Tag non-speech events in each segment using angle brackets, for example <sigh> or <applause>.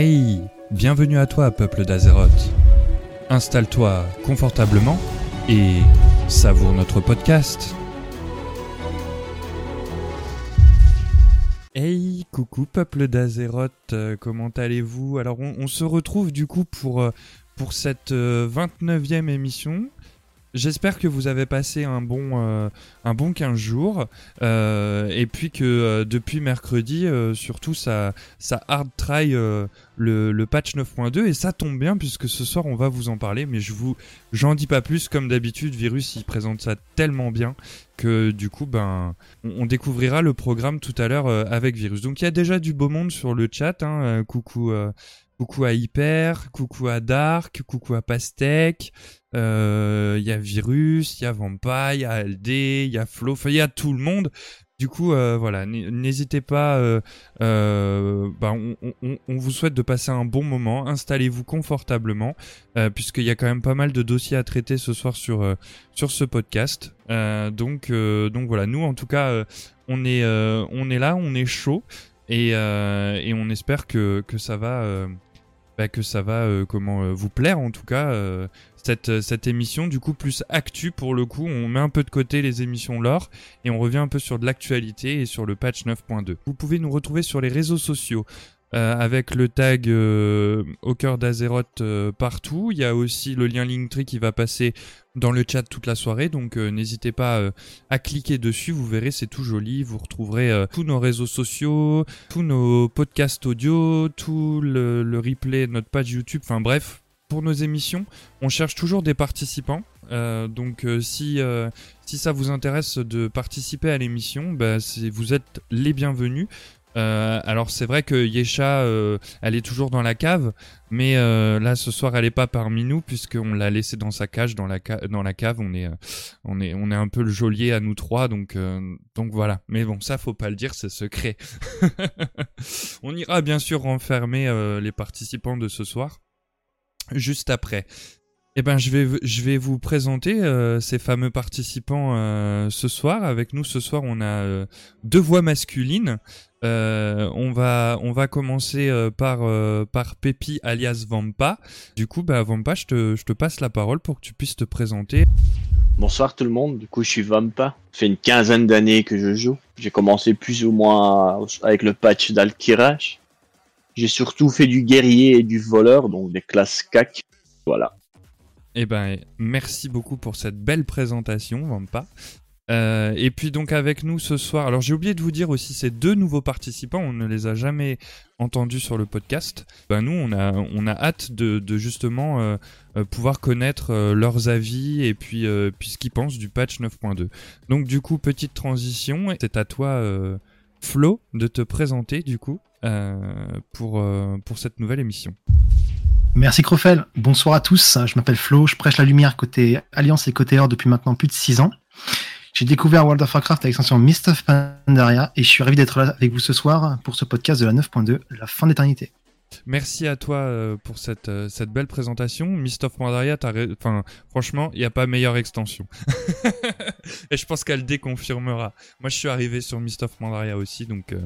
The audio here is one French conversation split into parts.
Hey, bienvenue à toi, peuple d'Azeroth. Installe-toi confortablement et savoure notre podcast. Hey, coucou peuple d'Azeroth, euh, comment allez-vous? Alors on, se retrouve du coup pour, euh, pour cette euh, 29e émission. J'espère que vous avez passé un bon, euh, un bon 15 jours euh, et puis que euh, depuis mercredi, surtout ça, ça hard try le, le patch 9.2 et ça tombe bien puisque ce soir on va vous en parler mais je vous j'en dis pas plus comme d'habitude Virus il présente ça tellement bien que du coup ben on, découvrira le programme tout à l'heure avec Virus. Donc il y a déjà du beau monde sur le chat hein, coucou coucou à Hyper, coucou à Dark, coucou à Pastèque, euh, il y a Virus, il y a Vampire, il y a Aldé, il y a Flo, il y a tout le monde. Du coup, euh, voilà, n'hésitez pas. euh, euh, bah, on, vous souhaite de passer un bon moment. Installez-vous confortablement, euh, puisqu'il y a quand même pas mal de dossiers à traiter ce soir sur euh, sur ce podcast. Euh, donc euh, donc voilà, nous en tout cas, euh, on est euh, on est là, on est chaud et euh, et on espère que que ça va. euh, bah, que ça va euh, comment euh, vous plaire en tout cas euh, cette, cette émission. Du coup plus actu pour le coup on met un peu de côté les émissions lore et on revient un peu sur de l'actualité et sur le patch 9.2 vous pouvez nous retrouver sur les réseaux sociaux euh, avec le tag euh, au cœur d'Azeroth euh, partout. Il y a aussi le lien Linktree qui va passer dans le chat toute la soirée, donc euh, n'hésitez pas euh, à cliquer dessus, vous verrez c'est tout joli, vous retrouverez euh, tous nos réseaux sociaux, tous nos podcasts audio, tout le, le replay de notre page YouTube, enfin bref, pour nos émissions, on cherche toujours des participants. Euh, donc euh, si euh, si ça vous intéresse de participer à l'émission, bah, vous êtes les bienvenus. Alors c'est vrai que Yesha, elle est toujours dans la cave, mais là ce soir elle est pas parmi nous puisqu'on l'a laissée dans sa cage dans la, dans la cave. On est, on est, on est un peu le geôlier à nous trois, donc, donc voilà. Mais bon, ça faut pas le dire, c'est secret. <laughs> on ira bien sûr renfermer les participants de ce soir juste après. Eh ben, je vais, je vais vous présenter euh, ces fameux participants euh, ce soir. Avec nous ce soir, on a euh, deux voix masculines. On va, on va commencer par par alias Vampa. Du coup, bah Vampa, je te, je te passe la parole pour que tu puisses te présenter. Bonsoir tout le monde, du coup je suis Vampa. Ça fait une quinzaine d'années que je joue. J'ai commencé plus ou moins avec le patch d'Alkirash. J'ai surtout fait du guerrier et du voleur, donc des classes CAC. Voilà. Eh ben, merci beaucoup pour cette belle présentation, Vampa. Euh, et puis donc avec nous ce soir, alors j'ai oublié de vous dire aussi ces deux nouveaux participants, on ne les a jamais entendus sur le podcast. Ben nous on a on a hâte de, justement euh, euh, pouvoir connaître leurs avis et puis puis ce qu'ils pensent du patch 9.2. Donc du coup petite transition, c'est à toi Flo de te présenter du coup pour euh, pour cette nouvelle émission. Merci Crofel, bonsoir à tous, je m'appelle Flo, je prêche la lumière côté Alliance et côté Horde depuis maintenant plus de 6 ans. J'ai découvert World of Warcraft avec l'extension Mist of Pandaria et je suis ravi d'être là avec vous ce soir pour ce podcast de la 9.2, la fin d'éternité. Merci à toi euh, pour cette, euh, cette belle présentation. Mist of Pandaria, enfin, franchement, il n'y a pas meilleure extension. <laughs> Et je pense qu'elle déconfirmera. Moi, je suis arrivé sur Mist of Pandaria aussi, donc, euh,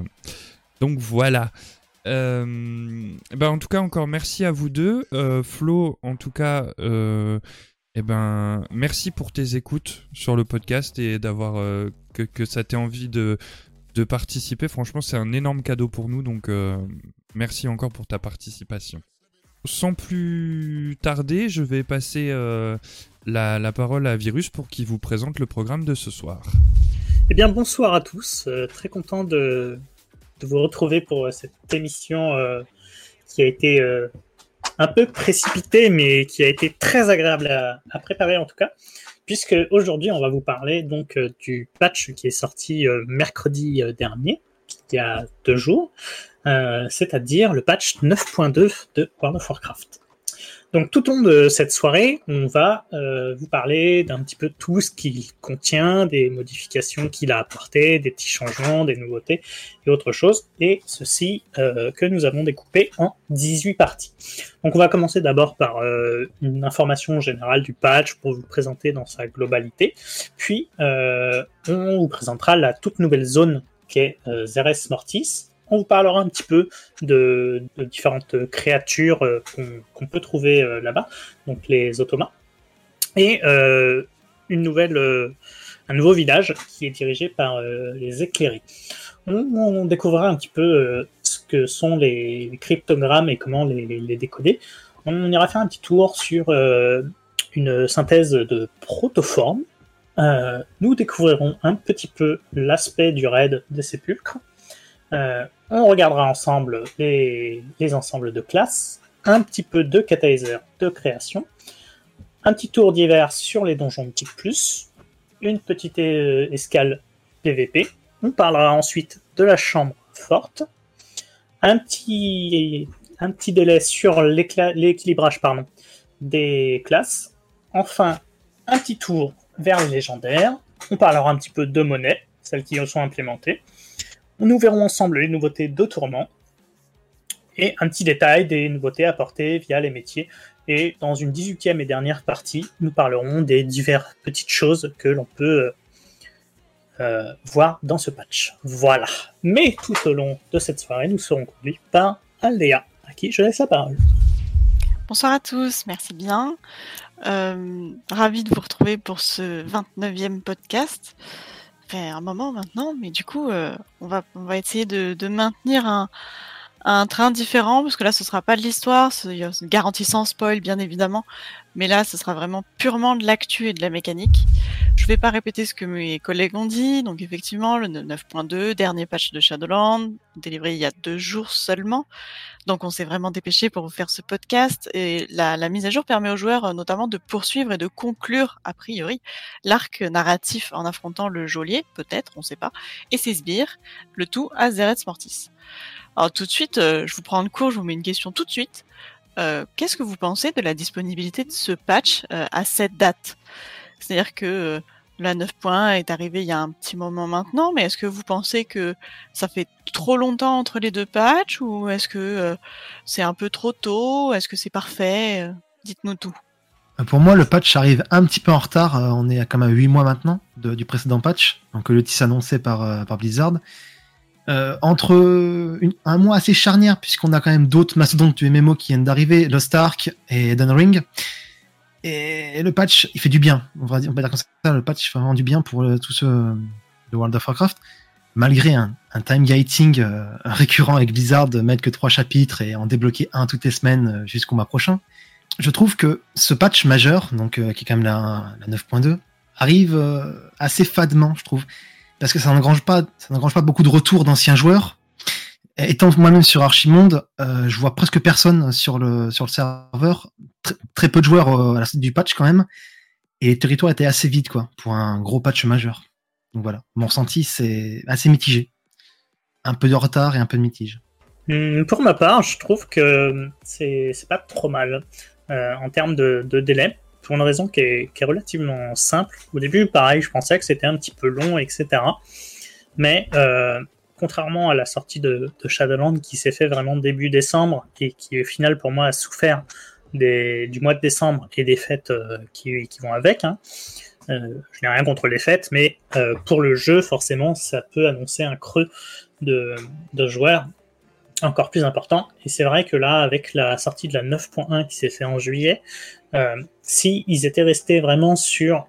donc voilà. Euh, ben, en tout cas, encore merci à vous deux. Euh, Flo, en tout cas, euh, eh ben, merci pour tes écoutes sur le podcast et d'avoir que, que ça t'ait envie de, de participer. Franchement, c'est un énorme cadeau pour nous, donc merci encore pour ta participation. Sans plus tarder, je vais passer la, la parole à Virus pour qu'il vous présente le programme de ce soir. Eh bien, bonsoir à tous. Très content de, de vous retrouver pour euh, cette émission euh, qui a été euh, un peu précipitée, mais qui a été très agréable à, à préparer en tout cas. Puisque aujourd'hui, on va vous parler donc du patch qui est sorti mercredi dernier, il y a deux jours, c'est-à-dire le patch 9.2 de World of Warcraft. Donc tout au long de cette soirée, on va euh, vous parler d'un petit peu tout ce qu'il contient, des modifications qu'il a apportées, des petits changements, des nouveautés et autre chose. Et ceci euh, que nous avons découpé en 18 parties. Donc on va commencer d'abord par euh, une information générale du patch pour vous présenter dans sa globalité. Puis on vous présentera la toute nouvelle zone qui est euh, Zeres Mortis. On vous parlera un petit peu de, différentes créatures euh, qu'on peut trouver euh, là-bas, donc les automates, et une nouvelle, un nouveau village qui est dirigé par les éclairés. On, découvrira un petit peu ce que sont les, cryptogrammes et comment les, décoder. On ira faire un petit tour sur une synthèse de protoformes. nous découvrirons un petit peu l'aspect du raid des sépulcres. Euh, on regardera ensemble les, ensembles de classes, un petit peu de catalyseur de création, un petit tour d'hiver sur les donjons de plus, une petite euh, escale PVP. On parlera ensuite de la chambre forte, un petit, délai sur l'équilibrage des classes. Enfin, un petit tour vers les légendaires. On parlera un petit peu de monnaie, celles qui sont implémentées. Nous verrons ensemble les nouveautés de Tourment et un petit détail des nouveautés apportées via les métiers. Et dans une 18e et dernière partie, nous parlerons des diverses petites choses que l'on peut euh, voir dans ce patch. Voilà. Mais tout au long de cette soirée, nous serons conduits par Aldea, à qui je laisse la parole. Bonsoir à tous, merci bien. Euh, ravi de vous retrouver pour ce 29e podcast un moment maintenant, mais du coup, euh, on, va, on va essayer de, de maintenir un, un, train différent, parce que là, ce sera pas de l'histoire, garantie sans spoil, bien évidemment, mais là, ce sera vraiment purement de l'actu et de la mécanique. Je vais pas répéter ce que mes collègues ont dit, donc effectivement, le 9.2, dernier patch de Shadowland, délivré il y a deux jours seulement. Donc on s'est vraiment dépêché pour vous faire ce podcast et la, mise à jour permet aux joueurs euh, notamment de poursuivre et de conclure a priori l'arc narratif en affrontant le geôlier, peut-être, on ne sait pas, et ses sbires, le tout à Zereth Mortis. Alors tout de suite, euh, je vous prends en cours, je vous mets une question tout de suite. Euh, Qu'est-ce que vous pensez de la disponibilité de ce patch euh, à cette date? C'est-à-dire que la 9.1 est arrivée il y a un petit moment maintenant, mais est-ce que vous pensez que ça fait trop longtemps entre les deux patchs ou est-ce que c'est un peu trop tôt? Est-ce que c'est parfait? Dites-nous tout. Pour moi, le patch arrive un petit peu en retard. On est à quand même 8 mois maintenant du précédent patch, donc le TIS annoncé par Blizzard. Entre un mois assez charnière, puisqu'on a quand même d'autres mastodontes du MMO qui viennent d'arriver, Lost Ark et Eden Ring. Et le patch, il fait du bien. On va dire, on comme ça, le patch fait vraiment du bien pour tous ceux de World of Warcraft. Malgré un, time gating euh, <laughs> récurrent avec Blizzard, de mettre que trois chapitres et en débloquer un toutes les semaines euh, jusqu'au mois prochain, je trouve que ce patch majeur, donc euh, qui est quand même la 9.2, arrive assez fadement, je trouve, parce que ça n'engrange pas, ça pas beaucoup de retours d'anciens joueurs. Étant moi-même sur Archimonde, euh, je vois presque personne sur le sur le serveur, très peu de joueurs euh, à la suite du patch quand même, et les territoires étaient assez vides quoi pour un gros patch majeur. Donc voilà, mon ressenti c'est assez mitigé, un peu de retard et un peu de mitige. Hmm, pour ma part, je trouve que c'est pas trop mal euh, en termes de, de, délai, pour une raison qui est, qui est, relativement simple. Au début, pareil, je pensais que c'était un petit peu long, etc. Mais euh, contrairement à la sortie de, Shadowland qui s'est fait vraiment début décembre et qui au final pour moi a souffert du mois de décembre et des fêtes euh, qui, vont avec. Hein. Euh, je n'ai rien contre les fêtes, mais pour le jeu, forcément, ça peut annoncer un creux de, joueurs encore plus important. Et c'est vrai que là, avec la sortie de la 9.1 qui s'est fait en juillet, si ils étaient restés vraiment sur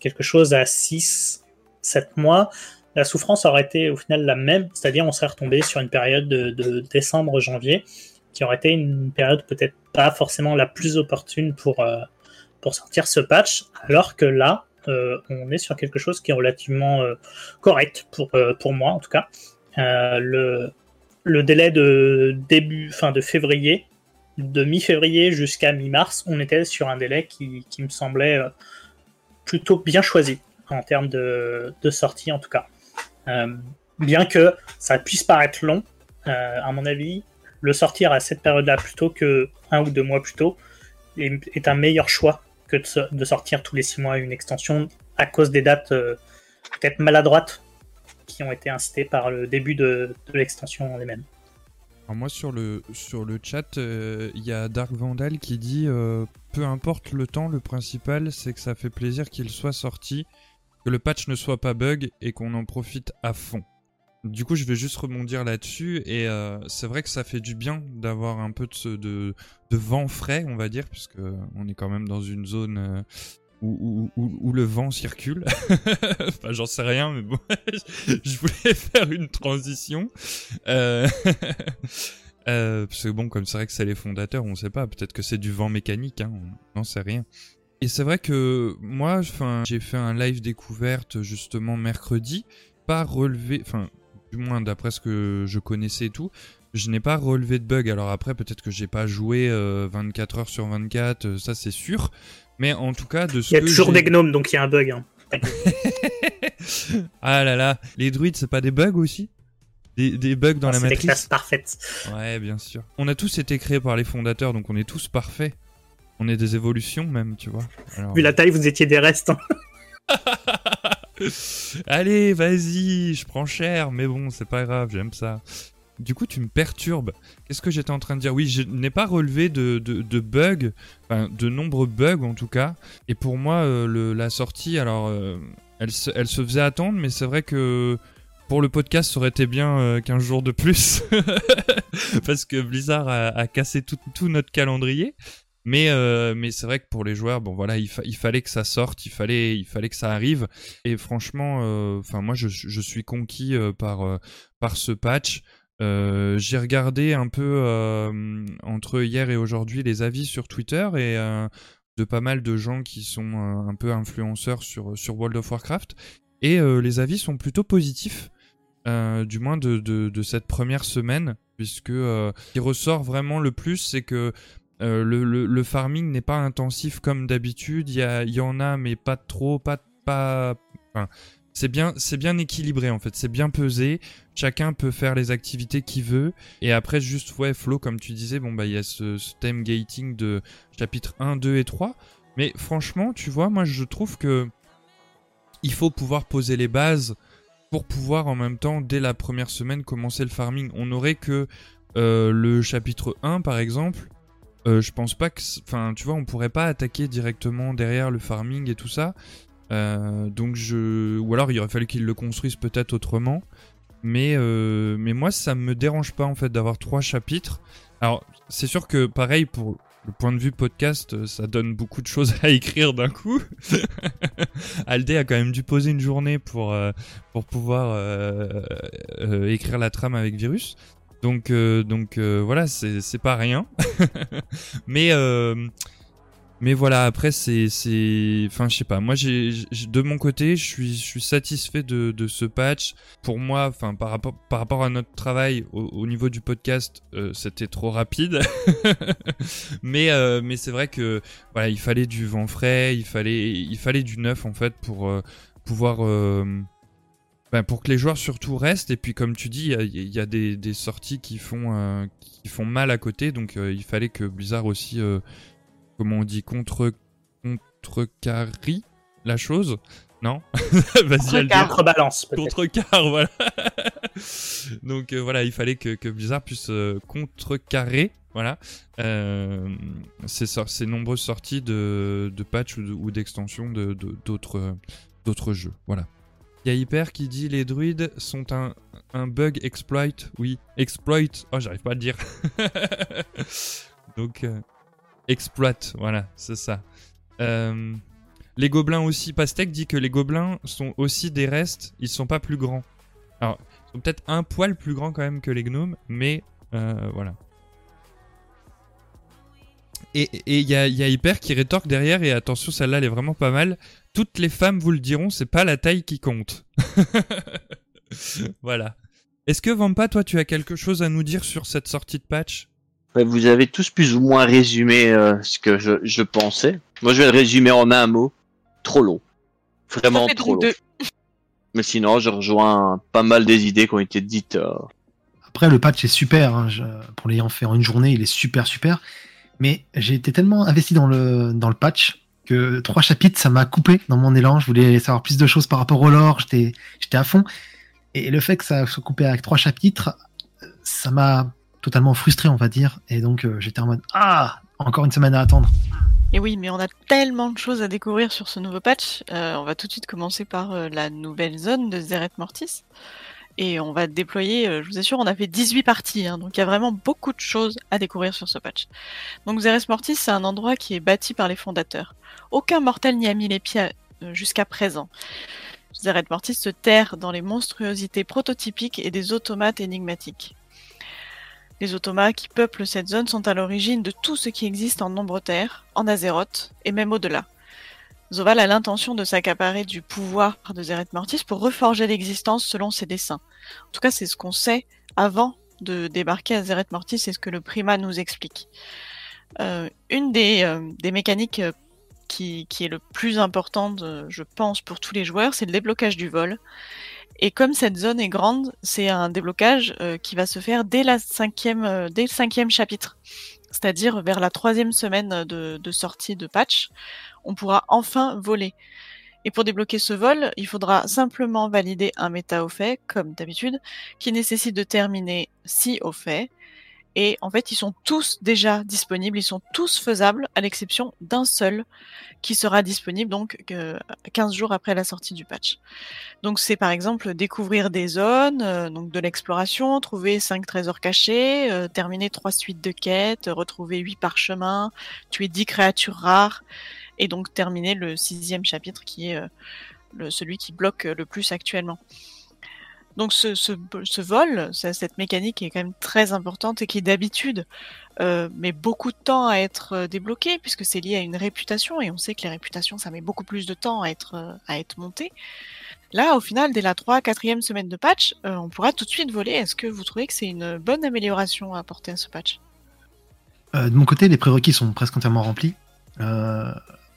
quelque chose à 6, 7 mois, la souffrance aurait été au final la même, c'est-à-dire on serait retombé sur une période de, décembre-janvier qui aurait été une période peut-être pas forcément la plus opportune pour, euh, pour sortir ce patch, alors que là, euh, on est sur quelque chose qui est relativement euh, correct pour, pour moi en tout cas. le, le délai de début, fin de février, de mi-février jusqu'à mi-mars, on était sur un délai qui, me semblait plutôt bien choisi en termes de, sortie en tout cas. Euh, bien que ça puisse paraître long, euh, à mon avis, le sortir à cette période-là plutôt que un ou deux mois plus tôt est, un meilleur choix que de, sortir tous les six mois une extension à cause des dates euh, peut-être maladroites qui ont été incitées par le début de, l'extension en elle-même. Moi sur le, chat, il y a Dark Vandal qui dit peu importe le temps, le principal c'est que ça fait plaisir qu'il soit sorti que le patch ne soit pas bug et qu'on en profite à fond. du coup, je vais juste rebondir là-dessus et euh, c'est vrai que ça fait du bien d'avoir un peu de, vent frais, on va dire, puisque on est quand même dans une zone euh, où, le vent circule. <laughs> enfin, j'en sais rien, mais bon, <laughs> je voulais faire une transition. Euh, <laughs> euh, parce que bon, comme c'est vrai que c'est les fondateurs, on sait pas. Peut-être que c'est du vent mécanique, hein, on n'en sait rien. Et c'est vrai que moi, j'ai fait un live découverte justement mercredi, pas relevé, enfin, du moins d'après ce que je connaissais et tout, je n'ai pas relevé de bug. Alors après, peut-être que j'ai pas joué euh, 24 heures sur 24, euh, ça c'est sûr. Mais en tout cas, de ce Il y a que toujours des gnomes, donc il y a un bug. hein. <laughs> ah là là, les druides, c'est pas des bugs aussi? Des, des bugs dans la C'est des matrice? classes parfaites. Ouais, bien sûr. On a tous été créés par les fondateurs, donc on est tous parfaits. On est des évolutions même, tu vois. Alors- Vu la taille, vous étiez des restes. hein. <laughs> Allez, vas-y, je prends cher, mais bon, c'est pas grave, j'aime ça. Du coup, tu me perturbes. Qu'est-ce que j'étais en train de dire? Oui, je n'ai pas relevé de, bugs, de nombreux bugs en tout cas. Et pour moi, euh, la sortie, alors, euh, elle, se, faisait attendre, mais c'est vrai que pour le podcast, ça aurait été bien euh, 15 jours de plus. <laughs> Parce que Blizzard a, cassé tout, notre calendrier. Mais, euh, mais c'est vrai que pour les joueurs, bon voilà, il, fa- il fallait que ça sorte, il fallait, que ça arrive. Et franchement, enfin moi je, suis conquis par ce patch. Euh, J'ai regardé un peu euh, entre hier et aujourd'hui les avis sur Twitter et euh, de pas mal de gens qui sont un peu influenceurs sur, sur World of Warcraft. Et les avis sont plutôt positifs, du moins de, de, cette première semaine, puisque ce qui ressort vraiment le plus, c'est que le, le, farming n'est pas intensif comme d'habitude. Il y, en a, mais pas trop, pas, pas. C'est bien, c'est bien équilibré en fait. C'est bien pesé. Chacun peut faire les activités qu'il veut. Et après, juste ouais, flow comme tu disais. Bon bah il y a ce, ce thème gating de chapitre 1, 2 et 3. Mais franchement, tu vois, moi je trouve que il faut pouvoir poser les bases pour pouvoir en même temps, dès la première semaine, commencer le farming. On n'aurait que euh, le chapitre 1 par exemple. Euh, je pense pas que. Enfin, tu vois, on pourrait pas attaquer directement derrière le farming et tout ça. Euh, donc je. Ou alors il aurait fallu qu'ils le construisent peut-être autrement. Mais, euh, mais moi, ça me dérange pas en fait d'avoir trois chapitres. Alors, c'est sûr que pareil, pour le point de vue podcast, euh, ça donne beaucoup de choses <laughs> à écrire d'un coup. <laughs> Aldé a quand même dû poser une journée pour, euh, pour pouvoir écrire la trame avec Virus. Donc, donc voilà, c'est c'est pas rien. <laughs> mais, mais voilà, après, c'est. Enfin, je sais pas. Moi, j'ai de mon côté, je suis, je suis satisfait de, de ce patch. Pour moi, enfin, par rapport, par rapport à notre travail au, au niveau du podcast, euh, c'était trop rapide. <laughs> mais euh, mais c'est vrai que voilà, il fallait du vent frais, il fallait, il fallait du neuf en fait pour euh, pouvoir. ben, pour que les joueurs surtout restent et puis comme tu dis il y y a des, des sorties qui font qui font mal à côté donc il fallait que Blizzard aussi comment on dit contre contrecarrie la chose non <laughs> vas-y. Contrebalance, contrecarre <laughs> voilà donc euh, voilà il fallait que, que Blizzard puisse euh, contrecarrer voilà euh, ces, nombreuses sorties de, de patch ou de- ou d'extensions de- de- d'autres d'autres jeux voilà il y a Hyper qui dit les druides sont un, un bug exploit. Oui, exploit. Oh, j'arrive pas à le dire. <laughs> Donc, euh, exploit, voilà, c'est ça. Euh, les gobelins aussi. Pastèque dit que les gobelins sont aussi des restes. Ils sont pas plus grands. Alors, ils sont peut-être un poil plus grands quand même que les gnomes, mais euh, voilà. Et il y a, y a Hyper qui rétorque derrière, et attention, celle-là, elle est vraiment pas mal. Toutes les femmes vous le diront, c'est pas la taille qui compte. <laughs> voilà. Est-ce que Vampa, toi, tu as quelque chose à nous dire sur cette sortie de patch? Vous avez tous plus ou moins résumé euh, ce que je, je pensais. Moi, je vais le résumer en un mot. Trop long. Vraiment trop long. deux. Mais sinon, je rejoins pas mal des idées qui ont été dites. euh, Après, le patch est super. hein, je- pour l'ayant fait en une journée, il est super, super. Mais j'ai été tellement investi dans le, dans le patch que trois chapitres, ça m'a coupé dans mon élan. Je voulais savoir plus de choses par rapport au lore. J'étais, j'étais à fond. Et le fait que ça soit coupé avec trois chapitres, ça m'a totalement frustré, on va dire. Et donc, euh, j'étais en mode Ah, encore une semaine à attendre. Et oui, mais on a tellement de choses à découvrir sur ce nouveau patch. Euh, on va tout de suite commencer par euh, la nouvelle zone de Zeret Mortis. et on va déployer, je vous assure, on a fait 18 parties, hein, donc il y a vraiment beaucoup de choses à découvrir sur ce patch. Donc Zeres Mortis, c'est un endroit qui est bâti par les fondateurs. Aucun mortel n'y a mis les pieds jusqu'à présent. Zeres Mortis se terre dans les monstruosités prototypiques et des automates énigmatiques. Les automates qui peuplent cette zone sont à l'origine de tout ce qui existe en nombre terre, en Azeroth et même au-delà. Zoval a l'intention de s'accaparer du pouvoir de Zeret Mortis pour reforger l'existence selon ses dessins. En tout cas, c'est ce qu'on sait avant de débarquer à Zeret Mortis, c'est ce que le Prima nous explique. Euh, une des, euh, mécaniques euh, qui, qui, est le plus importante, je pense, pour tous les joueurs, c'est le déblocage du vol. Et comme cette zone est grande, c'est un déblocage qui va se faire dès, la cinquième, dès le cinquième chapitre, c'est-à-dire vers la troisième semaine de, de sortie de patch on pourra enfin voler. Et pour débloquer ce vol, il faudra simplement valider un méta au fait, comme d'habitude, qui nécessite de terminer 6 au fait. Et en fait, ils sont tous déjà disponibles, ils sont tous faisables, à l'exception d'un seul qui sera disponible donc 15 jours après la sortie du patch. Donc c'est par exemple découvrir des zones, euh, donc de l'exploration, trouver 5 trésors cachés, euh, terminer 3 suites de quêtes, retrouver 8 parchemins, tuer 10 créatures rares et donc terminer le sixième chapitre qui est euh, celui qui bloque le plus actuellement. Donc ce, vol, cette mécanique est quand même très importante et qui d'habitude euh, met beaucoup de temps à être euh, débloquée puisque c'est lié à une réputation et on sait que les réputations ça met beaucoup plus de temps à être euh, à. Là, au final, dès la 3 4 semaine de patch, on pourra tout de suite voler. Est-ce que vous trouvez que c'est une bonne amélioration à apporter à ce patch? De mon côté, les prérequis sont presque entièrement remplis.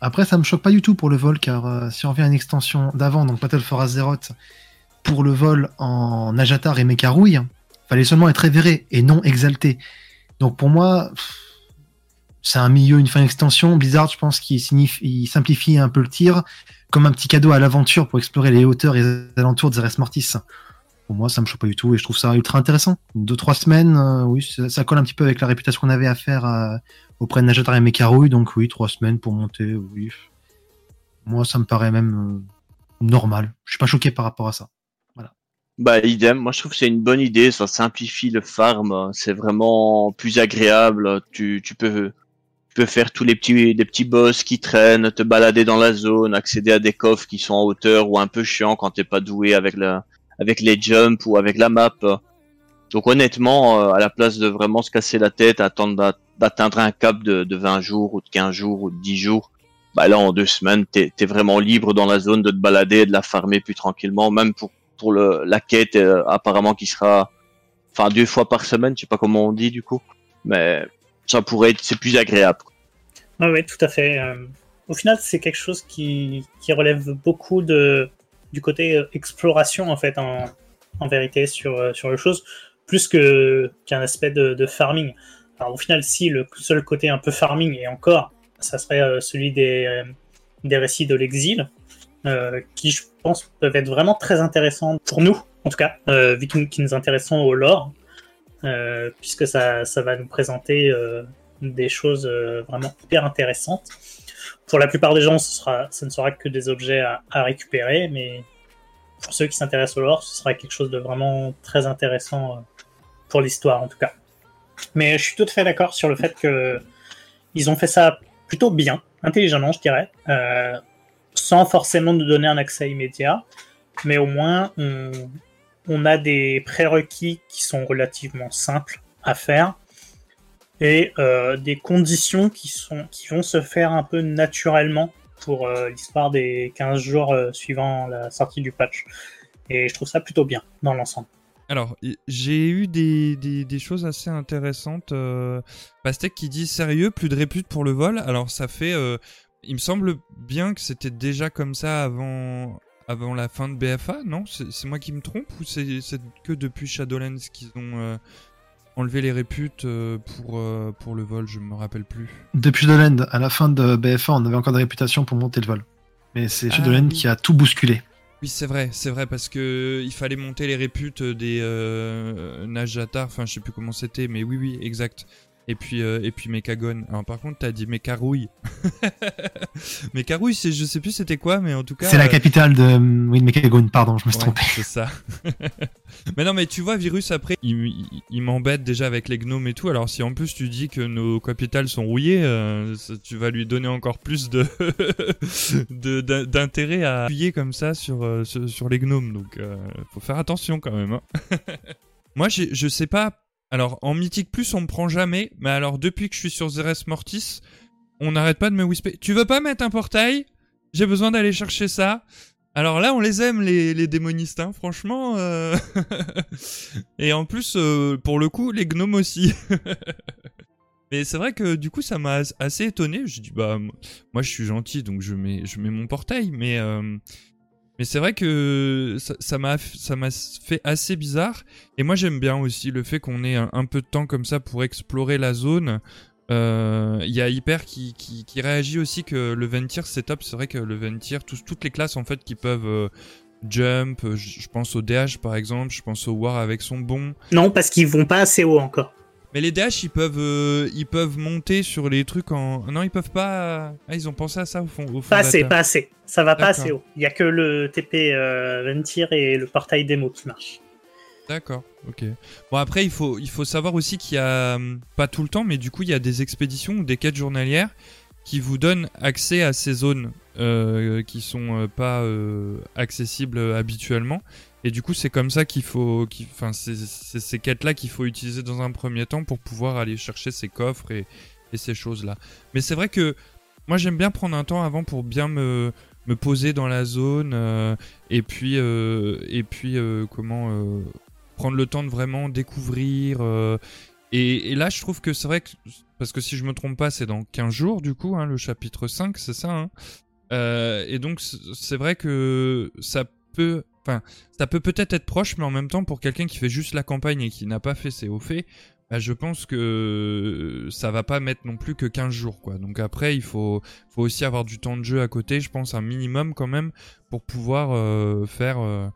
Après, ça me choque pas du tout pour le vol, car si on revient à une extension d'avant, donc Battle for Azeroth, pour le vol en Najatar et Mekarouille, fallait seulement être révéré et non exalté. Donc pour moi, c'est un milieu, une fin d'extension. Blizzard, je pense qu'il simplifie un peu le tir, comme un petit cadeau à l'aventure pour explorer les hauteurs et les alentours de Zeres Mortis. Pour moi, ça me choque pas du tout et je trouve ça ultra intéressant. Deux, trois semaines, euh, oui, ça, colle un petit peu avec la réputation qu'on avait à faire euh, auprès de Najatar et Mekarouille, donc oui, trois semaines pour monter, oui. Moi, ça me paraît même euh, normal. Je suis pas choqué par rapport à ça. Bah, idem. Moi, je trouve que c'est une bonne idée. Ça simplifie le farm. C'est vraiment plus agréable. Tu, tu peux, tu peux faire tous les petits, des petits boss qui traînent, te balader dans la zone, accéder à des coffres qui sont en hauteur ou un peu chiants quand t'es pas doué avec avec les jumps ou avec la map. Donc honnêtement, euh, à la place de vraiment se casser la tête, attendre d'atteindre un cap de, de 20 jours ou de 15 jours ou de 10 jours, bah là en deux semaines, t'es es vraiment libre dans la zone de te balader et de la farmer plus tranquillement, même pour pour le, la quête euh, apparemment qui sera, enfin deux fois par semaine, je sais pas comment on dit du coup, mais ça pourrait être, c'est plus agréable. Ah oui, tout à fait. Euh, au final, c'est quelque chose qui, qui relève beaucoup de du côté exploration en fait en, en vérité sur sur les choses plus que qu'un aspect de, farming. Alors, au final, si le seul côté un peu farming et encore, ça serait euh, celui des, euh, des récits de l'exil, euh, qui je pense peuvent être vraiment très intéressants pour nous, en tout cas, vu qu'ils nous intéressons au lore, puisque ça, ça va nous présenter des choses vraiment hyper intéressantes. Pour la plupart des gens, ce, sera, ce ne sera que des objets à, récupérer, mais pour ceux qui s'intéressent au lore, ce sera quelque chose de vraiment très intéressant pour l'histoire en tout cas. Mais je suis tout à fait d'accord sur le fait que ils ont fait ça plutôt bien, intelligemment, je dirais, euh, sans forcément nous donner un accès immédiat, mais au moins on, a des prérequis qui sont relativement simples à faire et euh, des conditions qui, sont, qui vont se faire un peu naturellement pour euh, l'histoire des 15 jours euh, suivant la sortie du patch. Et je trouve ça plutôt bien dans l'ensemble. Alors, j'ai eu des, des, choses assez intéressantes. Pastek qui dit sérieux, plus de répute pour le vol? Alors, ça fait. Euh, il me semble bien que c'était déjà comme ça avant, avant la fin de BFA, non? C'est moi qui me trompe ou c'est que depuis Shadowlands qu'ils ont euh, enlevé les réputes euh, pour, pour le vol? Je me rappelle plus. Depuis Shadowlands, à la fin de BFA, on avait encore des réputations pour monter le vol. Mais c'est ah Shadowlands qui a tout bousculé. Oui, c'est vrai, c'est vrai, parce que il fallait monter les réputes des euh, Najatar, enfin je sais plus comment c'était, mais oui, oui, exact. Et puis, euh, et puis. Alors par contre, t'as dit Mécarouille. <laughs> Mécarouille, c'est, je sais plus c'était quoi, mais en tout cas. C'est la euh, capitale de oui, de Mechagon, pardon, je me suis Ouais, trompé. c'est ça. <laughs> mais non, mais tu vois, Virus, après, il, il- il m'embête déjà avec les gnomes et tout. Alors, si en plus tu dis que nos capitales sont rouillées, euh, ça- tu vas lui donner encore plus de <laughs> de- d'in- d'intérêt à appuyer comme ça sur, euh, sur, sur les gnomes. Donc, euh, faut faire attention quand même. hein. Moi, je sais pas. Alors, en Mythique Plus, on me prend jamais. Mais alors, depuis que je suis sur Zeres Mortis, on n'arrête pas de me whisper. Tu veux pas mettre un portail? J'ai besoin d'aller chercher ça. Alors là, on les aime, les, démonistes, hein, franchement. euh. <laughs> Et en plus, euh, pour le coup, les gnomes aussi. <laughs> Mais c'est vrai que du coup, ça m'a as- assez étonné. Je dis, bah, moi, je suis gentil, donc je mets, je mets mon portail. Mais, euh, mais c'est vrai que ça m'a fait assez bizarre. Et moi, j'aime bien aussi le fait qu'on ait un, peu de temps comme ça pour explorer la zone. Euh, Il y a Hyper qui, réagit aussi que le Ventir c'est top. C'est vrai que le Ventir, tous- toutes les classes en fait qui peuvent euh, jump, euh, je pense au DH par exemple, je pense au War avec son bon. Non, parce qu'ils vont pas assez haut encore. Mais les DH ils peuvent euh, ils peuvent monter sur les trucs en non ils peuvent pas ah ils ont pensé à ça au fond au Pas assez, pas assez. Ça va pas assez haut. Il y a que le TP euh, Ventir et le portail démo qui marchent. D'accord, ok. Bon après il faut il faut savoir aussi qu'il y a hum, pas tout le temps mais du coup il y a des expéditions ou des quêtes journalières qui vous donnent accès à ces zones euh, qui sont euh, pas euh, accessibles habituellement et du coup c'est comme ça qu'il faut qu'il- enfin c'est ces quêtes là qu'il faut utiliser dans un premier temps pour pouvoir aller chercher ces coffres et, ces choses là. Mais c'est vrai que moi j'aime bien prendre un temps avant pour bien me poser dans la zone euh, et puis euh, et puis euh, comment prendre le temps de vraiment découvrir. et, là, je trouve que c'est vrai que, parce que si je me trompe pas, c'est dans 15 jours, du coup, hein, le chapitre 5, c'est ça. hein. Et donc, c'est vrai que ça peut. Enfin, ça peut peut-être être proche, mais en même temps, pour quelqu'un qui fait juste la campagne et qui n'a pas fait ses hauts faits, bah, je pense que ça va pas mettre non plus que 15 jours, quoi. Donc après, il faut, aussi avoir du temps de jeu à côté, je pense, un minimum quand même, pour pouvoir euh, faire. euh,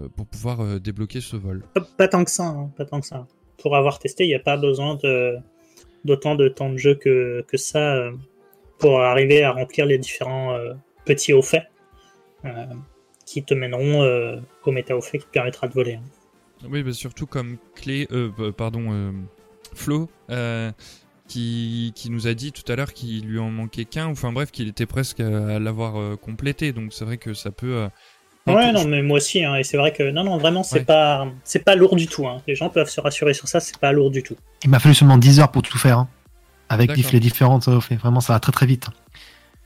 euh, pour pouvoir euh, débloquer ce vol. Pas, tant que ça, hein, pas tant que ça. Pour avoir testé, il n'y a pas besoin d'autant de temps de jeu que, que ça euh, pour arriver à remplir les différents euh, petits hauts faits euh, qui te mèneront euh, au méta haut fait qui te permettra de voler. hein. Oui, bah surtout comme clé, euh, pardon, euh, Flo, euh, qui, qui nous a dit tout à l'heure qu'il lui en manquait qu'un, enfin bref, qu'il était presque à, à l'avoir euh, complété, donc c'est vrai que ça peut... euh, Ouais, non, mais moi aussi, hein, et c'est vrai que non, non, vraiment, c'est Ouais. pas, c'est pas lourd du tout. hein. Les gens peuvent se rassurer sur ça, c'est pas lourd du tout. Il m'a fallu seulement 10 heures pour tout faire. hein. Avec les différentes. Vraiment, ça va très très vite.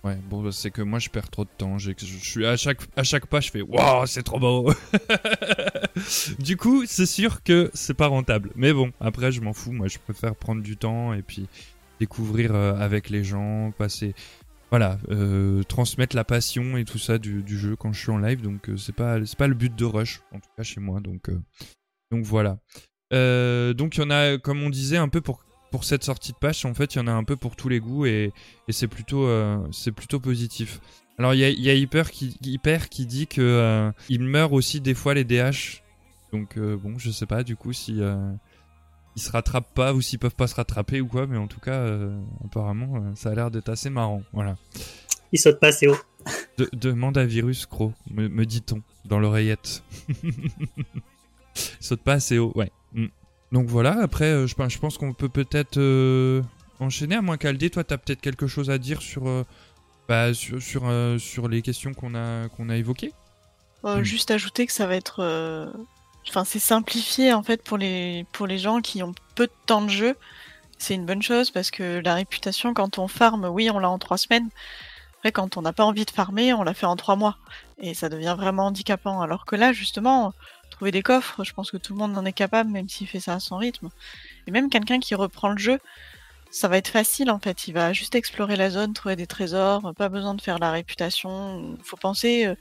Ouais, bon, bah, c'est que moi je perds trop de temps. Je, suis à chaque, à chaque pas, je fais Waouh, c'est trop beau <laughs> Du coup, c'est sûr que c'est pas rentable. Mais bon, après, je m'en fous. Moi, je préfère prendre du temps et puis découvrir euh, avec les gens, passer. Voilà, euh, transmettre la passion et tout ça du, du jeu quand je suis en live. Donc, euh, c'est pas, pas le but de Rush, en tout cas chez moi. Donc, euh, donc voilà. Donc, il y en a, comme on disait, un peu pour, pour cette sortie de patch. En fait, il y en a un peu pour tous les goûts et, et c'est plutôt, euh, c'est plutôt positif. Alors il y a, il y a Hyper, qui, Hyper qui dit que euh, il meurt aussi des fois les DH. Donc euh, bon, je sais pas du coup si euh, ils se rattrapent pas ou s'ils peuvent pas se rattraper ou quoi, mais en tout cas apparemment ça a l'air d'être assez marrant. Voilà. Ils sautent pas assez haut. <laughs> De- demande à Virus Cro, me, me dit-on dans l'oreillette. <laughs> Il saute pas assez haut, ouais. Mm. Donc voilà, après euh, je, pense- je pense qu'on peut peut-être euh, enchaîner, à moins qu'Aldé, toi t'as peut-être quelque chose à dire sur, euh, bah, sur, sur, euh, sur les questions qu'on a, qu'on a évoquées Euh, Mm. Juste ajouter que ça va être. euh, Enfin, c'est simplifié en fait pour les, pour les gens qui ont peu de temps de jeu. C'est une bonne chose parce que la réputation, quand on farme, oui, on l'a en trois semaines. Après, quand on n'a pas envie de farmer, on l'a fait en trois mois. Et ça devient vraiment handicapant. Alors que là, justement, trouver des coffres, je pense que tout le monde en est capable, même s'il fait ça à son rythme. Et même quelqu'un qui reprend le jeu, ça va être facile en fait. Il va juste explorer la zone, trouver des trésors, pas besoin de faire la réputation. Faut penser. euh,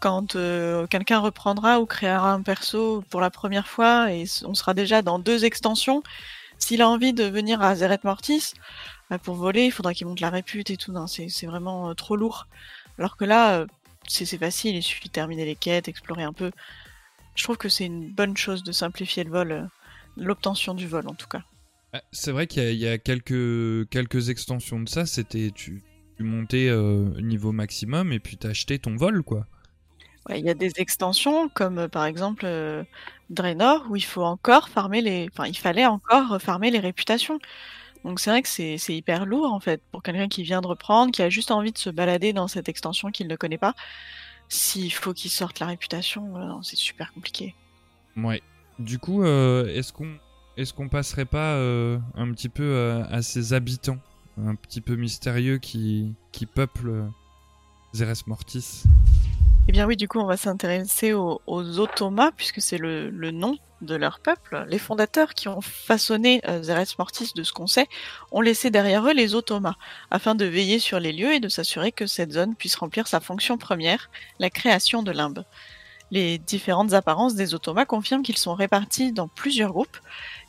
quand euh, quelqu'un reprendra ou créera un perso pour la première fois et on sera déjà dans deux extensions, s'il a envie de venir à Zeret Mortis, bah, pour voler, il faudra qu'il monte la répute et tout. C'est vraiment euh, trop lourd. Alors que là, c'est facile, il suffit de terminer les quêtes, explorer un peu. Je trouve que c'est une bonne chose de simplifier le vol, euh, l'obtention du vol en tout cas. Ah, C'est vrai qu'il y a, il y a quelques, quelques extensions de ça, c'était tu, tu montais euh, niveau maximum et puis t'achetais ton vol, quoi. Ouais, il y a des extensions comme euh, par exemple euh, Draenor où il faut encore farmer les, enfin il fallait encore farmer les réputations. Donc c'est vrai que c'est c'est hyper lourd en fait pour quelqu'un qui vient de reprendre, qui a juste envie de se balader dans cette extension qu'il ne connaît pas. S'il faut qu'il sorte la réputation, c'est super compliqué. Ouais. Du coup, euh, est-ce qu'on est-ce qu'on passerait pas euh, un petit peu euh, à ces habitants un petit peu mystérieux qui, qui peuplent Zeres Mortis Eh bien oui, du coup, on va s'intéresser aux, aux puisque c'est le, le nom de leur peuple. Les fondateurs qui ont façonné euh, Zeres Mortis de ce qu'on sait ont laissé derrière eux les automas, afin de veiller sur les lieux et de s'assurer que cette zone puisse remplir sa fonction première, la création de limbes. Les différentes apparences des automas confirment qu'ils sont répartis dans plusieurs groupes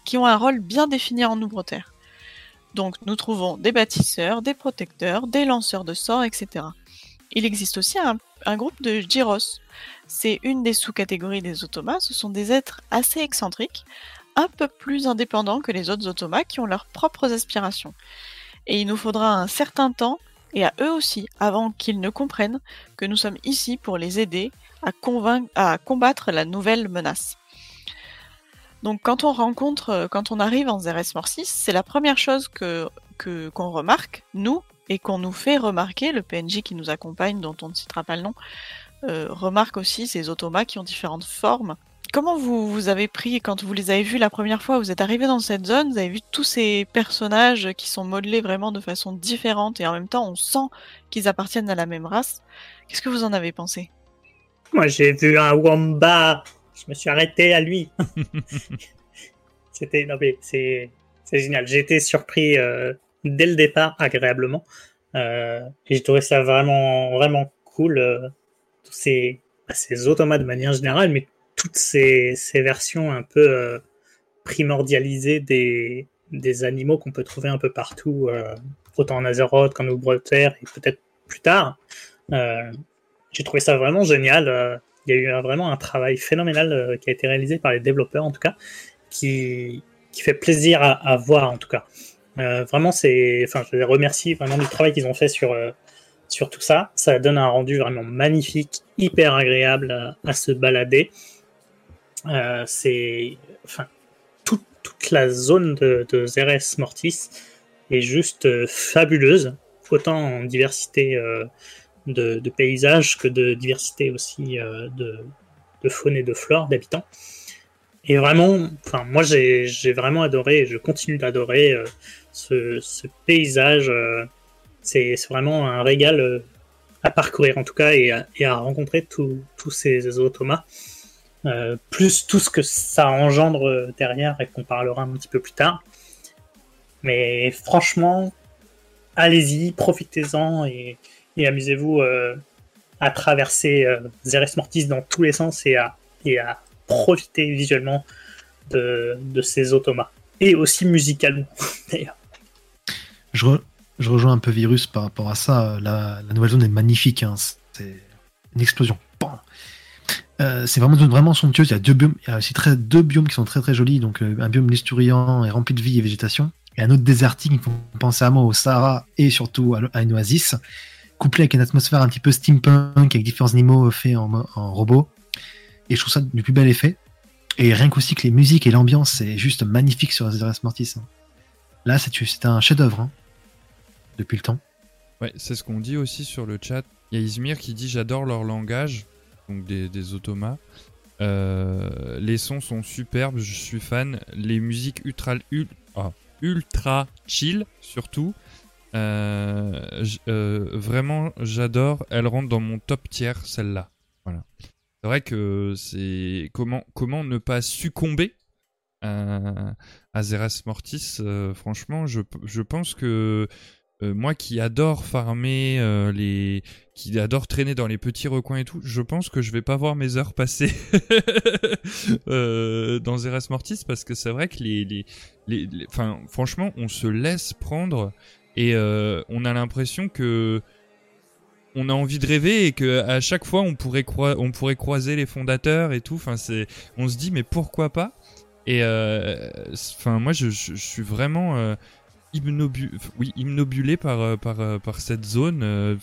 qui ont un rôle bien défini en Ouvre-Terre. Donc nous trouvons des bâtisseurs, des protecteurs, des lanceurs de sorts, etc. Il existe aussi un, groupe de gyros. C'est une des sous-catégories des automas. Ce sont des êtres assez excentriques, un peu plus indépendants que les autres automas qui ont leurs propres aspirations. Et il nous faudra un certain temps, et à eux aussi, avant qu'ils ne comprennent que nous sommes ici pour les aider à, combattre la nouvelle menace. Donc quand on rencontre, quand on arrive en Zeres Morsis, c'est la première chose que- qu'on remarque, nous, et qu'on nous fait remarquer, le PNJ qui nous accompagne, dont on ne citera pas le nom, euh, remarque aussi ces automas qui ont différentes formes. Comment vous, vous avez pris, quand vous les avez vus la première fois, vous êtes arrivé dans cette zone, vous avez vu tous ces personnages qui sont modelés vraiment de façon différente, et en même temps on sent qu'ils appartiennent à la même race. Qu'est-ce que vous en avez pensé? Moi, j'ai vu un Wamba. Je me suis arrêté à lui. <laughs> C'était, non mais c'est, c'est génial. J'ai été surpris euh, dès le départ, agréablement. Euh, j'ai trouvé ça vraiment, vraiment cool. euh, tous ces, bah, ces automates de manière générale, mais toutes ces, ces versions un peu euh, primordialisées des, des animaux qu'on peut trouver un peu partout, autant en Azeroth qu'en Ouvre-Terre et peut-être plus tard. J'ai trouvé ça vraiment génial. Il y a eu vraiment un travail phénoménal qui a été réalisé par les développeurs, en tout cas, qui, qui fait plaisir à voir, en tout cas. Euh, vraiment, c'est, enfin, je les remercie vraiment du travail qu'ils ont fait sur, euh, sur tout ça. Ça donne un rendu vraiment magnifique, hyper agréable à, à se balader. Euh, c'est, enfin, toute, toute la zone de, de Zeres Mortis est juste euh, fabuleuse, autant en diversité euh, de, de paysages que de diversité aussi euh, de, de faune et de flore d'habitants. Et vraiment, enfin, moi j'ai vraiment adoré et je continue d'adorer euh, ce, paysage. euh, c'est vraiment un régal euh, à parcourir en tout cas et à, rencontrer tous ces automas. Plus tout ce que ça engendre derrière et qu'on parlera un petit peu plus tard. Mais franchement, allez-y, profitez-en et, amusez-vous à traverser Zeres Mortis dans tous les sens et à profiter visuellement de, ces automas. Et aussi musicalement, <laughs> d'ailleurs. Je, re- je rejoins un peu Virus par rapport à ça. La, nouvelle zone est magnifique. hein. C'est une explosion. Euh, c'est vraiment une zone vraiment somptueuse. Il y a deux biomes, il y a aussi très, deux biomes qui sont très très jolis. Donc euh, un biome listuriant et rempli de vie et végétation, et un autre désertique qui font penser à moi au Sahara et surtout à, une oasis, couplé avec une atmosphère un petit peu steampunk avec différents animaux faits en, en robot. Et je trouve ça du plus bel effet. Et rien qu'aussi que les musiques et l'ambiance, c'est juste magnifique sur Zeres Mortis. Là, c'est un chef-d'œuvre hein, depuis le temps. Ouais, c'est ce qu'on dit aussi sur le chat. Il y a Izmir qui dit J'adore leur langage, donc des, des automas. Euh, les sons sont superbes, je suis fan. Les musiques ultra, ul- ah, ultra chill, surtout. Euh, euh, vraiment, j'adore. Elle rentre dans mon top tier, celle-là. Voilà. C'est vrai que c'est. Comment, ne pas succomber à, Zeres Mortis euh, Franchement, je, pense que. Euh, moi qui adore farmer euh, les qui adore traîner dans les petits recoins et tout je pense que je vais pas voir mes heures passer <laughs> dans Zeres Mortis parce que c'est vrai que les les franchement on se laisse prendre et on a l'impression que on a envie de rêver et que à chaque fois on pourrait croiser les fondateurs et tout enfin on se dit mais pourquoi pas? Et enfin, moi, je, suis vraiment oui, imnobulé par, par, par cette zone.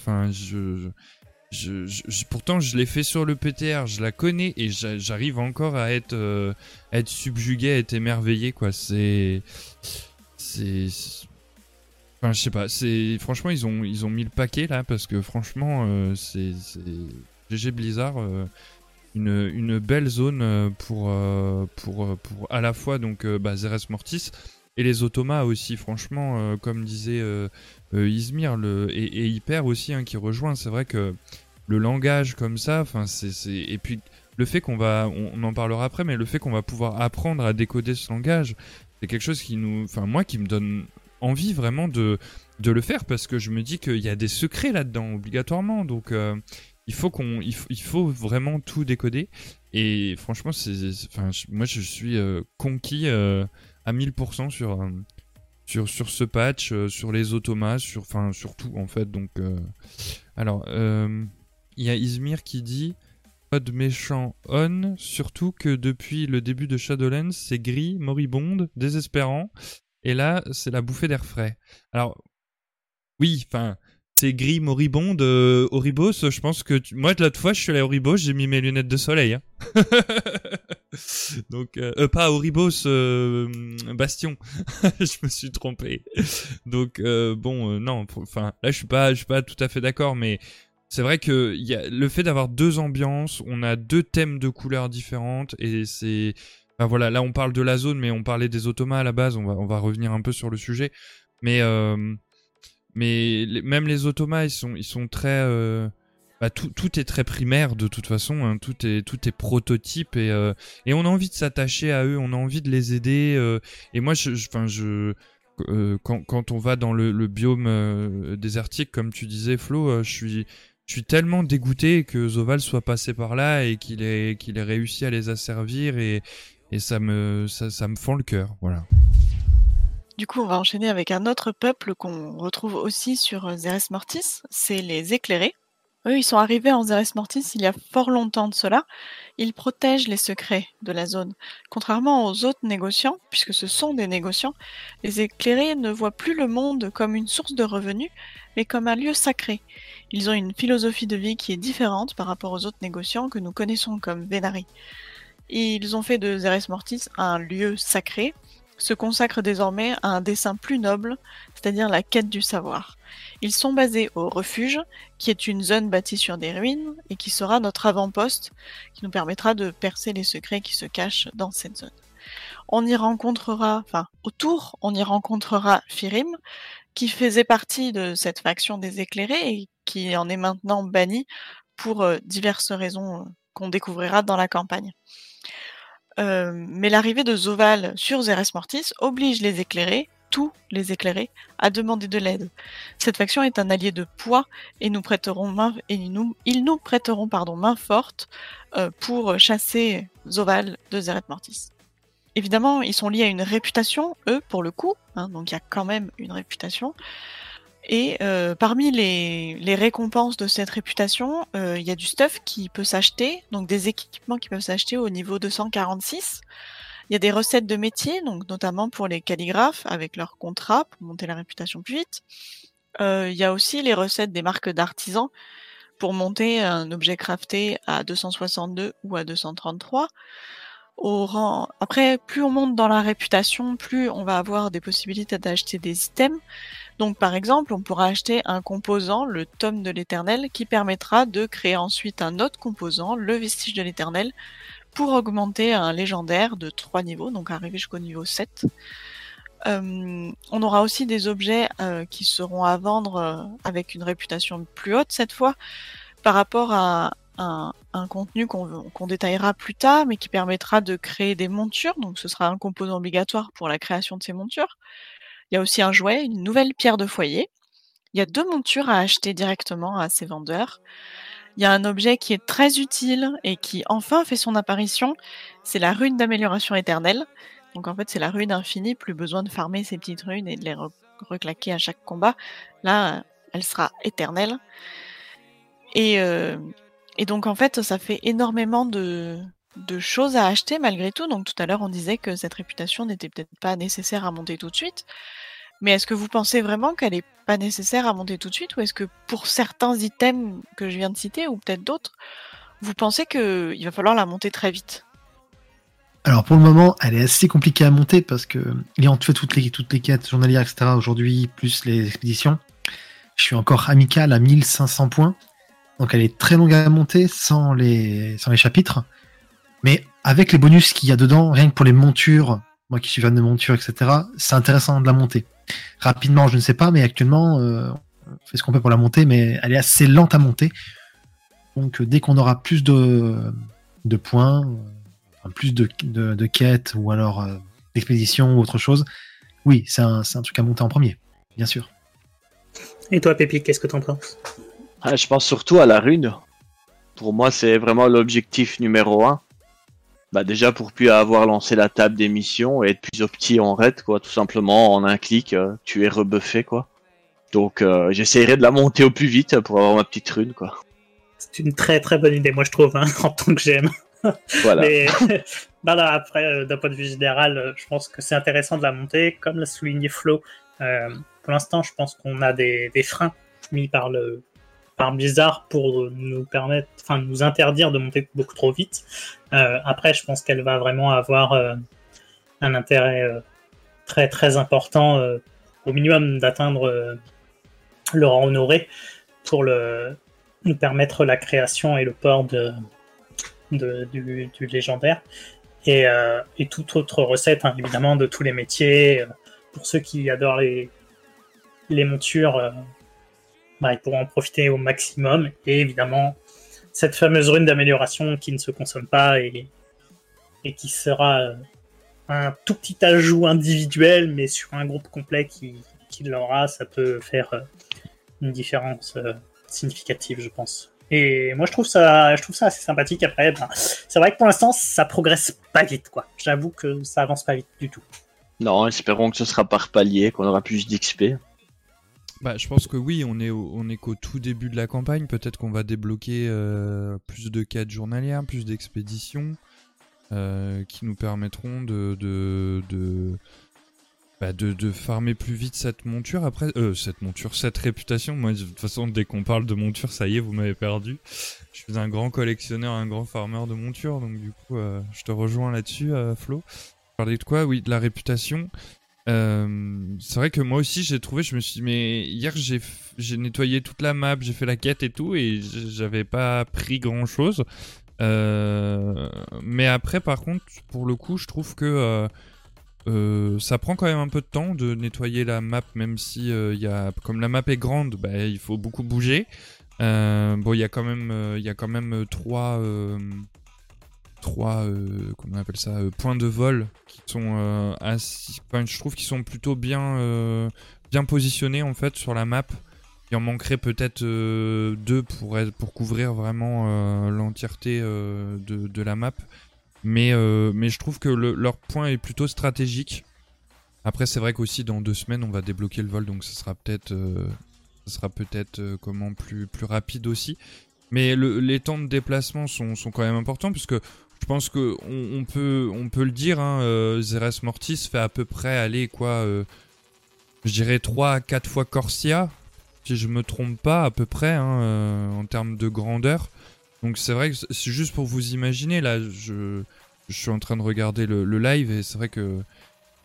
Pourtant, je l'ai fait sur le PTR, je la connais et j'arrive encore à être, subjugué, à être émerveillé. C'est. Je sais pas. Franchement, ils ont, mis le paquet là parce que franchement, c'est. GG Blizzard. Une, une, belle zone pour, pour, pour à la fois donc bah, Zeres Mortis et les automas aussi, franchement, comme disait euh, Izmir et, Hyper aussi hein, qui rejoint. C'est vrai que le langage comme ça, enfin c'est et puis le fait qu'on va, on, en parlera après, mais le fait qu'on va pouvoir apprendre à décoder ce langage, c'est quelque chose qui nous, enfin moi qui me donne envie vraiment de de le faire parce que je me dis qu'il y a des secrets là-dedans obligatoirement, donc euh, il faut qu'on, il, faut vraiment tout décoder. Et franchement, c'est, enfin moi je suis euh, conquis à 1000% sur sur, sur ce patch, euh, sur les automas, sur, enfin, tout en fait. Donc, euh, alors, euh, il y a Izmir qui dit Mode méchant on, surtout que depuis le début de Shadowlands, c'est gris, moribonde, désespérant, et là, c'est la bouffée d'air frais. Alors, oui, enfin, c'est gris moribonde euh, Oribos je pense que moi l'autre fois je suis allé à Oribos j'ai mis mes lunettes de soleil hein. <laughs> donc euh, euh, pas Oribos Bastion <laughs> je me suis trompé donc bon non enfin là je suis pas je suis pas tout à fait d'accord mais c'est vrai que le fait d'avoir deux ambiances on a deux thèmes de couleurs différentes et c'est là on parle de la zone mais on parlait des automas à la base on va revenir un peu sur le sujet mais mais même les automas, ils sont, très. Euh, bah, tout, est très primaire de toute façon. Hein. tout est, tout est prototype et, euh, et on a envie de s'attacher à eux, on a envie de les aider. Euh, et moi, quand, on va dans le, biome désertique, comme tu disais, Flo, je suis, tellement dégoûté que Zoval soit passé par là et qu'il ait, qu'il ait réussi à les asservir et ça me, ça, me fend le cœur. Voilà. Du coup, on va enchaîner avec un autre peuple qu'on retrouve aussi sur euh, Zeres Mortis, c'est les éclairés. Eux, ils sont arrivés en Zeres Mortis il y a fort longtemps de cela. Ils protègent les secrets de la zone. Contrairement aux autres négociants, puisque ce sont des négociants, les éclairés ne voient plus le monde comme une source de revenus, mais comme un lieu sacré. Ils ont une philosophie de vie qui est différente par rapport aux autres négociants que nous connaissons comme Vénari. Ils ont fait de Zeres Mortis un lieu sacré, se consacrent désormais à un dessin plus noble, c'est-à-dire la quête du savoir. Ils sont basés au refuge, qui est une zone bâtie sur des ruines et qui sera notre avant-poste, qui nous permettra de percer les secrets qui se cachent dans cette zone. On y rencontrera, enfin, autour, on y rencontrera Firim, qui faisait partie de cette faction des éclairés et qui en est maintenant banni pour euh, diverses raisons euh, qu'on découvrira dans la campagne. Euh, mais l'arrivée de Zoval sur Zeres Mortis oblige les éclairés, tous les éclairés, à demander de l'aide. Cette faction est un allié de poids et nous prêteront main, et nous, ils nous prêteront pardon, main forte euh, pour chasser Zoval de Zeres Mortis. Évidemment, ils sont liés à une réputation, eux, pour le coup, hein, donc il y a quand même une réputation. Et euh, parmi les, récompenses de cette réputation, euh, il y a du stuff qui peut s'acheter, donc des équipements qui peuvent s'acheter au niveau 246. Il y a des recettes de métier, donc notamment pour les calligraphes avec leur contrat pour monter la réputation plus vite. Euh, il y a aussi les recettes des marques d'artisans pour monter un objet crafté à 262 ou à 233. Au rang... Après, plus on monte dans la réputation, plus on va avoir des possibilités d'acheter des items. Donc par exemple, on pourra acheter un composant, le tome de l'éternel, qui permettra de créer ensuite un autre composant, le vestige de l'éternel, pour augmenter un légendaire de 3 niveaux, donc arriver jusqu'au niveau 7. Euh, on aura aussi des objets euh, qui seront à vendre euh, avec une réputation plus haute cette fois par rapport à un, contenu qu'on détaillera plus tard mais qui permettra de créer des montures, donc ce sera un composant obligatoire pour la création de ces montures. Il y a aussi un jouet, une nouvelle pierre de foyer. Il y a deux montures à acheter directement à ces vendeurs. Il y a un objet qui est très utile et qui enfin fait son apparition, c'est la rune d'amélioration éternelle. Donc en fait c'est la rune infinie, plus besoin de farmer ces petites runes et de les reclaquer à chaque combat. Là, elle sera éternelle. Et, euh, et donc en fait ça fait énormément de, de choses à acheter malgré tout. Donc tout à l'heure, on disait que cette réputation n'était peut-être pas nécessaire à monter tout de suite. Mais est-ce que vous pensez vraiment qu'elle n'est pas nécessaire à monter tout de suite? Ou est-ce que pour certains items que je viens de citer ou peut-être d'autres, vous pensez qu'il va falloir la monter très vite? Alors pour le moment, elle est assez compliquée à monter parce que ayant fait toutes les, toutes les quêtes journalières, etc. aujourd'hui, plus les expéditions, je suis encore amical à 1500 points. Donc elle est très longue à monter sans les, sans les chapitres. Mais avec les bonus qu'il y a dedans, rien que pour les montures, moi qui suis fan de montures, etc., c'est intéressant de la monter. Rapidement, je ne sais pas, mais actuellement, euh, on fait ce qu'on peut pour la monter, mais elle est assez lente à monter. Donc dès qu'on aura plus de, de points, euh, plus de, de, quêtes ou alors euh, d'expéditions ou autre chose, oui, c'est un, un truc à monter en premier, bien sûr. Et toi, Pépi, qu'est-ce que t'en penses? Ah, Je pense surtout à la rune. Pour moi, c'est vraiment l'objectif numéro un. Bah déjà pour plus avoir lancé la table des missions et être plus opti en raid, quoi, tout simplement en un clic, euh, tu es rebuffé, quoi. Donc euh, j'essaierai de la monter au plus vite pour avoir ma petite rune, quoi. C'est une très très bonne idée, moi je trouve, hein, <laughs> en tant que j'aime. Voilà. Mais <laughs> là, après, euh, d'un point de vue général, je pense que c'est intéressant de la monter, comme l'a souligné Flo. pour l'instant, je pense qu'on a des, des freins mis par le par Blizzard pour nous permettre, enfin nous interdire de monter beaucoup trop vite. Euh, après, je pense qu'elle va vraiment avoir euh, un intérêt euh, très très important, au minimum d'atteindre le rang honoré pour le, nous permettre la création et le port de, du, légendaire. Et, toute autre recette, hein, évidemment, de tous les métiers. pour ceux qui adorent les montures, bah, ils pourront en profiter au maximum. Et évidemment, cette fameuse rune d'amélioration qui ne se consomme pas et, qui sera euh, un tout petit ajout individuel, mais sur un groupe complet qui, l'aura, ça peut faire euh, une différence euh, significative, je pense. Et moi, je trouve ça, je trouve ça assez sympathique. Après, ben, c'est vrai que pour l'instant, ça progresse pas vite, quoi. J'avoue que ça avance pas vite du tout. Non, espérons que ce sera par palier, qu'on aura plus d'XP. Bah, je pense que oui, on est, on est qu'au tout début de la campagne. Peut-être qu'on va débloquer euh, plus de quêtes journalières, plus d'expéditions euh, qui nous permettront de, de, de, bah, de, de, farmer plus vite cette monture. Après, euh, cette monture, cette réputation. Moi, de toute façon, dès qu'on parle de monture, ça y est, vous m'avez perdu. Je suis un grand collectionneur, un grand farmer de montures, donc du coup, euh, je te rejoins là-dessus, Flo. Parler de quoi? Oui, de la réputation. Euh, c'est vrai que moi aussi j'ai trouvé, je me suis dit, mais hier j'ai nettoyé toute la map, j'ai fait la quête et tout et j'avais pas pris grand chose. Euh, mais après par contre pour le coup je trouve que euh ça prend quand même un peu de temps de nettoyer la map même si il y a comme la map est grande bah, il faut beaucoup bouger. bon il y a quand même il y a quand même trois trois euh, comment on appelle ça euh, points de vol qui sont euh, je trouve qu'ils sont plutôt bien bien positionnés en fait sur la map. Il en manquerait peut-être deux pour pour couvrir vraiment l'entièreté de, la map. Mais mais je trouve que leur point est plutôt stratégique. Après c'est vrai qu'aussi dans deux semaines on va débloquer le vol donc ce sera peut-être ce sera peut-être comment plus plus rapide aussi. Mais les temps de déplacement sont, sont quand même importants puisque je pense que on, peut, on peut le dire, hein, euh, Zeres Mortis fait à peu près aller quoi, euh, je dirais 3 à 4 fois Corsia, si je me trompe pas à peu près hein, euh, en termes de grandeur. Donc c'est vrai que c'est juste pour vous imaginer, là je, je suis en train de regarder le, live et c'est vrai que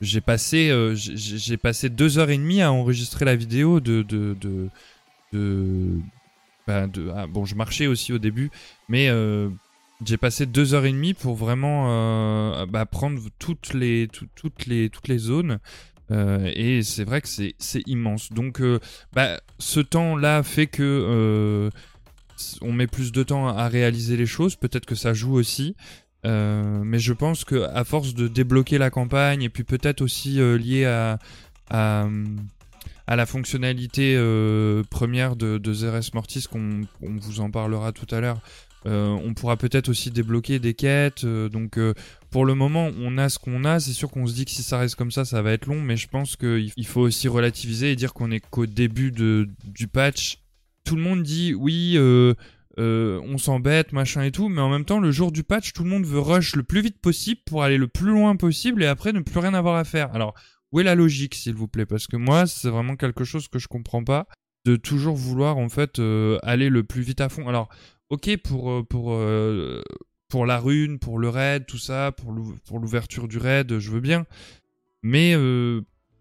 j'ai passé, j'ai passé deux heures et demie à enregistrer la vidéo de, de, de, de, bah, ah, bon je marchais aussi au début, mais j'ai passé deux heures et demie pour vraiment euh, bah, prendre toutes les, toutes les, toutes les zones. Euh, et c'est vrai que c'est, immense. Donc, euh, bah, ce temps-là fait que on met plus de temps à réaliser les choses. Peut-être que ça joue aussi. mais je pense que à force de débloquer la campagne et puis peut-être aussi lié à, à, la fonctionnalité première de, de Zeres Mortis qu'on on vous en parlera tout à l'heure euh, on pourra peut-être aussi débloquer des quêtes. Euh, donc euh, pour le moment, on a ce qu'on a. C'est sûr qu'on se dit que si ça reste comme ça, ça va être long. Mais je pense qu'il faut aussi relativiser et dire qu'on est qu'au début de, du patch. Tout le monde dit oui. on s'embête, machin et tout, mais en même temps, le jour du patch, tout le monde veut rush le plus vite possible pour aller le plus loin possible et après ne plus rien avoir à faire. Alors, où est la logique, s'il vous plaît? Parce que moi, c'est vraiment quelque chose que je comprends pas, de toujours vouloir en fait aller le plus vite à fond. Alors, ok pour euh, pour pour la rune, pour le raid, tout ça, pour l'ouverture du raid, je veux bien, mais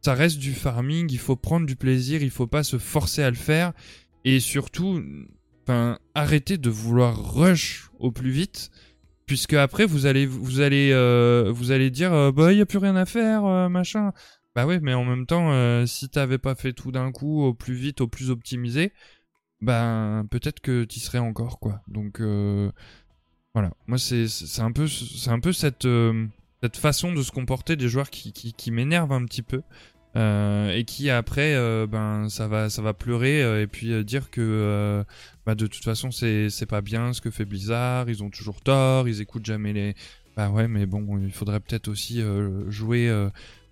ça reste du farming. Il faut prendre du plaisir, il faut pas se forcer à le faire et surtout arrêtez de vouloir rush au plus vite, puisque après vous allez vous allez euh, vous allez dire euh, bah il y a plus rien à faire euh, machin. Bah ouais, mais en même temps, si t'avais pas fait tout d'un coup au plus vite, au plus optimisé, ben peut-être que t'y serais encore quoi. Donc voilà, moi c'est un peu c'est un peu cette cette façon de se comporter des joueurs qui, qui, m'énerve un petit peu. Euh, et qui après euh, ben ça va ça va pleurer euh, et puis dire que bah, de toute façon c'est c'est pas bien ce que fait Blizzard ils ont toujours tort ils écoutent jamais les bah ouais mais bon il faudrait peut-être aussi jouer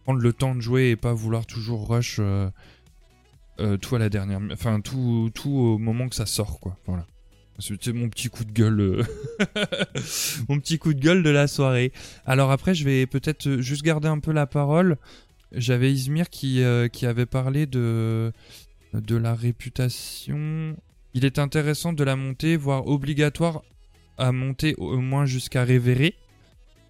prendre le temps de jouer et pas vouloir toujours rush tout à la dernière enfin tout tout au moment que ça sort quoi voilà c'était mon petit coup de gueule, <laughs> mon petit coup de gueule de la soirée. Alors après, je vais peut-être juste garder un peu la parole j'avais Izmir qui, euh, qui avait parlé de, de la réputation. Il est intéressant de la monter, voire obligatoire à monter au moins jusqu'à révérer.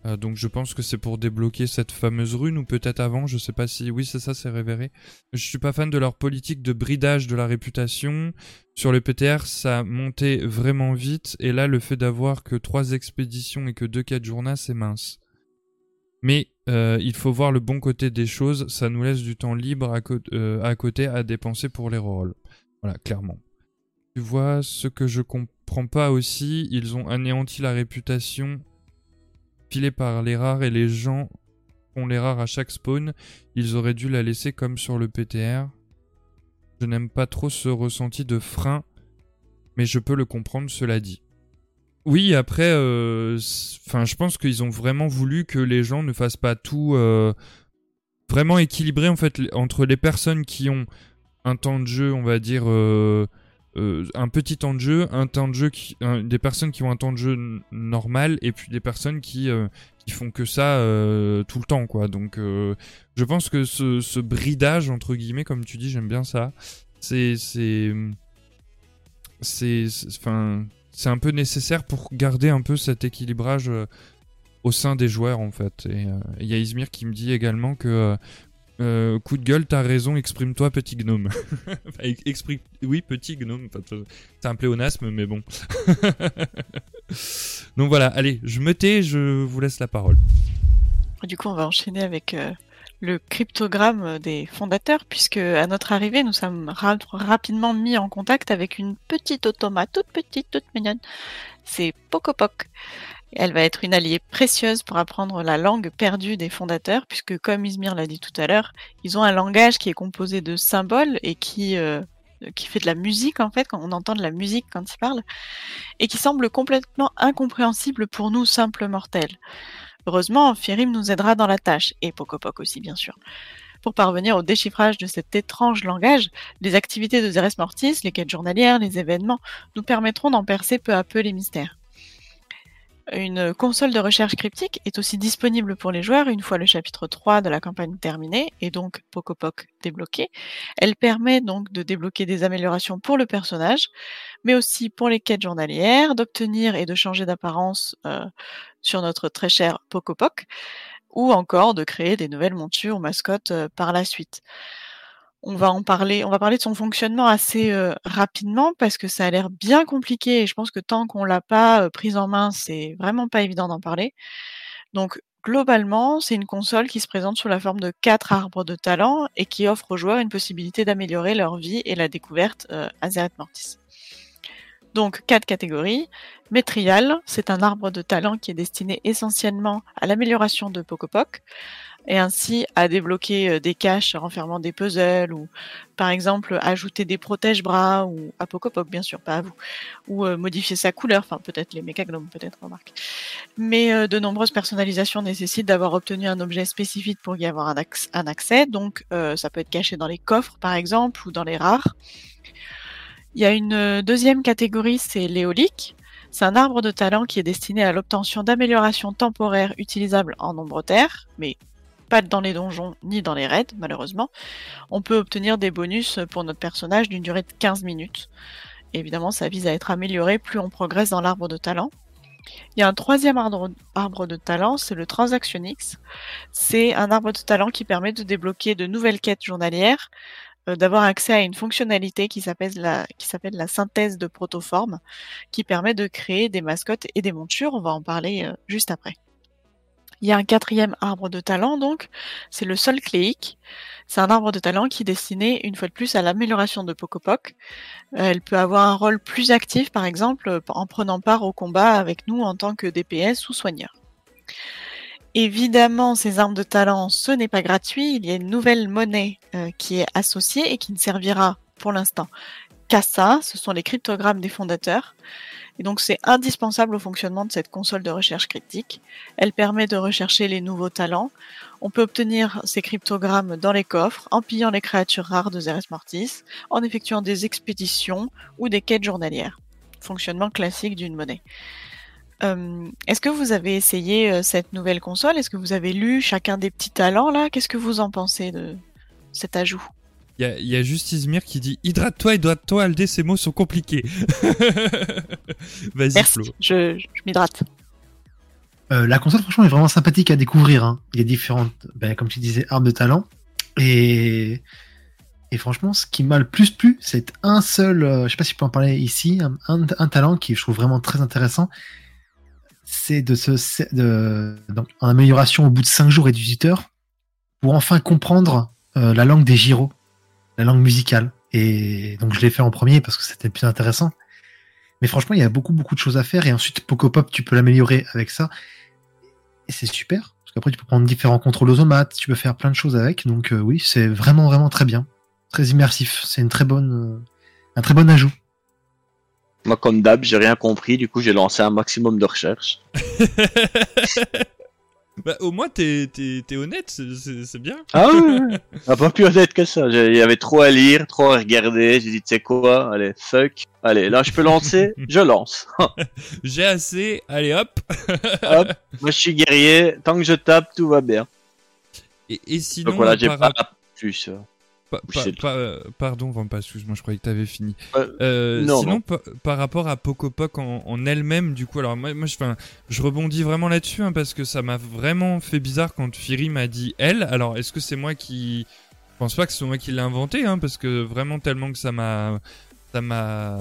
Euh, donc je pense que c'est pour débloquer cette fameuse rune ou peut-être avant, je sais pas si oui c'est ça c'est révéré. Je suis pas fan de leur politique de bridage de la réputation. Sur le PTR ça montait vraiment vite et là le fait d'avoir que trois expéditions et que deux quêtes journaux c'est mince. Mais euh, il faut voir le bon côté des choses, ça nous laisse du temps libre à, euh, à côté à dépenser pour les rôles. Voilà, clairement. Tu vois, ce que je comprends pas aussi, ils ont anéanti la réputation par les rares et les gens font les rares à chaque spawn. Ils auraient dû la laisser comme sur le PTR. Je n'aime pas trop ce ressenti de frein, mais je peux le comprendre, cela dit. Oui, après, euh, je pense qu'ils ont vraiment voulu que les gens ne fassent pas tout euh, vraiment équilibré en fait entre les personnes qui ont un temps de jeu, on va dire euh, un petit temps de jeu, un temps de jeu des personnes qui ont un temps de jeu normal et puis des personnes qui qui font que ça tout le temps quoi. Donc, je pense que ce, ce bridage entre guillemets, comme tu dis, j'aime bien ça. C'est c'est c'est enfin c'est un peu nécessaire pour garder un peu cet équilibrage euh, au sein des joueurs en fait. Et euh, il y a Izmir qui me dit également que euh, coup de gueule, t'as raison, exprime-toi petit gnome. <laughs> exprime... Oui, petit gnome, c'est un pléonasme, mais bon. <laughs> Donc voilà, allez, je me tais, je vous laisse la parole. Du coup, on va enchaîner avec le cryptogramme des fondateurs, puisque à notre arrivée, nous sommes rapidement mis en contact avec une petite automate, toute petite, toute mignonne. C'est Pocopoc. Elle va être une alliée précieuse pour apprendre la langue perdue des fondateurs, puisque comme Izmir l'a dit tout à l'heure, ils ont un langage qui est composé de symboles et qui, euh, qui fait de la musique en fait, quand on entend de la musique quand ils parlent, et qui semble complètement incompréhensible pour nous simples mortels. Heureusement, Firim nous aidera dans la tâche, et Pokopok aussi bien sûr. Pour parvenir au déchiffrage de cet étrange langage, les activités de Zeres Mortis, les quêtes journalières, les événements, nous permettront d'en percer peu à peu les mystères. Une console de recherche cryptique est aussi disponible pour les joueurs une fois le chapitre 3 de la campagne terminé et donc Pokopok débloqué. Elle permet donc de débloquer des améliorations pour le personnage, mais aussi pour les quêtes journalières, d'obtenir et de changer d'apparence euh, sur notre très cher Pokopok, ou encore de créer des nouvelles montures ou mascottes euh, par la suite on va en parler, on va parler de son fonctionnement assez rapidement parce que ça a l'air bien compliqué et je pense que tant qu'on l'a pas prise en main, c'est vraiment pas évident d'en parler. Donc globalement, c'est une console qui se présente sous la forme de quatre arbres de talent et qui offre aux joueurs une possibilité d'améliorer leur vie et la découverte à Zeret Mortis. Donc quatre catégories. Métrial, c'est un arbre de talent qui est destiné essentiellement à l'amélioration de Pokopok et ainsi à débloquer euh, des caches renfermant des puzzles ou par exemple ajouter des protège-bras ou à Pokopok bien sûr, pas à vous, ou euh, modifier sa couleur, enfin peut-être les mécagnomes peut-être remarque. Mais euh, de nombreuses personnalisations nécessitent d'avoir obtenu un objet spécifique pour y avoir un accès, donc ça peut être caché dans les coffres par exemple ou dans les rares. Il y a une euh, deuxième catégorie, c'est l'éolique. C'est un arbre de talent qui est destiné à l'obtention d'améliorations temporaires utilisables en nombre terre, mais pas dans les donjons ni dans les raids, malheureusement. On peut obtenir des bonus pour notre personnage d'une durée de 15 minutes. évidemment, ça vise à être amélioré plus on progresse dans l'arbre de talent. Il y a un troisième arbre, de talent, c'est le Transactionix. C'est un arbre de talent qui permet de débloquer de nouvelles quêtes journalières, d'avoir accès à une fonctionnalité qui s'appelle la, synthèse de protoforme, qui permet de créer des mascottes et des montures. On va en parler euh, juste après. Il y a un quatrième arbre de talent, donc, c'est le sol cléique. C'est un arbre de talent qui est destiné, une fois de plus, à l'amélioration de Pocopoc. Euh, elle peut avoir un rôle plus actif, par exemple, en prenant part au combat avec nous en tant que DPS ou soigneur. Évidemment, ces armes de talent, ce n'est pas gratuit. Il y a une nouvelle monnaie euh, qui est associée et qui ne servira pour l'instant qu'à ça. Ce sont les cryptogrammes des fondateurs. Et donc c'est indispensable au fonctionnement de cette console de recherche critique. Elle permet de rechercher les nouveaux talents. On peut obtenir ces cryptogrammes dans les coffres, en pillant les créatures rares de Zeres Mortis, en effectuant des expéditions ou des quêtes journalières. Fonctionnement classique d'une monnaie. Euh, Est-ce que vous avez essayé euh, cette nouvelle console? Est-ce que vous avez lu chacun des petits talents là? Qu'est-ce que vous en pensez de cet ajout? Il y, a juste Izmir qui dit Hydrate-toi, hydrate-toi, Aldé, ces mots sont compliqués. <laughs> Vas-y, Merci, Flo. je, je m'hydrate. Euh, la console, franchement, est vraiment sympathique à découvrir. hein. Il y a différentes, ben, comme tu disais, arbres de talent. Et, et franchement, ce qui m'a le plus plu, c'est un seul, euh, je sais pas si je peux en parler ici, un, un- un talent qui je trouve vraiment très intéressant. C'est de se, de, donc, en amélioration au bout de 5 jours et 18 heures, pour enfin comprendre euh, la langue des gyros, la langue musicale. Et donc, je l'ai fait en premier parce que c'était plus intéressant. Mais franchement, il y a beaucoup, beaucoup de choses à faire. Et ensuite, Pocopop, tu peux l'améliorer avec ça. Et c'est super. Parce qu'après, tu peux prendre différents contrôles automates, tu peux faire plein de choses avec. Donc, euh, oui, c'est vraiment, vraiment très bien. Très immersif. C'est une très bonne, euh, un très bon ajout. Moi, comme d'hab, j'ai rien compris, du coup, j'ai lancé un maximum de recherches. <laughs> Bah, au moins, t'es t'es- t'es honnête, c'est- bien. Ah ouais, <laughs> ah, pas plus honnête que ça. Il y avait trop à lire, trop à regarder. J'ai dit, tu sais quoi, allez, fuck. Allez, là, je peux lancer, je lance. <laughs> J'ai assez, allez hop. Hop, moi, je suis guerrier. Tant que je tape, tout va bien. Et, et sinon, Donc voilà, j'ai par- pas plus. Pa- pa- pa- pardon, Vampa, excuse-moi, je croyais que t'avais fini. Euh, Euh, non, sinon, non. pa- par rapport à Pocopoc en, en elle-même, du coup, alors moi, moi je, je rebondis vraiment là-dessus hein, parce que ça m'a vraiment fait bizarre quand Firi m'a dit elle. Alors, est-ce que c'est moi qui. Je pense pas que c'est moi qui l'ai inventé, hein, parce que vraiment tellement que ça m'a. Ça m'a.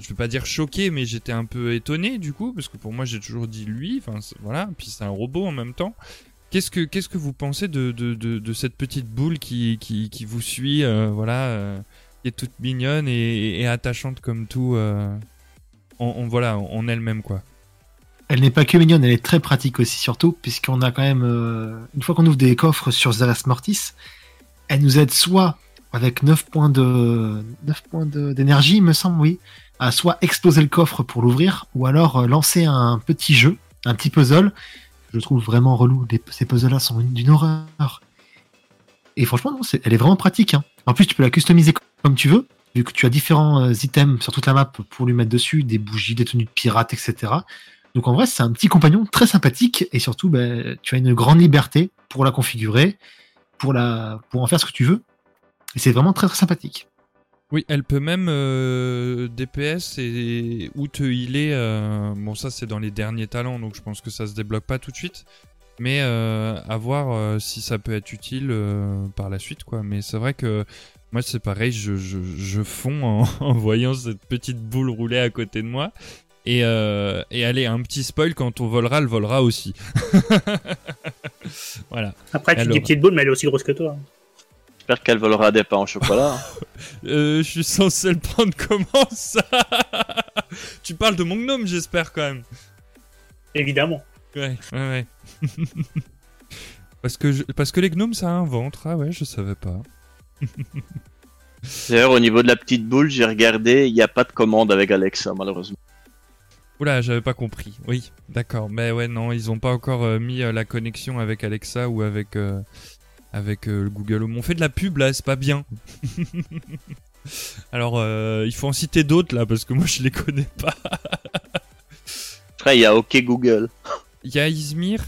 Je vais pas dire choqué, mais j'étais un peu étonné du coup, parce que pour moi j'ai toujours dit lui, enfin voilà, puis c'est un robot en même temps. Qu'est-ce que, qu'est-ce que vous pensez de, de, de, cette petite boule qui, qui, vous suit, euh, voilà, euh, qui est toute mignonne et, attachante comme tout, euh, en, en- voilà, elle-même quoi? Elle n'est pas que mignonne, elle est très pratique aussi, surtout, puisqu'on a quand même, euh, une fois qu'on ouvre des coffres sur Zeres Mortis, elle nous aide soit avec 9 points de 9 points d'énergie, me semble, oui, à soit exploser le coffre pour l'ouvrir, ou alors lancer un petit jeu, un petit puzzle. Je trouve vraiment relou. Ces puzzles-là sont une- d'une horreur. Et franchement, non, elle est vraiment pratique. hein. En plus, tu peux la customiser comme tu veux, vu que tu as différents euh, items sur toute la map pour lui mettre dessus, des bougies, des tenues de pirates, etc. Donc en vrai, c'est un petit compagnon très sympathique et surtout, ben, tu as une grande liberté pour la configurer, pour, la, pour en faire ce que tu veux. Et c'est vraiment très sympathique. Oui, elle peut même euh, DPS et ou te healer. euh, bon, ça c'est dans les derniers talents, donc je pense que ça se débloque pas tout de suite. Mais euh, à voir si ça peut être utile par la suite, quoi. Mais c'est vrai que moi c'est pareil, je, je, je fonds en, <laughs> en voyant cette petite boule rouler à côté de moi. Et, et allez, un petit spoil, quand on volera, elle volera aussi. <laughs> voilà. Après, tu Alors. dis petite boule, mais elle est aussi grosse que toi. J'espère qu'elle volera des pains au chocolat. <laughs> Euh, je suis censé le prendre comment ça? <laughs> Tu parles de mon gnome, j'espère quand même. Évidemment. Ouais, ouais, ouais. <laughs> parce, que je- parce que les gnomes, ça a un ventre. Ah ouais, je savais pas. D'ailleurs, au niveau de la petite boule, j'ai regardé, il n'y a pas de commande avec Alexa, malheureusement. Oula, j'avais pas compris. Oui, d'accord. Mais ouais, non, ils ont pas encore euh, mis euh, la connexion avec Alexa ou avec, euh, avec euh, le Google Home. On fait de la pub là, c'est pas bien. <laughs> Alors, euh, il faut en citer d'autres là, parce que moi je les connais pas. <laughs> Après, il y a OK Google. Il y a Izmir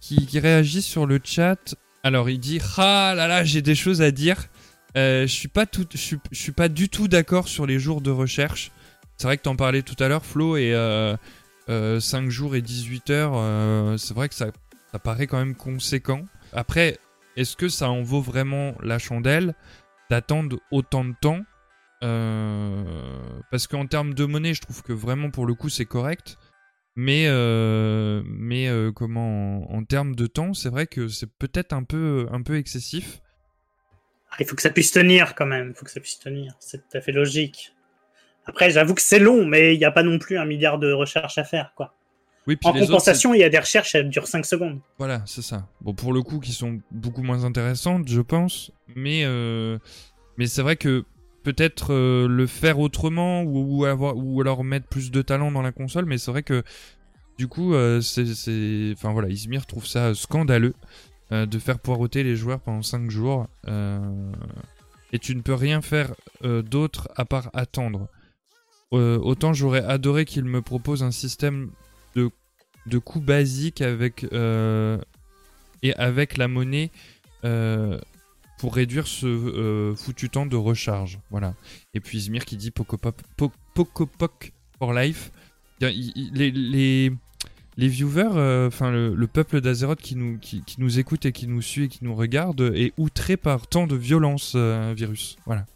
qui, qui réagit sur le chat. Alors, il dit Ah là là, j'ai des choses à dire. Euh, je suis pas tout, je suis, je suis pas du tout d'accord sur les jours de recherche. C'est vrai que t'en parlais tout à l'heure, Flo, et euh, euh, 5 jours et 18 heures, c'est vrai que ça, ça paraît quand même conséquent. Après, est-ce que ça en vaut vraiment la chandelle d'attendre autant de temps Euh, Parce qu'en termes de monnaie, je trouve que vraiment pour le coup c'est correct. Mais, euh, euh, comment en, en termes de temps, c'est vrai que c'est peut-être un peu, un peu excessif. Ah, Il faut que ça puisse tenir quand même. Il faut que ça puisse tenir. C'est tout à fait logique. Après, j'avoue que c'est long, mais il n'y a pas non plus un milliard de recherches à faire, quoi. Oui, puis En autres, compensation, il y a des recherches, elles durent 5 secondes. Voilà, c'est ça. Bon, pour le coup, qui sont beaucoup moins intéressantes, je pense. Mais, euh, mais c'est vrai que peut-être euh, le faire autrement ou, ou avoir, ou alors mettre plus de talent dans la console. Mais c'est vrai que du coup, euh, c'est, enfin voilà, Izmir trouve ça scandaleux de faire poireauter les joueurs pendant 5 jours. et tu ne peux rien faire d'autre à part attendre. Autant j'aurais adoré qu'il me propose un système de, de coûts basiques avec, euh, et avec la monnaie euh, pour réduire ce euh, foutu temps de recharge. Voilà. Et puis Izmir qui dit Pokopop, Po- for life. Les, les, les viewers, enfin le, le peuple d'Azeroth qui nous, qui, nous écoute et qui nous suit et qui nous regarde est outré par tant de violence, Virus. Voilà.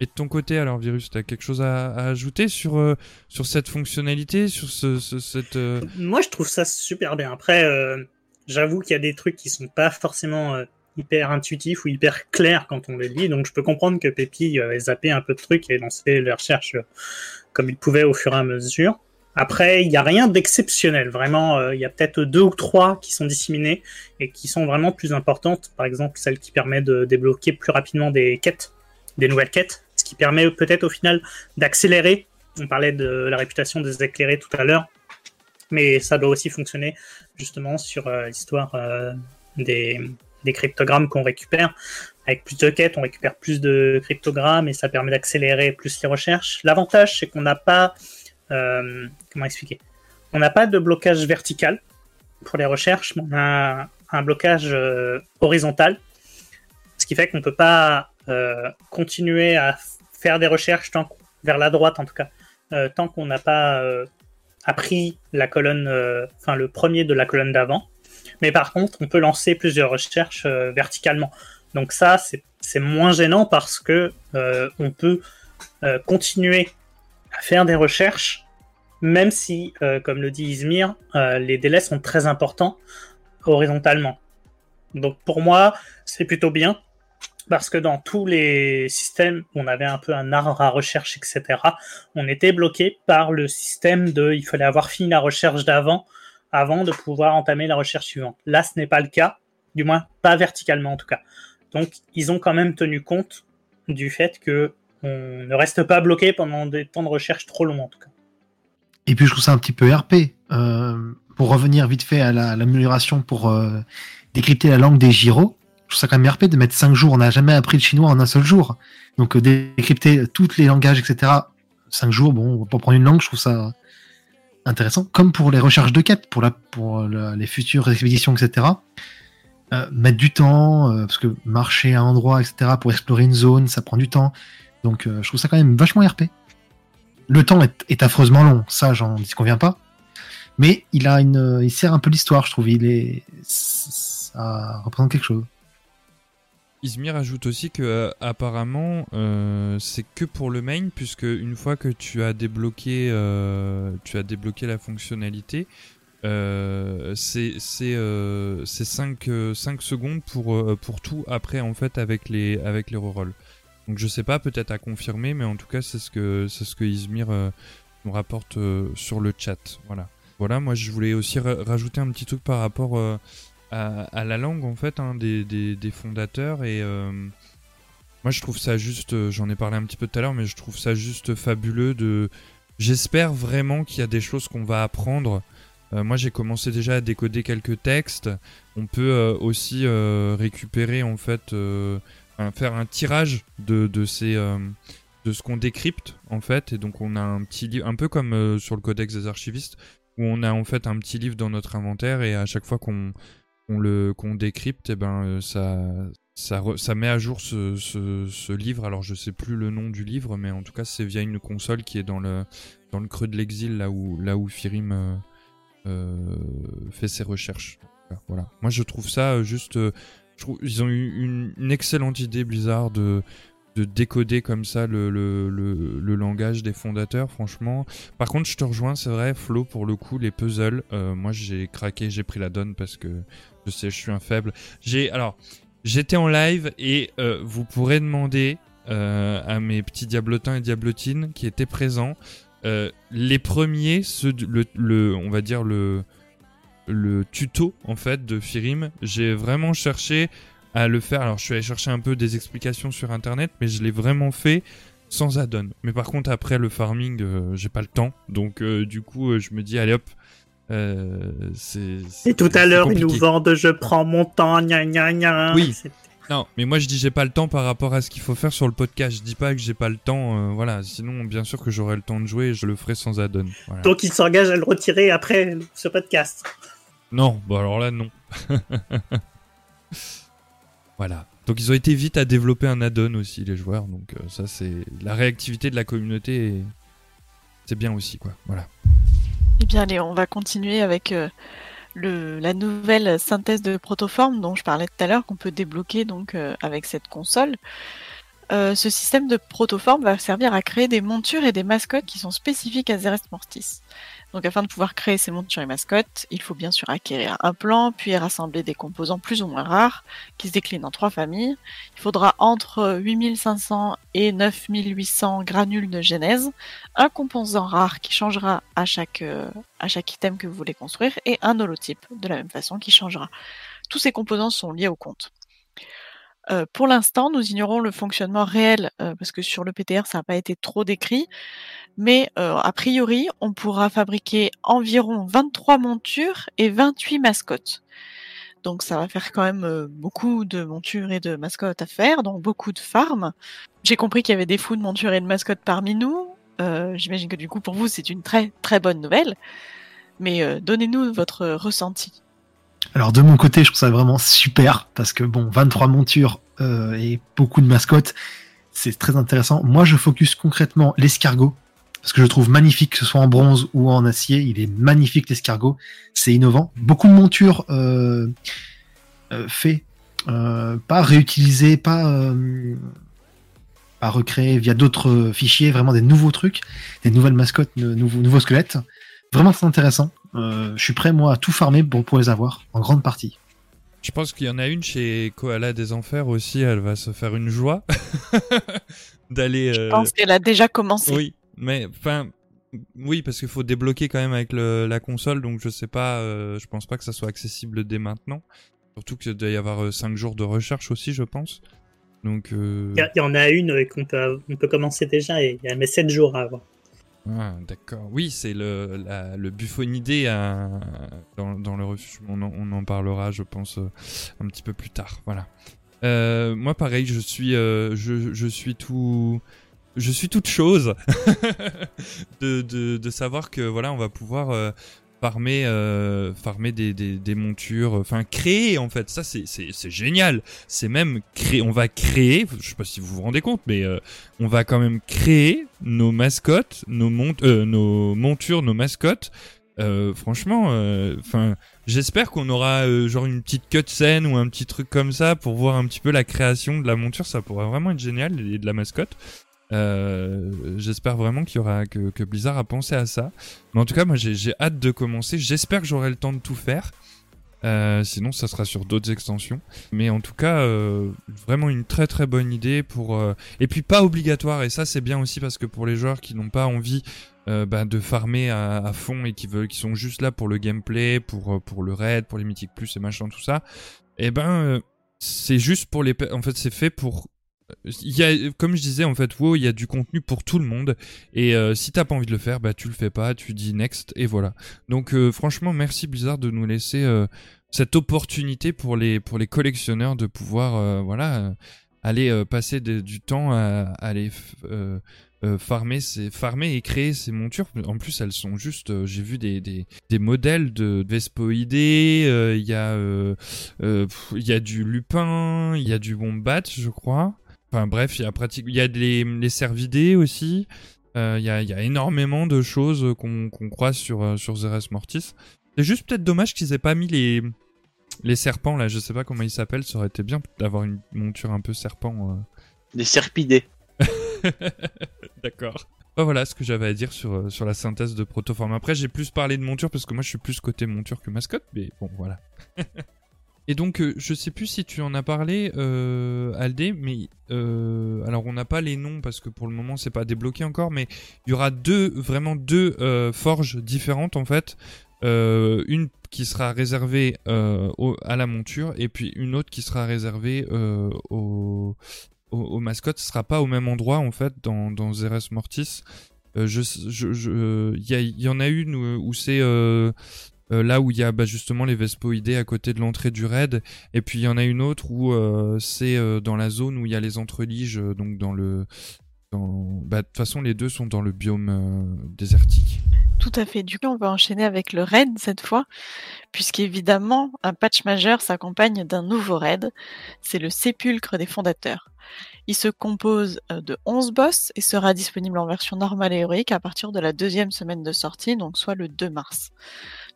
Et de ton côté, alors, Virus, t'as quelque chose à, ajouter sur, euh, sur cette fonctionnalité, sur ce, ce- cette. euh, Moi, je trouve ça super bien. Après, euh, j'avoue qu'il y a des trucs qui sont pas forcément hyper intuitifs ou hyper clairs quand on les lit. Donc, je peux comprendre que Pépi ait zappé un peu de trucs et lancé les recherches comme il pouvait au fur et à mesure. Après, il n'y a rien d'exceptionnel. Vraiment, il y a peut-être deux ou trois qui sont disséminées et qui sont vraiment plus importantes. Par exemple, celle qui permet de débloquer plus rapidement des quêtes, des nouvelles quêtes, qui permet peut-être au final d'accélérer. On parlait de la réputation des éclairés tout à l'heure mais ça doit aussi fonctionner justement sur euh, l'histoire euh, des, cryptogrammes qu'on récupère. Avec plus de quêtes, on récupère plus de cryptogrammes et ça permet d'accélérer plus les recherches. L'avantage, c'est qu'on n'a pas, euh, comment expliquer, on n'a pas de blocage vertical pour les recherches, mais on a un blocage horizontal, ce qui fait qu'on ne peut pas continuer à faire des recherches tant vers la droite en tout cas, euh, tant qu'on n'a pas euh, a pris la colonne, euh, enfin le premier de la colonne d'avant. Mais par contre, on peut lancer plusieurs recherches verticalement. Donc ça, c'est moins gênant parce que on peut continuer à faire des recherches, même si, comme le dit Izmir, les délais sont très importants horizontalement. Donc pour moi, c'est plutôt bien parce que dans tous les systèmes, on avait un peu un arbre à recherche, etc on était bloqué par le système de il fallait avoir fini la recherche d'avant avant de pouvoir entamer la recherche suivante. Là, ce n'est pas le cas, du moins pas verticalement en tout cas. Donc, ils ont quand même tenu compte du fait que on ne reste pas bloqué pendant des temps de recherche trop longs en tout cas. Et puis je trouve ça un petit peu RP. Euh, pour revenir vite fait à la- l'amélioration pour euh, décrypter la langue des gyros, je trouve ça quand même RP de mettre 5 jours. On n'a jamais appris le chinois en un seul jour. Donc euh, décrypter tous les langages, etc. 5 jours, bon, pas prendre une langue, je trouve ça intéressant. Comme pour les recherches de quêtes, pour, la, pour les futures expéditions, etc. Euh, mettre du temps, euh, parce que marcher à un endroit, etc., pour explorer une zone, ça prend du temps. Donc euh, je trouve ça quand même vachement RP. Le temps est, est affreusement long, ça j'en disconviens pas. Mais il a une, il sert un peu l'histoire, je trouve. Il est, ça représente quelque chose. Izmir ajoute aussi que euh, apparemment euh, c'est que pour le main puisque une fois que tu as débloqué euh, tu as débloqué la fonctionnalité c'est c'est c'est 5 secondes pour pour tout après en fait avec les avec les rerolls. Donc je sais pas peut-être à confirmer mais en tout cas c'est ce que c'est ce que Izmir nous rapporte sur le chat. Voilà. Voilà, moi je voulais aussi ra- rajouter un petit truc par rapport à, la langue en fait hein, des, fondateurs et euh, moi je trouve ça juste euh, j'en ai parlé un petit peu tout à l'heure mais je trouve ça juste fabuleux de j'espère vraiment qu'il y a des choses qu'on va apprendre. Euh, moi j'ai commencé déjà à décoder quelques textes. On peut aussi récupérer en fait faire un tirage de, de ces de ce qu'on décrypte en fait. Et donc on a un petit livre un peu comme sur le codex des archivistes où on a en fait un petit livre dans notre inventaire et à chaque fois qu'on qu'on le qu'on décrypte et ben euh, ça ça, ça met à jour ce, ce, livre. Alors je sais plus le nom du livre mais en tout cas c'est via une console qui est dans le dans le creux de l'exil là où là où Firim euh, euh, fait ses recherches. Voilà. Moi je trouve ça juste ils ont eu une, excellente idée Blizzard de de décoder comme ça le, le, le, langage des fondateurs, franchement. Par contre, je te rejoins, c'est vrai, Flo, pour le coup, les puzzles, moi j'ai craqué, j'ai pris la donne parce que je suis un faible. J'ai, alors, j'étais en live et euh, vous pourrez demander euh, à mes petits diablotins et diablotines qui étaient présents, euh, les premiers, ceux le, on va dire le, le tuto en fait de Firim, j'ai vraiment cherché à le faire. Alors, je suis allé chercher un peu des explications sur internet, mais je l'ai vraiment fait sans add-on. Mais par contre, après le farming, j'ai pas le temps. Donc, du coup, je me dis, allez hop. Euh, c'est. Et tout à l'heure, ils nous vendent je prends mon temps, gna gna gna. Oui. C'est- Non, mais moi je dis j'ai pas le temps par rapport à ce qu'il faut faire sur le podcast. Je dis pas que j'ai pas le temps, euh, voilà. Sinon, bien sûr que j'aurai le temps de jouer, et je le ferai sans add-on. Voilà. Donc ils s'engagent à le retirer après ce podcast. Non, bon alors là non. <laughs> voilà. Donc ils ont été vite à développer un add-on aussi les joueurs. Donc euh, ça c'est la réactivité de la communauté. et C'est bien aussi quoi. Voilà. Eh bien, allez, on va continuer avec euh, le, la nouvelle synthèse de protoforme dont je parlais tout à l'heure, qu'on peut débloquer donc euh, avec cette console. Euh, ce système de protoforme va servir à créer des montures et des mascottes qui sont spécifiques à Zerest Mortis. Donc, afin de pouvoir créer ces montures et mascottes, il faut bien sûr acquérir un plan, puis rassembler des composants plus ou moins rares, qui se déclinent en trois familles. Il faudra entre 8500 et 9800 granules de genèse, un composant rare qui changera à chaque, euh, à chaque item que vous voulez construire et un holotype de la même façon qui changera. Tous ces composants sont liés au compte. Euh, pour l'instant, nous ignorons le fonctionnement réel euh, parce que sur le PTR, ça n'a pas été trop décrit. Mais euh, a priori, on pourra fabriquer environ 23 montures et 28 mascottes. Donc ça va faire quand même beaucoup de montures et de mascottes à faire, donc beaucoup de farms. J'ai compris qu'il y avait des fous de montures et de mascottes parmi nous. J'imagine que du coup pour vous c'est une très très bonne nouvelle. Mais donnez-nous votre ressenti. Alors de mon côté, je trouve ça vraiment super parce que bon, 23 montures euh, et beaucoup de mascottes, c'est très intéressant. Moi, je focus concrètement l'escargot parce que je trouve magnifique, que ce soit en bronze ou en acier. Il est magnifique l'escargot, c'est innovant. Beaucoup de montures euh, euh, fait, euh, pas réutilisées, pas pas recréées via d'autres fichiers, vraiment des nouveaux trucs, des nouvelles mascottes, nouveaux, nouveaux squelettes. Vraiment très intéressant. Euh, je suis prêt moi à tout farmer pour, pour les avoir en grande partie. Je pense qu'il y en a une chez Koala des Enfers aussi. Elle va se faire une joie <laughs> d'aller. Je euh, pense qu'elle a déjà commencé. Oui, mais enfin, oui, parce qu'il faut débloquer quand même avec le- la console, donc je sais pas, euh, je pense pas que ça soit accessible dès maintenant. Surtout qu'il doit y avoir 5 jours de recherche aussi, je pense. Donc, euh, Il y, a- il y en a une euh, qu'on peut, on peut commencer déjà et elle met 7 jours à avoir. Ah, d'accord. Oui, c'est le, la- le dans, le refuge. On en, parlera, je pense, euh, un petit peu plus tard. Voilà. Euh, moi, pareil, je suis, euh, je, suis tout, je suis toute chose <laughs> de, savoir que voilà, on va pouvoir farmer, euh, farmer des, des, des montures, enfin créer en fait. Ça, c'est, génial. C'est même créer. On va créer. Je sais pas si vous vous rendez compte, mais euh, on va quand même créer nos mascottes, nos, mont euh, nos montures, nos mascottes. Euh, franchement, enfin, j'espère qu'on aura euh, genre une petite cutscene ou un petit truc comme ça pour voir un petit peu la création de la monture. Ça pourrait vraiment être génial et de la mascotte. Euh, j'espère vraiment qu'il y aura que, Blizzard a pensé à ça. Mais en tout cas, moi, j'ai hâte de commencer. J'espère que j'aurai le temps de tout faire. Euh, sinon, ça sera sur d'autres extensions. Mais en tout cas, euh, vraiment une très très bonne idée pour. Et puis pas obligatoire. Et ça, c'est bien aussi parce que pour les joueurs qui n'ont pas envie bah, de farmer à, fond et qui veulent, qui sont juste là pour le gameplay, pour pour le raid, pour les mythiques plus et machin tout ça. Et ben, euh, c'est juste pour les. En fait, c'est fait pour. Comme je disais, en fait, WoW, il y a du contenu pour tout le monde. Et euh, si t'as pas envie de le faire, bah tu le fais pas, tu dis next et voilà. Donc euh, franchement, merci Blizzard de nous laisser euh, cette opportunité pour les pour les collectionneurs de pouvoir euh, voilà aller passer du temps à, aller farmer, ces, farmer et créer ces montures. En plus, elles sont juste. J'ai vu des, des, des modèles de Vespoidés. euh, Il y a il y a du lupin, il y a du wombat, je crois. Enfin bref, il y a pratique, il y a les, les cervidés aussi. Euh, Il y, a, il y a énormément de choses qu'on qu'on croise sur euh, sur Zeres Mortis. C'est juste peut-être dommage qu'ils aient pas mis les les serpents là. Je sais pas comment ils s'appellent. Ça aurait été bien d'avoir une monture un peu serpent. euh. Des serpidés. <laughs> D'accord. Bah, voilà ce que j'avais à dire sur, sur la synthèse de Protoform. Après, j'ai plus parlé de monture parce que moi je suis plus côté monture que mascotte, mais bon, voilà. <laughs> Et donc, euh, je sais plus si tu en as parlé, euh, Aldé, mais euh, alors on n'a pas les noms parce que pour le moment c'est pas débloqué encore, mais il y aura deux, vraiment deux euh, forges différentes en fait. Une qui sera réservée à la monture et puis une autre qui sera réservée euh, au, au, au mascotte. Ce sera pas au même endroit en fait dans, dans Zeres Mortis. Il y, en a une où c'est euh, là où il y a bah, justement les Vespoidés à côté de l'entrée du raid, et puis il y en a une autre où euh, c'est euh, dans la zone où il y a les entreliges, donc dans le, bah, de toute façon les deux sont dans le biome désertique. Tout à fait. Du coup, on va enchaîner avec le raid cette fois, puisqu'évidemment, un patch majeur s'accompagne d'un nouveau raid. C'est le sépulcre des fondateurs. Il se compose de 11 boss et sera disponible en version normale et héroïque à partir de la deuxième semaine de sortie, donc soit le 2 mars.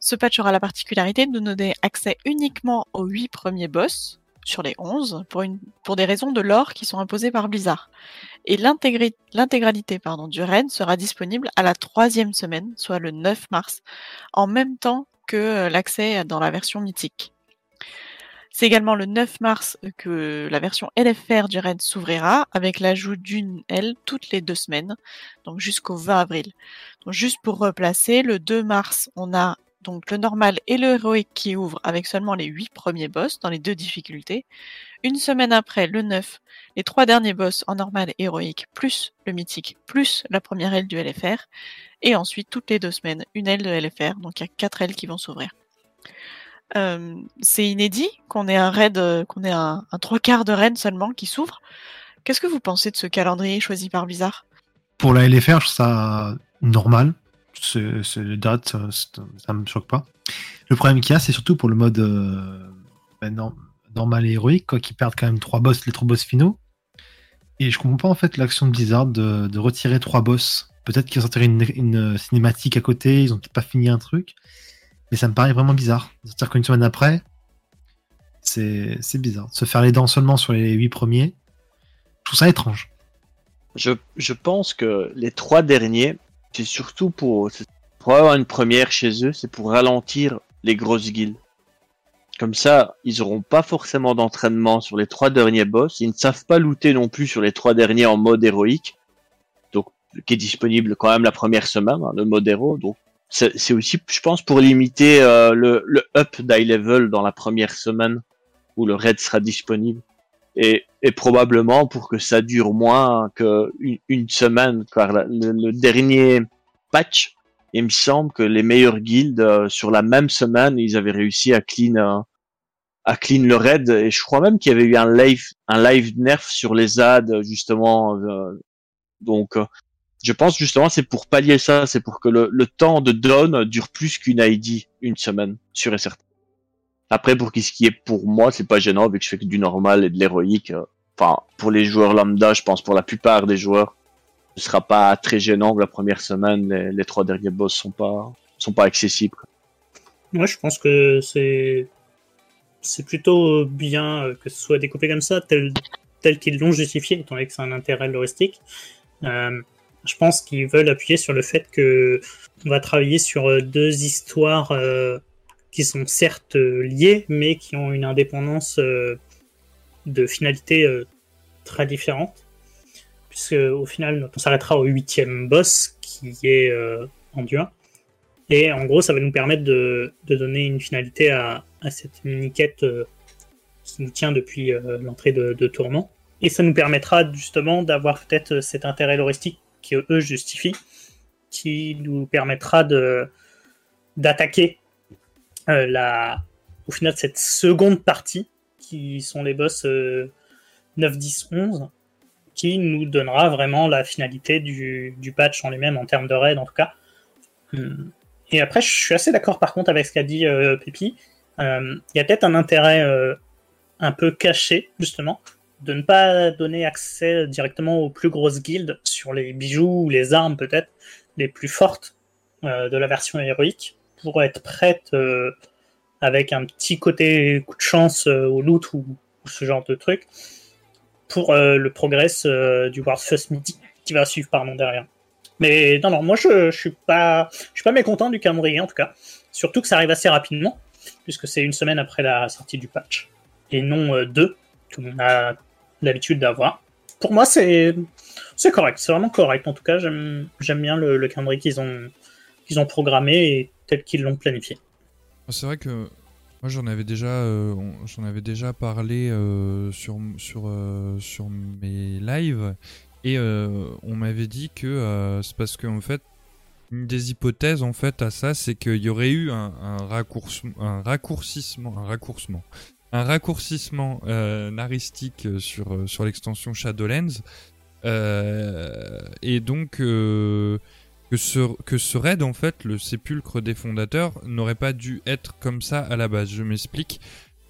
Ce patch aura la particularité de nous donner accès uniquement aux 8 premiers boss sur les 11 pour, des raisons de lore qui sont imposées par Blizzard et l'intégralité du raid sera disponible à la troisième semaine, soit le 9 mars, en même temps que euh, l'accès dans la version mythique. C'est également le 9 mars que la version LFR du raid s'ouvrira avec l'ajout d'une L toutes les deux semaines, donc jusqu'au 20 avril. Juste pour replacer, le 2 mars, on a donc le normal et le héroïque qui ouvrent avec seulement les 8 premiers boss dans les deux difficultés. Une semaine après, le 9, les trois derniers boss en normal et héroïque, plus le mythique, plus la première aile du LFR, et ensuite toutes les deux semaines, une aile de LFR, donc il y a quatre ailes qui vont s'ouvrir. Euh, c'est inédit qu'on ait un raid, euh, qu'on ait un, un trois quarts de raid seulement qui s'ouvre. Qu'est-ce que vous pensez de ce calendrier choisi par Blizzard? Pour la LFR, je trouve ça normal. C'est c'est les dates, ça, ça me choque pas. Le problème qu'il y a, c'est surtout pour le mode euh, non- normal et héroïque, quoi, qui perdent quand même trois boss, les trois boss finaux. Et je comprends pas en fait l'action de Blizzard de, retirer trois boss. Peut-être qu'ils ont sortiraient une, une cinématique à côté, ils ont peut-être pas fini un truc. Mais ça me paraît vraiment bizarre. C'est-à-dire qu'une semaine après, c'est bizarre. Se faire les dents seulement sur les huit premiers, je trouve ça étrange. Je, je pense que les trois derniers, c'est surtout pour, pour avoir une première chez eux, c'est pour ralentir les grosses guildes. Comme ça, ils auront pas forcément d'entraînement sur les trois derniers boss. Ils ne savent pas looter non plus sur les trois derniers en mode héroïque. Donc, qui est disponible quand même la première semaine, hein, le mode héros. Donc, c'est aussi, je pense, pour limiter euh, le, le up d'high level dans la première semaine où le raid sera disponible. Et, et probablement pour que ça dure moins que une, semaine, car le, le dernier patch, il me semble que les meilleures guildes euh, sur la même semaine, ils avaient réussi à clean euh, à clean le raid. Et je crois même qu'il y avait eu un live un live nerf sur les ZAD justement. euh, donc euh, je pense justement c'est pour pallier ça, c'est pour que le, le temps de down dure plus qu'une ID, une semaine, sûr et certain. Après, pour ce qui est pour moi, c'est pas gênant vu que je fais que du normal et de l'héroïque. euh, Enfin, pour les joueurs lambda, je pense pour la plupart des joueurs, ce sera pas très gênant la première semaine, les, trois derniers boss sont pas sont pas accessibles. Moi, je pense que c'est c'est plutôt bien euh, que ce soit découpé comme ça, tel, tel qu'ils l'ont justifié, étant donné que c'est un intérêt heuristique. Euh, je pense qu'ils veulent appuyer sur le fait que on va travailler sur euh, deux histoires euh, qui sont certes euh, liées, mais qui ont une indépendance euh, de finalité euh, très différente. Puisque au final, on s'arrêtera au huitième boss, qui est euh, Endure. Et en gros, ça va nous permettre de, donner une finalité à, cette mini-quête qui nous tient depuis l'entrée de, de Tourment. Et ça nous permettra justement d'avoir peut-être cet intérêt loristique qui eux justifient, qui nous permettra de d'attaquer euh, au final cette seconde partie qui sont les boss euh, 9, 10, 11, qui nous donnera vraiment la finalité du, patch en lui-même, en termes de raid en tout cas. Hum. Et après, je suis assez d'accord par contre avec ce qu'a dit euh. Euh, Il y a peut-être un intérêt euh, un peu caché, justement, de ne pas donner accès directement aux plus grosses guildes sur les bijoux ou les armes peut-être les plus fortes de la version héroïque pour être prête euh, avec un petit côté coup de chance euh, au loot ou, ce genre de truc pour euh, le progress du World First Midi qui va suivre pardon derrière. Mais non non moi je, je suis pas je suis pas mécontent du calendrier en tout cas surtout que ça arrive assez rapidement puisque c'est une semaine après la sortie du patch et non deux comme on a l'habitude d'avoir. Pour moi c'est correct c'est vraiment correct en tout cas j'aime j'aime bien le, le calendrier qu'ils ont qu'ils ont programmé et tel qu'ils l'ont planifié. C'est vrai que moi j'en avais déjà, euh, j'en avais déjà parlé euh, sur sur euh, sur mes lives et on m'avait dit que c'est parce qu'en fait une des hypothèses en fait à ça c'est qu'il y aurait eu un, un, un raccourcissement, un raccourcissement, un raccourcissement naristique sur sur l'extension Shadowlands et donc que ce, que ce raid, en fait, le sépulcre des fondateurs, n'aurait pas dû être comme ça à la base. Je m'explique.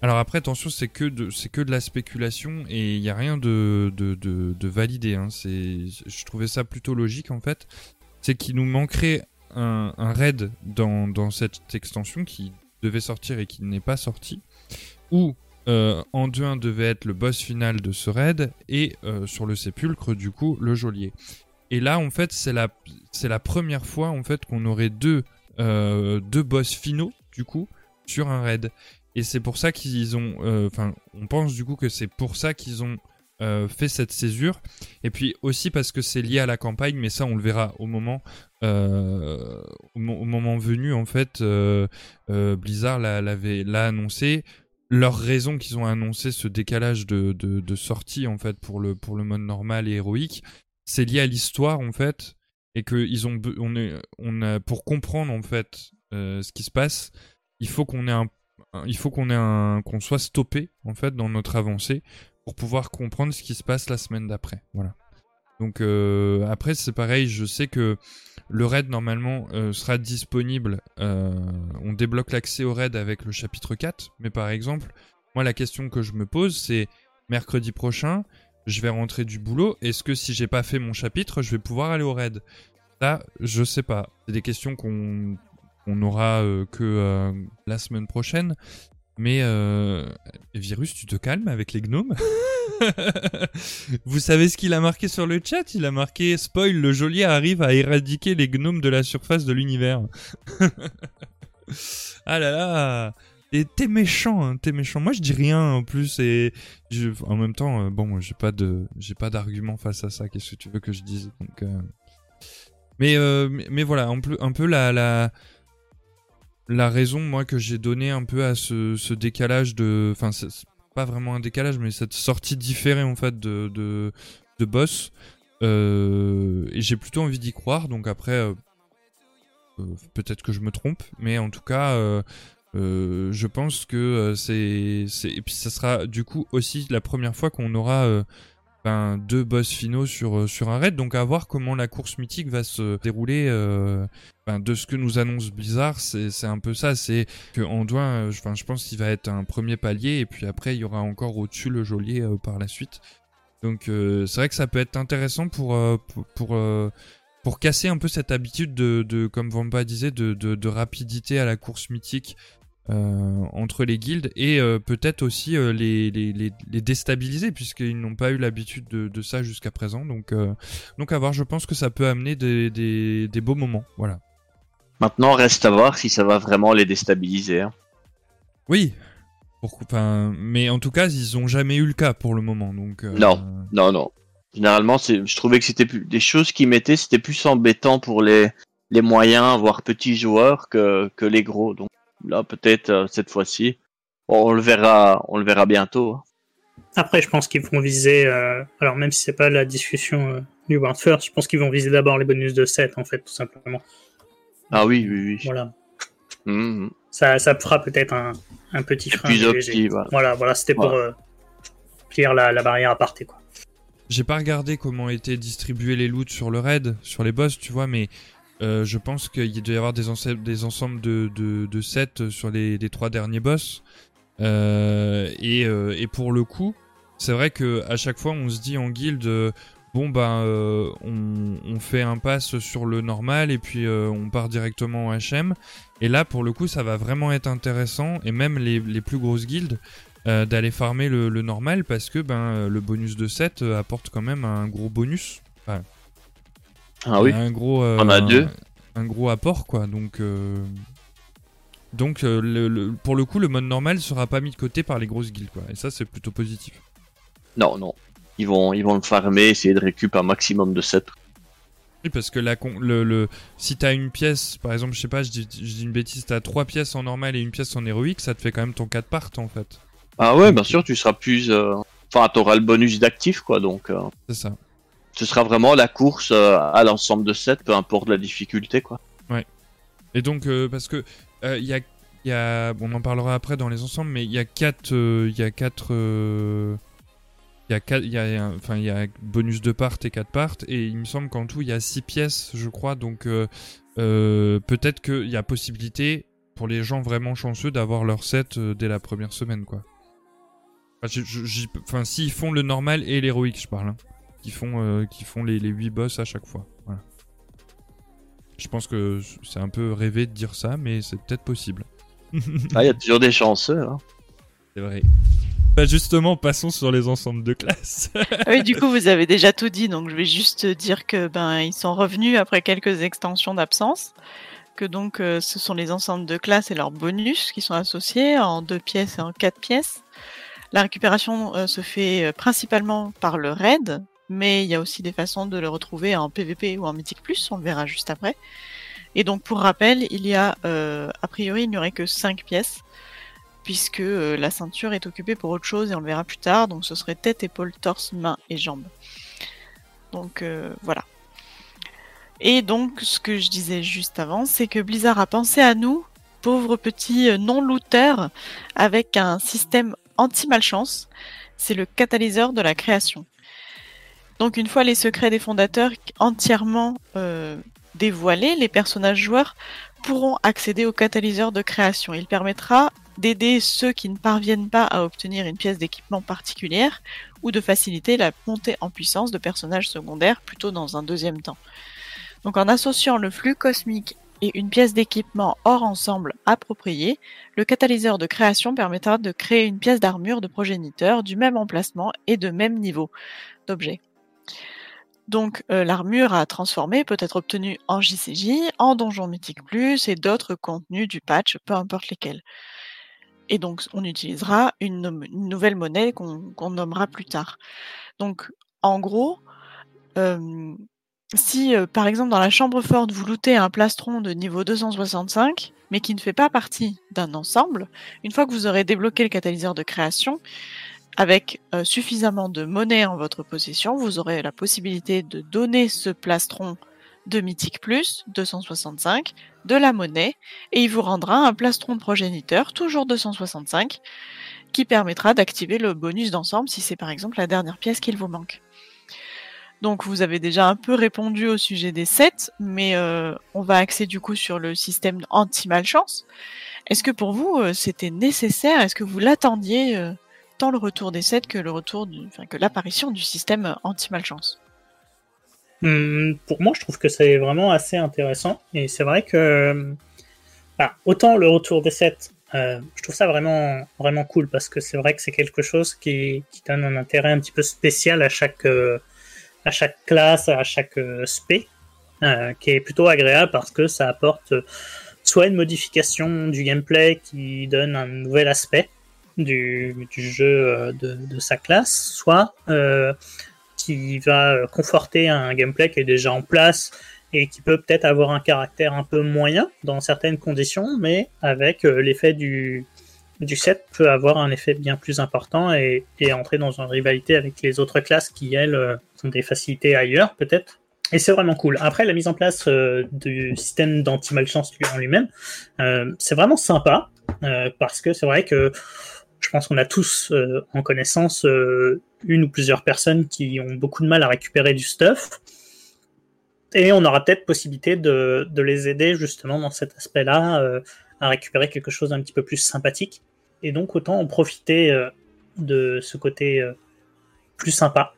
Alors après, attention, c'est que de, c'est que de la spéculation et il n'y a rien de, de, de, validé. Hein. C'est, je trouvais ça plutôt logique en fait. C'est qu'il nous manquerait un, raid dans, dans cette extension qui devait sortir et qui n'est pas sorti. Ou euh, Anduin devait être le boss final de ce raid et euh, sur le sépulcre, du coup, le geôlier. Et là, en fait, c'est la, c'est la première fois en fait qu'on aurait deux, euh, deux boss finaux du coup sur un raid. Et c'est pour ça qu'ils ont, euh, enfin, on pense du coup que c'est pour ça qu'ils ont euh, fait cette césure. Et puis aussi parce que c'est lié à la campagne, mais ça on le verra au moment, au, mo- au moment venu en fait. Blizzard l'a, l'avait, l'a annoncé. Leur raison qu'ils ont annoncé ce décalage de, de, de sortie en fait pour le pour le mode normal et héroïque, c'est lié à l'histoire en fait et que ils ont on est on a pour comprendre en fait euh, ce qui se passe il faut qu'on ait un il faut qu'on ait un qu'on soit stoppé en fait dans notre avancée pour pouvoir comprendre ce qui se passe la semaine d'après. Voilà. Donc euh, après c'est pareil je sais que le raid normalement euh, sera disponible on débloque l'accès au raid avec le chapitre 4 mais par exemple moi la question que je me pose c'est mercredi prochain je vais rentrer du boulot. Est-ce que si j'ai pas fait mon chapitre, je vais pouvoir aller au raid? Ça, je sais pas. C'est des questions qu'on qu'on aura euh, que euh, la semaine prochaine. Mais euh, Virus, tu te calmes avec les gnomes? <laughs> Vous savez ce qu'il a marqué sur le chat? Il a marqué spoil, le geôlier arrive à éradiquer les gnomes de la surface de l'univers. <laughs> ah là là t'es méchant, hein, t'es méchant. Moi, je dis rien en plus et en même temps, euh, bon, j'ai pas de, j'ai pas d'argument face à ça. Qu'est-ce que tu veux que je dise euh, mais, euh, mais, mais voilà, un peu, un peu la, la, raison, moi, que j'ai donné un peu à ce, décalage de, enfin, c'est pas vraiment un décalage, mais cette sortie différée en fait de, de, de boss. Et j'ai plutôt envie d'y croire. Donc après, peut-être que je me trompe, mais en tout cas. Euh, je pense que euh, c'est, et puis ça sera du coup aussi la première fois qu'on aura euh, ben, deux boss finaux sur sur un raid. Donc à voir comment la course mythique va se dérouler. ben, de ce que nous annonce Blizzard, c'est un peu ça. C'est que Anduin, je- je pense qu'il va être un premier palier et puis après il y aura encore au-dessus le geôlier par la suite. Donc c'est vrai que ça peut être intéressant pour pour pour, casser un peu cette habitude de, de comme Vampa disait, de, de, rapidité à la course mythique entre les guildes et euh, peut-être aussi euh, les, les, les, les déstabiliser puisqu'ils n'ont pas eu l'habitude de, de ça jusqu'à présent. Donc, euh, donc à voir, je pense que ça peut amener des, des, des beaux moments. Voilà. Maintenant, reste à voir si ça va vraiment les déstabiliser. hein. Oui. Enfin, mais en tout cas, ils ont jamais eu le cas pour le moment. Donc, euh, Non. Non, non. Généralement, je trouvais que c'était plus, des choses qu'ils mettaient, c'était plus embêtant pour les, les moyens, voire petits joueurs que, que les gros. Donc là, peut-être euh, cette fois-ci, bon, on le verra, on le verra bientôt. hein. Après, je pense qu'ils vont viser, euh, alors même si c'est pas la discussion euh, du World First, je pense qu'ils vont viser d'abord les bonus de 7, en fait, tout simplement. Ah oui, oui, oui. Voilà. Mhm. Ça, ça fera peut-être un, un petit frein. Opti, voilà. Voilà, voilà, c'était pour. Voilà. euh, clear la, la barrière à parté quoi. J'ai pas regardé comment étaient distribués les loots sur le raid, sur les boss, tu vois, mais euh, je pense qu'il doit y avoir des, des ensembles de, de, de sets sur les, les trois derniers boss. Euh, et, euh, et pour le coup, c'est vrai que à chaque fois on se dit en guild, bon ben on, on fait un pass sur le normal et puis on part directement en HM. Et là pour le coup ça va vraiment être intéressant et même les, les plus grosses guildes d'aller farmer le, normal parce que ben le bonus de 7 euh, apporte quand même un gros bonus. Ah oui. Un gros. euh, On a un- deux. Un, gros apport, quoi. Donc. euh, Donc, euh, le- le- pour le coup, le mode normal sera pas mis de côté par les grosses guildes, quoi. Et ça, c'est plutôt positif. Non, non. Ils vont, ils vont le farmer, essayer de récupérer un maximum de 7. Oui, parce que la con- le, le, si t'as une pièce, par exemple, je sais pas, je dis, je dis une bêtise, t'as trois pièces en normal et une pièce en héroïque, ça te fait quand même ton 4 part, en fait. Ah ouais, bien sûr, tu seras plus. euh, Enfin, t'auras le bonus d'actif, quoi. Donc, euh, C'est ça. Ce sera vraiment la course euh, à l'ensemble de 7, peu importe la difficulté, quoi. Et donc, euh, parce que euh, il y a, y a, bon, on en parlera après dans les ensembles, mais il y a quatre, euh, il y a quatre, il y a quatre, il y y a bonus de part et 4 part, et il me semble qu'en tout il y a six pièces, je crois. Donc, peut-être qu'il y a possibilité pour les gens vraiment chanceux d'avoir leur set dès la première semaine, quoi. Enfin, s'ils font le normal et l'héroïque, je parle, hein, qui font, euh, qui font les, les 8 boss à chaque fois. Voilà. Je pense que c'est un peu rêvé de dire ça, mais c'est peut-être possible. <laughs> Ah, il y a toujours des chanceux, hein. C'est vrai. Bah justement, passons sur les ensembles de classe. Ah Oui, du coup, vous avez déjà tout dit, donc je vais juste dire que ben ils sont revenus après quelques extensions d'absence, que donc euh, ce sont les ensembles de classe et leurs bonus qui sont associés en deux pièces et en quatre pièces. La récupération euh, se fait principalement par le raid, mais il y a aussi des façons de le retrouver en PVP ou en Mythic Plus, on le verra juste après. Et donc pour rappel, il y a euh, a priori il n'y aurait que cinq pièces puisque euh, la ceinture est occupée pour autre chose et on le verra plus tard. Donc ce serait tête, épaule, torse, main et jambes. Donc euh, voilà. Et donc ce que je disais juste avant, c'est que Blizzard a pensé à nous, pauvres petits non-looters, avec un système anti-malchance. C'est le catalyseur de la création. Donc une fois les secrets des fondateurs entièrement euh, dévoilés, les personnages joueurs pourront accéder au catalyseur de création. Il permettra d'aider ceux qui ne parviennent pas à obtenir une pièce d'équipement particulière ou de faciliter la montée en puissance de personnages secondaires plutôt dans un deuxième temps. Donc en associant le flux cosmique et une pièce d'équipement hors ensemble appropriée, le catalyseur de création permettra de créer une pièce d'armure de progéniteur du même emplacement et de même niveau d'objet. Donc euh, l'armure à transformer peut être obtenue en JCJ, en Donjon Mythique Plus et d'autres contenus du patch, peu importe lesquels. Et donc on utilisera une, nouvelle monnaie qu'on qu'on nommera plus tard. Donc en gros, euh, si euh, par exemple dans la chambre forte vous lootez un plastron de niveau 265, mais qui ne fait pas partie d'un ensemble, une fois que vous aurez débloqué le catalyseur de création, avec euh, suffisamment de monnaie en votre possession, vous aurez la possibilité de donner ce plastron de Mythique Plus, 265, de la monnaie, et il vous rendra un plastron de progéniteur, toujours 265, qui permettra d'activer le bonus d'ensemble si c'est par exemple la dernière pièce qu'il vous manque. Donc vous avez déjà un peu répondu au sujet des sets, mais euh, on va axer du coup sur le système anti-malchance. Est-ce que pour vous euh, c'était nécessaire? Est-ce que vous l'attendiez tant le retour des sets que le retour, du, enfin, que l'apparition du système anti-malchance Hum, pour moi, je trouve que c'est vraiment assez intéressant. Et c'est vrai que, bah, autant le retour des sets, euh, je trouve ça vraiment, vraiment cool parce que c'est vrai que c'est quelque chose qui, donne un intérêt un petit peu spécial à chaque, euh, à chaque classe, à chaque euh, spé, euh, qui est plutôt agréable parce que ça apporte soit une modification du gameplay qui donne un nouvel aspect du, du jeu euh, de, de sa classe, soit euh, qui va euh, conforter un gameplay qui est déjà en place et qui peut peut-être avoir un caractère un peu moyen dans certaines conditions, mais avec l'effet du, du set peut avoir un effet bien plus important et, et entrer dans une rivalité avec les autres classes qui, elles, ont des facilités ailleurs, peut-être. Et c'est vraiment cool. Après, la mise en place euh, du système d'anti-malchance en lui-même, euh, c'est vraiment sympa, euh, parce que c'est vrai que je pense qu'on a tous euh, en connaissance euh, une ou plusieurs personnes qui ont beaucoup de mal à récupérer du stuff. Et on aura peut-être possibilité de, les aider justement dans cet aspect-là euh, à récupérer quelque chose d'un petit peu plus sympathique. Et donc autant en profiter de ce côté plus sympa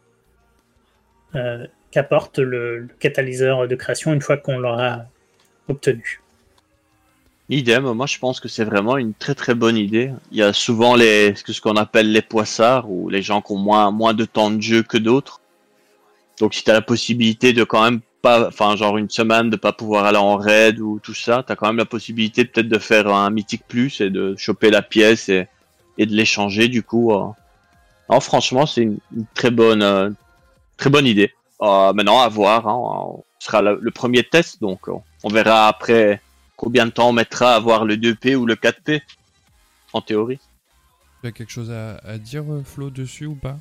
qu'apporte le, catalyseur de création une fois qu'on l'aura obtenu. Idem, moi je pense que c'est vraiment une très très bonne idée. Il y a souvent les ce qu'on appelle les poissards ou les gens qui ont moins, moins de temps de jeu que d'autres. Donc si tu as la possibilité de quand même pas, enfin genre une semaine de pas pouvoir aller en raid ou tout ça, tu as quand même la possibilité peut-être de faire un mythique plus et de choper la pièce et, et de l'échanger du coup. Euh. Alors franchement c'est une, très bonne euh, très bonne idée. Euh, maintenant à voir, hein, ce sera le, le premier test donc on verra après combien de temps on mettra à avoir le 2P ou le 4P en théorie? Tu as quelque chose à, à, dire, Flo, dessus ou pas?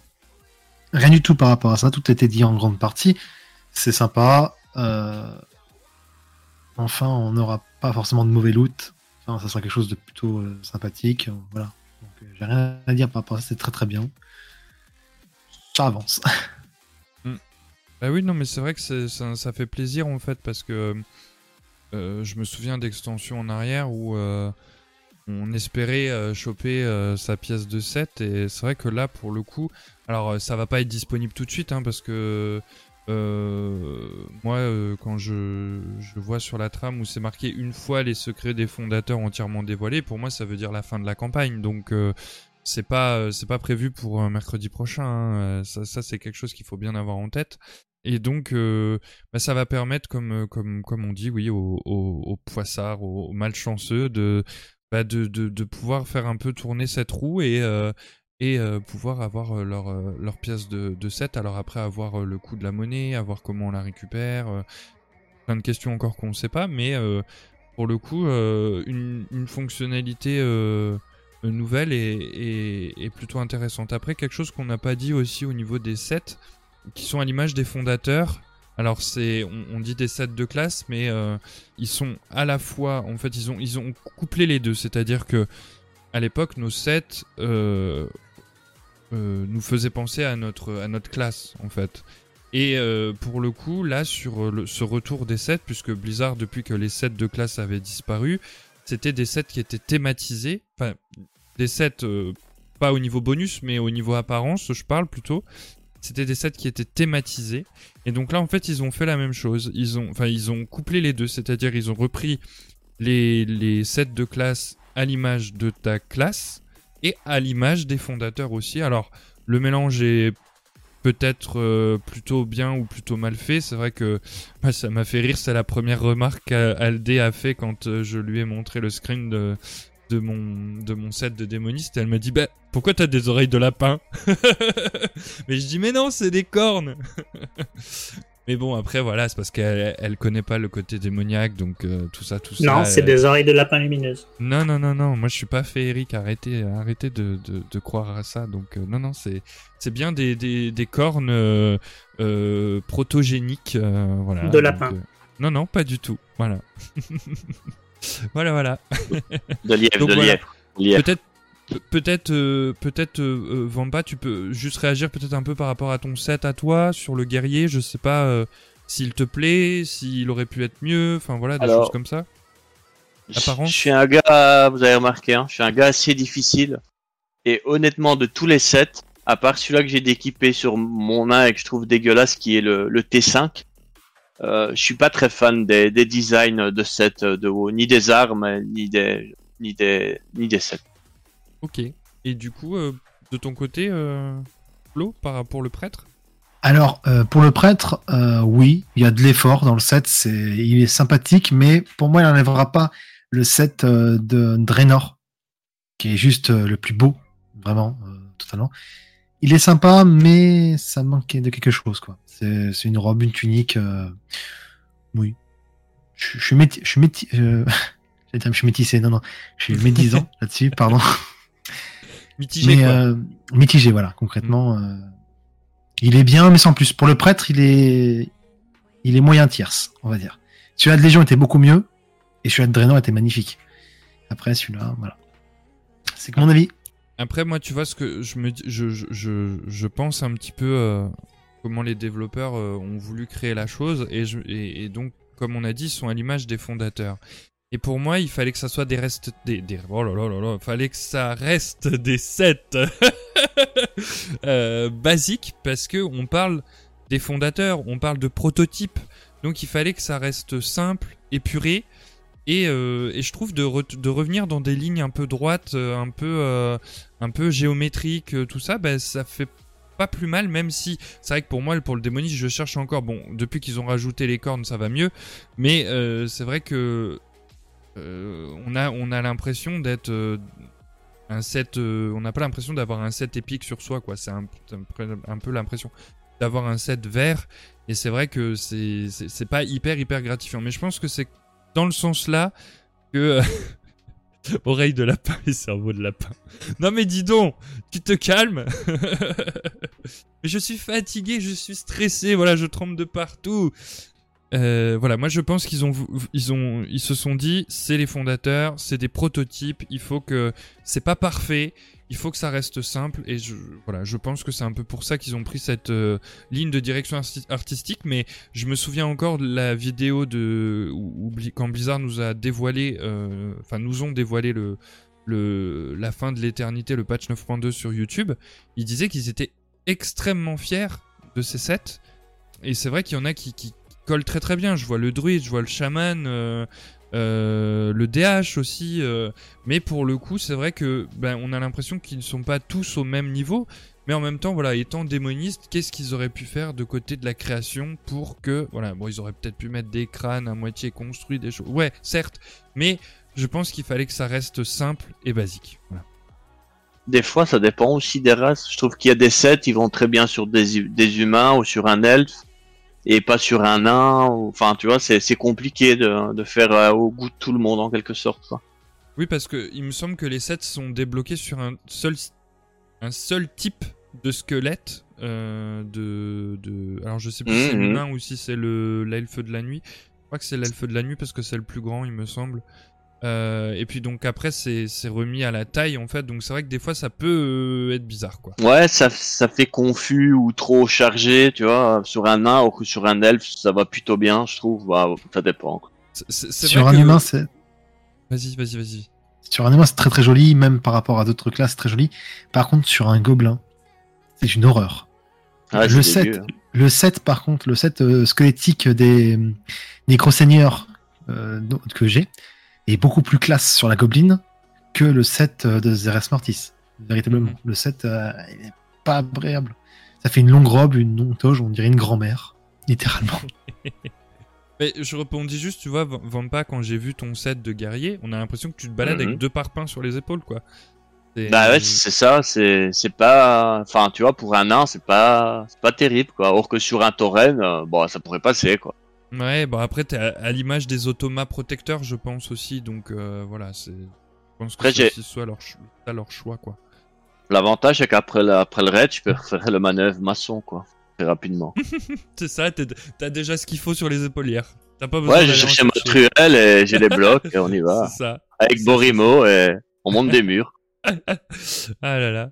Rien du tout par rapport à ça, tout a été dit en grande partie. C'est sympa. Euh... Enfin, on n'aura pas forcément de mauvais loot. Enfin, ça sera quelque chose de plutôt euh, sympathique. Voilà. Donc, euh, j'ai rien à dire par rapport à ça, c'est très très bien. Ça avance. <laughs> mm. Bah oui, non, mais c'est vrai que ça, ça, fait plaisir en fait parce que euh, je me souviens d'extensions en arrière où euh, on espérait euh, choper sa pièce de 7 et c'est vrai que là pour le coup, alors ça va pas être disponible tout de suite hein, parce que moi quand je, vois sur la trame où c'est marqué une fois les secrets des fondateurs entièrement dévoilés, pour moi ça veut dire la fin de la campagne donc c'est pas pas prévu pour mercredi prochain. Hein. Ça c'est quelque chose qu'il faut bien avoir en tête. Et donc, euh, bah, ça va permettre, comme, comme, comme on dit, oui, aux, aux, poissards, aux, malchanceux, de, bah, de, pouvoir faire un peu tourner cette roue et, euh, et euh, pouvoir avoir leur, pièce de, de 7. Alors après, avoir le coût de la monnaie, avoir comment on la récupère, plein de questions encore qu'on ne sait pas, mais pour le coup, une, une, fonctionnalité nouvelle est, plutôt intéressante. Après, quelque chose qu'on n'a pas dit aussi au niveau des sets, qui sont à l'image des fondateurs. Alors c'est, on, dit des sets de classe, mais euh, ils sont à la fois, en fait, ils ont, ils ont couplé les deux. C'est-à-dire que à l'époque, nos sets euh, euh, nous faisaient penser à notre, à notre classe, en fait. Et pour le coup, là, sur ce retour des sets, puisque Blizzard, depuis que les sets de classe avaient disparu, c'était des sets qui étaient thématisés, enfin, des sets pas au niveau bonus, mais au niveau apparence, je parle plutôt, c'était des sets qui étaient thématisés. Et donc là, en fait, ils ont fait la même chose. Ils ont, enfin, couplé les deux, c'est-à-dire ils ont repris les, les sets de classe à l'image de ta classe et à l'image des fondateurs aussi. Alors, le mélange est peut-être euh, plutôt bien ou plutôt mal fait. C'est vrai que bah, ça m'a fait rire. C'est la première remarque qu'Aldé a fait quand euh, je lui ai montré le screen de, de mon, de mon set de démoniste et elle me dit bah pourquoi t'as des oreilles de lapin <laughs> Mais je dis mais non c'est des cornes <laughs> Mais bon après voilà c'est parce qu'elle elle connaît pas le côté démoniaque donc euh, tout ça tout non, ça. Non c'est elle... des oreilles de lapin lumineuses. Non non non non moi je suis pas féerique arrêtez arrêtez de, de, de croire à ça donc euh, non non c'est c'est bien des, des, des cornes euh, protogéniques voilà. De lapin. Donc, non non pas du tout voilà. <laughs> voilà, voilà. De lièvre, Donc, de voilà. lièvre. Peut-être, peut-être, euh, peut-être, euh, Vampa, tu peux juste réagir peut-être un peu par rapport à ton set à toi sur le guerrier. Je sais pas euh, s'il te plaît, s'il aurait pu être mieux. Enfin voilà, des Alors, choses comme ça. Apparence. Je suis un gars, vous avez remarqué, hein, je suis un gars assez difficile. Et honnêtement, de tous les sets, à part celui-là que j'ai d'équipé sur mon nain et que je trouve dégueulasse, qui est le, le T5, euh, je suis pas très fan des, des designs de sets de haut, ni des armes, ni des, ni des, ni des sets. Ok. Et du coup, euh, de ton côté, euh, Flo, par pour le prêtre? Alors, euh, pour le prêtre, euh, oui, il y a de l'effort dans le set. C'est, il est sympathique, mais pour moi, il n'enlèvera pas le set euh, de Draenor, qui est juste euh, le plus beau, vraiment, totalement. Il est sympa, mais ça manquait de quelque chose, quoi. C'est, une robe, une tunique. Euh... Oui. Je, je suis métis. Je suis métis. Euh... <laughs> je suis métissé. Non, non. Je suis médisant <laughs> là-dessus, pardon. Mitigé. Mais quoi. euh, mitigé, voilà. Concrètement, euh, il est bien, mais sans plus. Pour le prêtre, il est, il est moyen tierce, on va dire. Celui-là de Légion était beaucoup mieux, et celui-là de Draenor était magnifique. Après, celui-là, voilà. C'est que mon avis. Après, moi, tu vois, ce que je me je, je, je, pense un petit peu euh, comment les développeurs euh, ont voulu créer la chose, et, je, et, donc, comme on a dit, ils sont à l'image des fondateurs. Et pour moi, il fallait que ça soit des restes, des, des oh là là là là, fallait que ça reste des sets <laughs> euh, basiques parce que on parle des fondateurs, on parle de prototypes, donc il fallait que ça reste simple, épuré. Et, euh, et je trouve de, re- de revenir dans des lignes un peu droites, euh, un peu, euh, un peu géométriques, tout ça, bah, ça fait pas plus mal, même si c'est vrai que pour moi, pour le démoniste, je cherche encore. Bon, depuis qu'ils ont rajouté les cornes, ça va mieux, mais c'est vrai que on a, on a l'impression d'être un set. on n'a pas l'impression d'avoir un set épique sur soi, quoi. C'est un, peu- l'impression d'avoir un set vert, et c'est vrai que c'est pas hyper, hyper gratifiant. Mais je pense que c'est dans le sens là que. <laughs> Oreille de lapin et cerveau de lapin. Non mais dis donc, tu te calmes. <laughs> je suis fatigué, je suis stressé, voilà, je tremble de partout. Euh, voilà, moi je pense qu'ils ont, ils ont, ils se sont dit, c'est les fondateurs, c'est des prototypes, il faut que, c'est pas parfait, il faut que ça reste simple, et je, voilà, je pense que c'est un peu pour ça qu'ils ont pris cette euh, ligne de direction arti- artistique, mais je me souviens encore de la vidéo de, quand Blizzard nous a dévoilé, euh, enfin nous ont dévoilé le, le, la fin de l'éternité, le patch 9.2 sur YouTube, ils disaient qu'ils étaient extrêmement fiers de ces sets, et c'est vrai qu'il y en a qui collent très très bien. Je vois le druide, je vois le chaman, euh, euh, le DH aussi. euh, mais pour le coup, c'est vrai que ben, on a l'impression qu'ils ne sont pas tous au même niveau. Mais en même temps, voilà, étant démonistes, qu'est-ce qu'ils auraient pu faire de côté de la création pour que, voilà, bon, ils auraient peut-être pu mettre des crânes à moitié construits, des choses. Ouais, certes, mais je pense qu'il fallait que ça reste simple et basique. Des fois, ça dépend aussi des races. Je trouve qu'il y a des sets, ils vont très bien sur des, des humains ou sur un elfe, et pas sur un nain. Enfin, tu vois, c'est c'est compliqué de, de faire euh, au goût de tout le monde en quelque sorte. Quoi. Oui, parce que il me semble que les sets sont débloqués sur un seul, un seul type de squelette. euh, de, de... Alors je sais plus si c'est Mhm. l'humain ou si c'est le l'elfe de la nuit. Je crois que c'est l'elfe de la nuit parce que c'est le plus grand, il me semble. Euh, et puis donc après c'est remis à la taille en fait, donc c'est vrai que des fois ça peut euh, être bizarre quoi. Ouais, ça, ça fait confus ou trop chargé, tu vois. Sur un nain ou sur un elfe, ça va plutôt bien, je trouve. Bah, ça dépend. quoi. Sur vrai un que- humain, c'est Vas-y, vas-y, vas-y. sur un humain, c'est très très joli, même par rapport à d'autres classes, c'est très joli. Par contre, sur un gobelin, c'est une horreur. Ah, Le c'est dégueu, set. hein. Le set, par contre, le set euh, squelettique des nécro-seigneurs euh, dont- que j'ai est beaucoup plus classe sur la gobeline que le set euh, de Zeres Mortis. Véritablement. Mhm. Le set euh, il est pas agréable. Ça fait une longue robe, une longue toge, on dirait une grand-mère. Littéralement. <laughs> Mais je répondis juste, tu vois, Vampa, quand j'ai vu ton set de guerrier, on a l'impression que tu te balades avec deux parpaings sur les épaules quoi. C'est- Bah ouais, c'est ça, c'est c'est pas, enfin tu vois, pour un nain, c'est pas, c'est pas terrible quoi. Or que sur un tauren, euh, bon, ça pourrait passer quoi. Ouais, bon après t'es à, à l'image des automas protecteurs, je pense aussi, donc euh, voilà, c'est. Je pense que c'est soit leur, ch- ça leur choix quoi. L'avantage c'est qu'après le, après le raid, tu peux faire le manœuvre maçon quoi, très rapidement. <laughs> C'est ça, t'as déjà ce qu'il faut sur les épaulières. T'as pas besoin Ouais, j'ai cherché ma truelle et j'ai les <laughs> blocs et on y va. C'est ça. Avec Borimo et on monte des murs. <laughs> ah là là.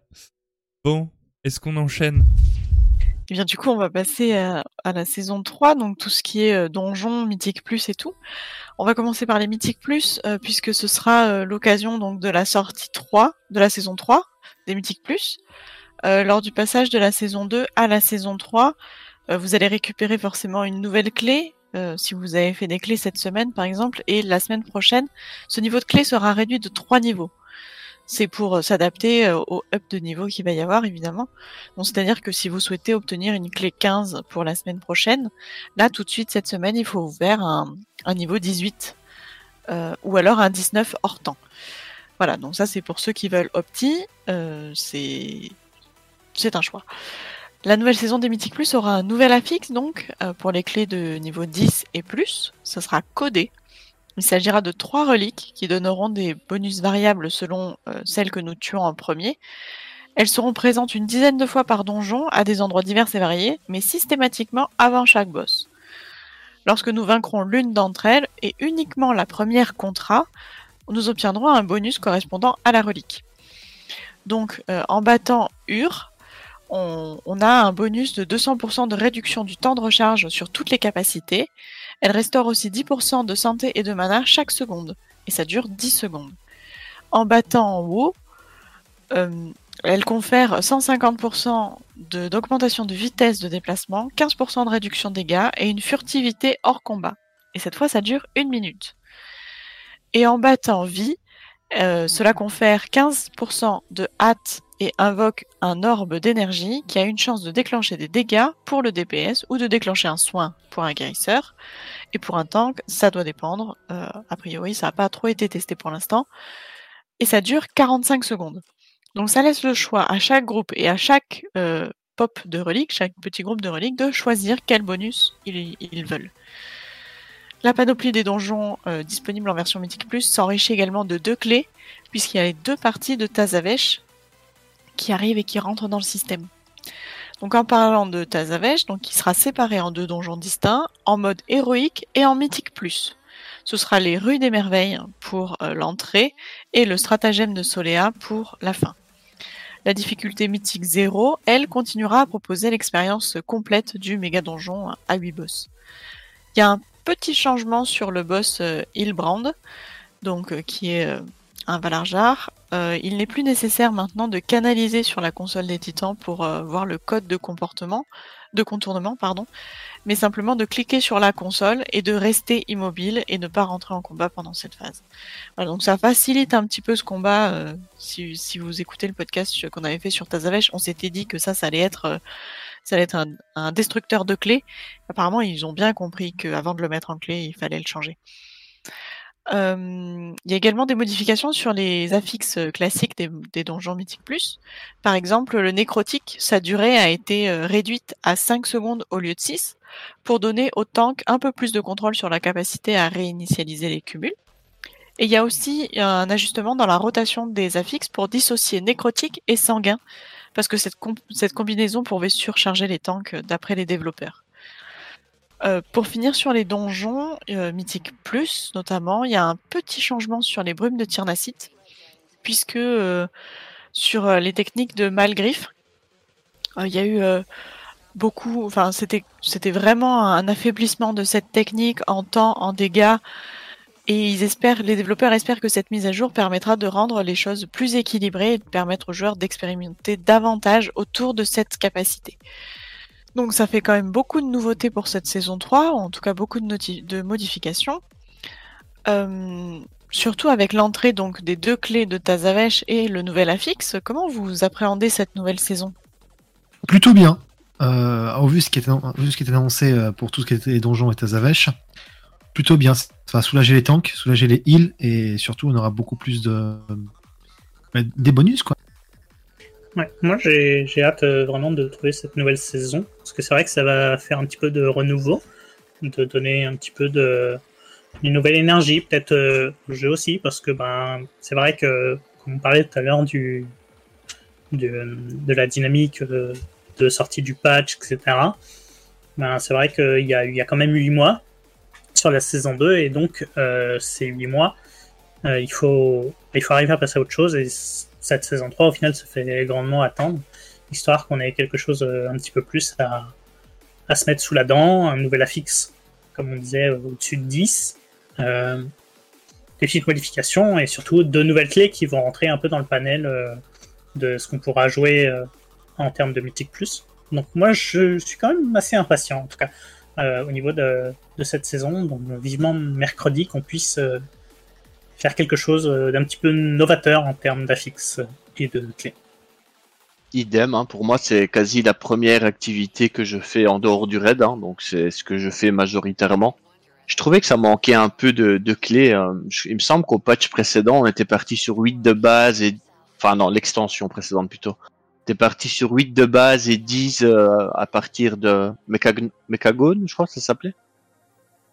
Bon, est-ce qu'on enchaîne? Et bien du coup, on va passer à, à la saison 3, donc tout ce qui est euh, donjon, mythique plus et tout. On va commencer par les mythiques plus, euh, puisque ce sera euh, l'occasion donc de la sortie 3, de la saison 3 des mythiques plus. Euh, lors du passage de la saison 2 à la saison 3, euh, vous allez récupérer forcément une nouvelle clé, euh, si vous avez fait des clés cette semaine par exemple, et la semaine prochaine, ce niveau de clé sera réduit de 3 niveaux. C'est pour euh, s'adapter euh, au up de niveau qu'il va y avoir évidemment. Donc, c'est-à-dire que si vous souhaitez obtenir une clé 15 pour la semaine prochaine, là, tout de suite, cette semaine, il faut faire un, niveau 18 euh, ou alors un 19 hors temps. Voilà, donc ça, c'est pour ceux qui veulent opti. C'est un choix. La nouvelle saison des Mythiques Plus aura un nouvel affixe, donc, pour les clés de niveau 10 et plus. Ça sera codé. Il s'agira de trois reliques qui donneront des bonus variables selon euh, celles que nous tuons en premier. Elles seront présentes une dizaine de fois par donjon à des endroits divers et variés, mais systématiquement avant chaque boss. Lorsque nous vaincrons l'une d'entre elles, et uniquement la première contrat, nous obtiendrons un bonus correspondant à la relique. Donc, euh, en battant Ur, on, on a un bonus de 200% de réduction du temps de recharge sur toutes les capacités. Elle restaure aussi 10% de santé et de mana chaque seconde. Et ça dure 10 secondes. En battant Wu, euh, elle confère 150% de- d'augmentation de, vitesse de déplacement, 15% de réduction de dégâts et une furtivité hors combat. Et cette fois, ça dure une minute. Et en battant vie, euh, cela confère 15% de hâte et invoque un orbe d'énergie qui a une chance de déclencher des dégâts pour le DPS ou de déclencher un soin pour un guérisseur. Et pour un tank, ça doit dépendre. Euh, a priori, ça n'a pas trop été testé pour l'instant. Et ça dure 45 secondes. Donc ça laisse le choix à chaque groupe et à chaque euh, pop de reliques, chaque petit groupe de reliques, de choisir quel bonus ils, ils veulent. La panoplie des donjons euh, disponible en version Mythique Plus s'enrichit également de deux clés, puisqu'il y a les deux parties de Tazavesh qui arrivent et qui rentrent dans le système. Donc en parlant de Tazavesh, donc il sera séparé en deux donjons distincts, en mode héroïque et en Mythique Plus. Ce sera les rues des merveilles pour euh, l'entrée et le stratagème de Solea pour la fin. La difficulté mythique 0, elle, continuera à proposer l'expérience complète du méga donjon à 8 boss. Il y a un petit changement sur le boss euh, Hilbrand, donc euh, qui est un Valarjar. Euh, il n'est plus nécessaire maintenant de canaliser sur la console des titans pour euh, voir le code de comportement, de contournement, pardon, mais simplement de cliquer sur la console et de rester immobile et ne pas rentrer en combat pendant cette phase. Voilà, donc ça facilite un petit peu ce combat. euh, si, vous écoutez le podcast qu'on avait fait sur Tazavesh, on s'était dit que ça, ça allait être, ça allait être un, un destructeur de clés. Apparemment, ils ont bien compris qu'avant de le mettre en clé, il fallait le changer. Euh, Il y a également des modifications sur les affixes classiques des, donjons Mythique Plus. Par exemple, le nécrotique, sa durée a été euh, réduite à 5 secondes au lieu de 6 pour donner au tank un peu plus de contrôle sur la capacité à réinitialiser les cumuls. Et il y a aussi un ajustement dans la rotation des affixes pour dissocier nécrotique et sanguin, parce que cette, cette combinaison pouvait surcharger les tanks euh, d'après les développeurs. Euh, pour finir sur les donjons euh, Plus, notamment, il y a un petit changement sur les brumes de Tyrnacite, puisque euh, sur euh, les techniques de Malgriffe, il y a eu beaucoup, enfin c'était c'était vraiment un affaiblissement de cette technique en temps, en dégâts, et ils espèrent, les développeurs espèrent que cette mise à jour permettra de rendre les choses plus équilibrées et de permettre aux joueurs d'expérimenter davantage autour de cette capacité. Donc ça fait quand même beaucoup de nouveautés pour cette saison 3, ou en tout cas beaucoup de, de modifications. Euh, surtout avec l'entrée donc des deux clés de Tazavesh et le nouvel affixe, comment vous appréhendez cette nouvelle saison? Plutôt bien. Euh, au vu ce qui était, vu ce qui était annoncé euh, pour tout ce qui était donjons et Tazavesh, plutôt bien. Ça va soulager les tanks, soulager les heals et surtout on aura beaucoup plus de bah, des bonus quoi. Moi j'ai hâte euh, vraiment de trouver cette nouvelle saison, parce que c'est vrai que ça va faire un petit peu de renouveau, de donner un petit peu de une nouvelle énergie, peut-être euh, au jeu aussi, parce que ben c'est vrai que, comme on parlait tout à l'heure du, du- de la dynamique euh, de sortie du patch, etc. Ben, c'est vrai qu'il y a, y a quand même 8 mois sur la saison 2, et donc euh, ces 8 mois, il, faut, il faut arriver à passer à autre chose, et cette saison 3 au final se fait grandement attendre, histoire qu'on ait quelque chose euh, un petit peu plus à, à se mettre sous la dent, un nouvel affixe, comme on disait, euh, au-dessus de 10, euh, des petites modifications, et surtout deux nouvelles clés qui vont rentrer un peu dans le panel de ce qu'on pourra jouer en termes de Mythic Plus. Donc moi je suis quand même assez impatient en tout cas au niveau de, de cette saison. Donc vivement mercredi qu'on puisse faire quelque chose euh, d'un petit peu novateur en termes d'affixes et de clés. Idem, hein, pour moi c'est quasi la première activité que je fais en dehors du raid, hein, donc c'est ce que je fais majoritairement. Je trouvais que ça manquait un peu de, clés. je- il me semble qu'au patch précédent on était parti sur 8 de base et... Enfin non, l'extension précédente plutôt. Était parti sur 8 de base et 10 euh, à partir de Mechag- Mechagone, je crois ça s'appelait.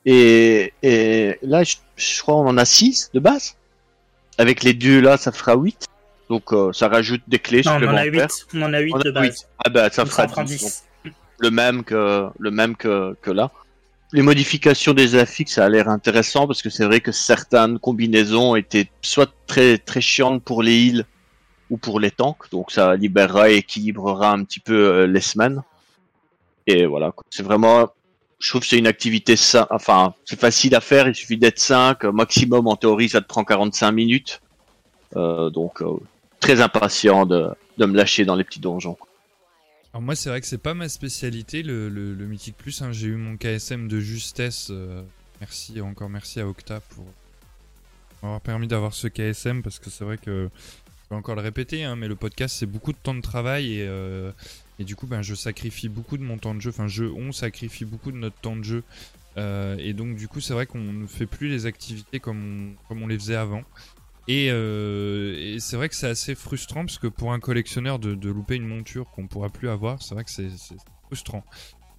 Et, et là je, je crois on en a 6 de base. Avec les deux là ça fera 8. Donc euh, ça rajoute des clés Non, on en a supplémentaires. 8, on en a 8 On a de base. Ah bah ça Donc fera en prend 10, 10. donc le même que le même que, que là. Les modifications des affixes, ça a l'air intéressant parce que c'est vrai que certaines combinaisons étaient soit très très chiantes pour les heals ou pour les tanks. Donc ça libérera et équilibrera un petit peu les semaines. Et voilà, c'est vraiment, je trouve que c'est une activité, enfin, c'est facile à faire, il suffit d'être 5, maximum en théorie ça te prend 45 minutes. donc très impatient de, de me lâcher dans les petits donjons. Alors moi c'est vrai que c'est pas ma spécialité le, le, Mythic Plus, hein. j'ai eu mon KSM de justesse, euh, merci encore merci à Octa pour m'avoir permis d'avoir ce KSM parce que c'est vrai que je vais encore le répéter hein, mais le podcast c'est beaucoup de temps de travail et, euh, et du coup ben, je sacrifie beaucoup de mon temps de jeu, enfin je, on sacrifie beaucoup de notre temps de jeu. Euh, et donc du coup c'est vrai qu'on ne fait plus les activités comme comme on les faisait avant. Euh, et, c'est vrai que c'est assez frustrant parce que pour un collectionneur de, louper une monture qu'on pourra plus avoir, c'est vrai que c'est frustrant.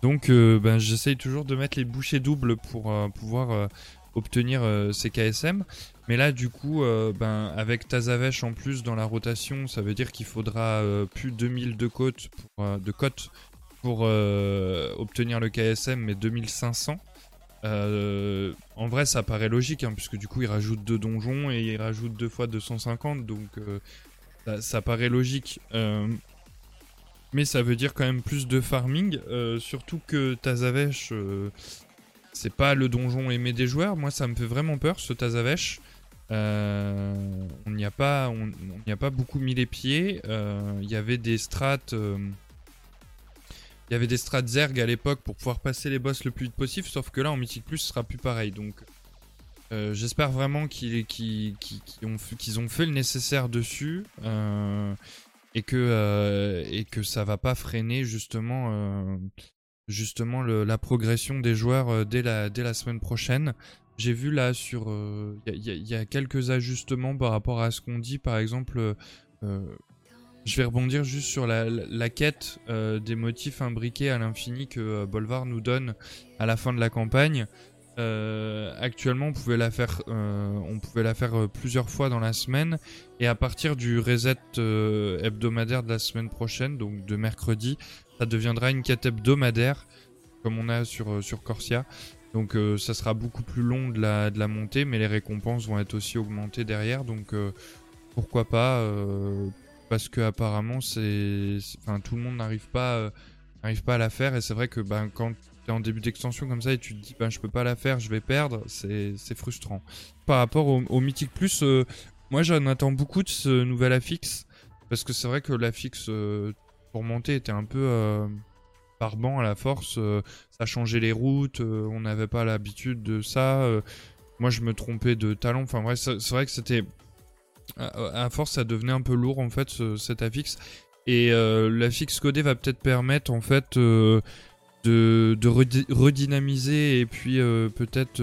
Donc euh, ben, j'essaye toujours de mettre les bouchées doubles pour euh, pouvoir obtenir ces KSM. Mais là du coup, ben, avec Tazavesh en plus dans la rotation, ça veut dire qu'il faudra plus de 2000 de côtes pour, cotes pour obtenir le KSM, mais 2500. Euh, en vrai, ça paraît logique, hein, puisque du coup, il rajoute deux donjons et il rajoute deux fois 250, donc euh, ça, paraît logique. Euh, mais ça veut dire quand même plus de farming, surtout que Tazavesh, c'est pas le donjon aimé des joueurs. Moi, ça me fait vraiment peur, ce Tazavesh. on n'y a pas, on n'y a pas beaucoup mis les pieds. Il y avait des strates il y avait des strats Zerg à l'époque pour pouvoir passer les boss le plus vite possible, sauf que là en Mythic Plus ce sera plus pareil. Donc euh, j'espère vraiment qu'ils ont, fait le nécessaire dessus euh, et, que, euh, et que ça va pas freiner justement, justement la progression des joueurs dès, la, dès la semaine prochaine. J'ai vu là sur. Il y, y, a quelques ajustements par rapport à ce qu'on dit. Par exemple, je vais rebondir juste sur la, quête euh, des motifs imbriqués à l'infini que euh, Bolvar nous donne à la fin de la campagne. Euh, actuellement, on pouvait la faire, on pouvait la faire plusieurs fois dans la semaine, et à partir du reset hebdomadaire de la semaine prochaine, donc de mercredi, ça deviendra une quête hebdomadaire, comme on a sur sur Corsia. Donc ça sera beaucoup plus long de la de la montée, mais les récompenses vont être aussi augmentées derrière, donc pourquoi pas parce que apparemment enfin tout le monde n'arrive pas, euh, n'arrive pas à la faire et c'est vrai que ben quand tu es en début d'extension comme ça et tu te dis ben je peux pas la faire, je vais perdre, c'est, frustrant. Par rapport au, Mythic Plus, euh, moi j'en attends beaucoup de ce nouvel affix parce que c'est vrai que l'affix euh, pour monter était un peu barbant à la force, ça changeait les routes, on n'avait pas l'habitude de ça. moi je me trompais de talent, enfin bref, c'est vrai que c'était à, force, ça devenait un peu lourd en fait cet affix. Et euh, l'affix codé va peut-être permettre en fait euh, de, redynamiser et puis euh, peut-être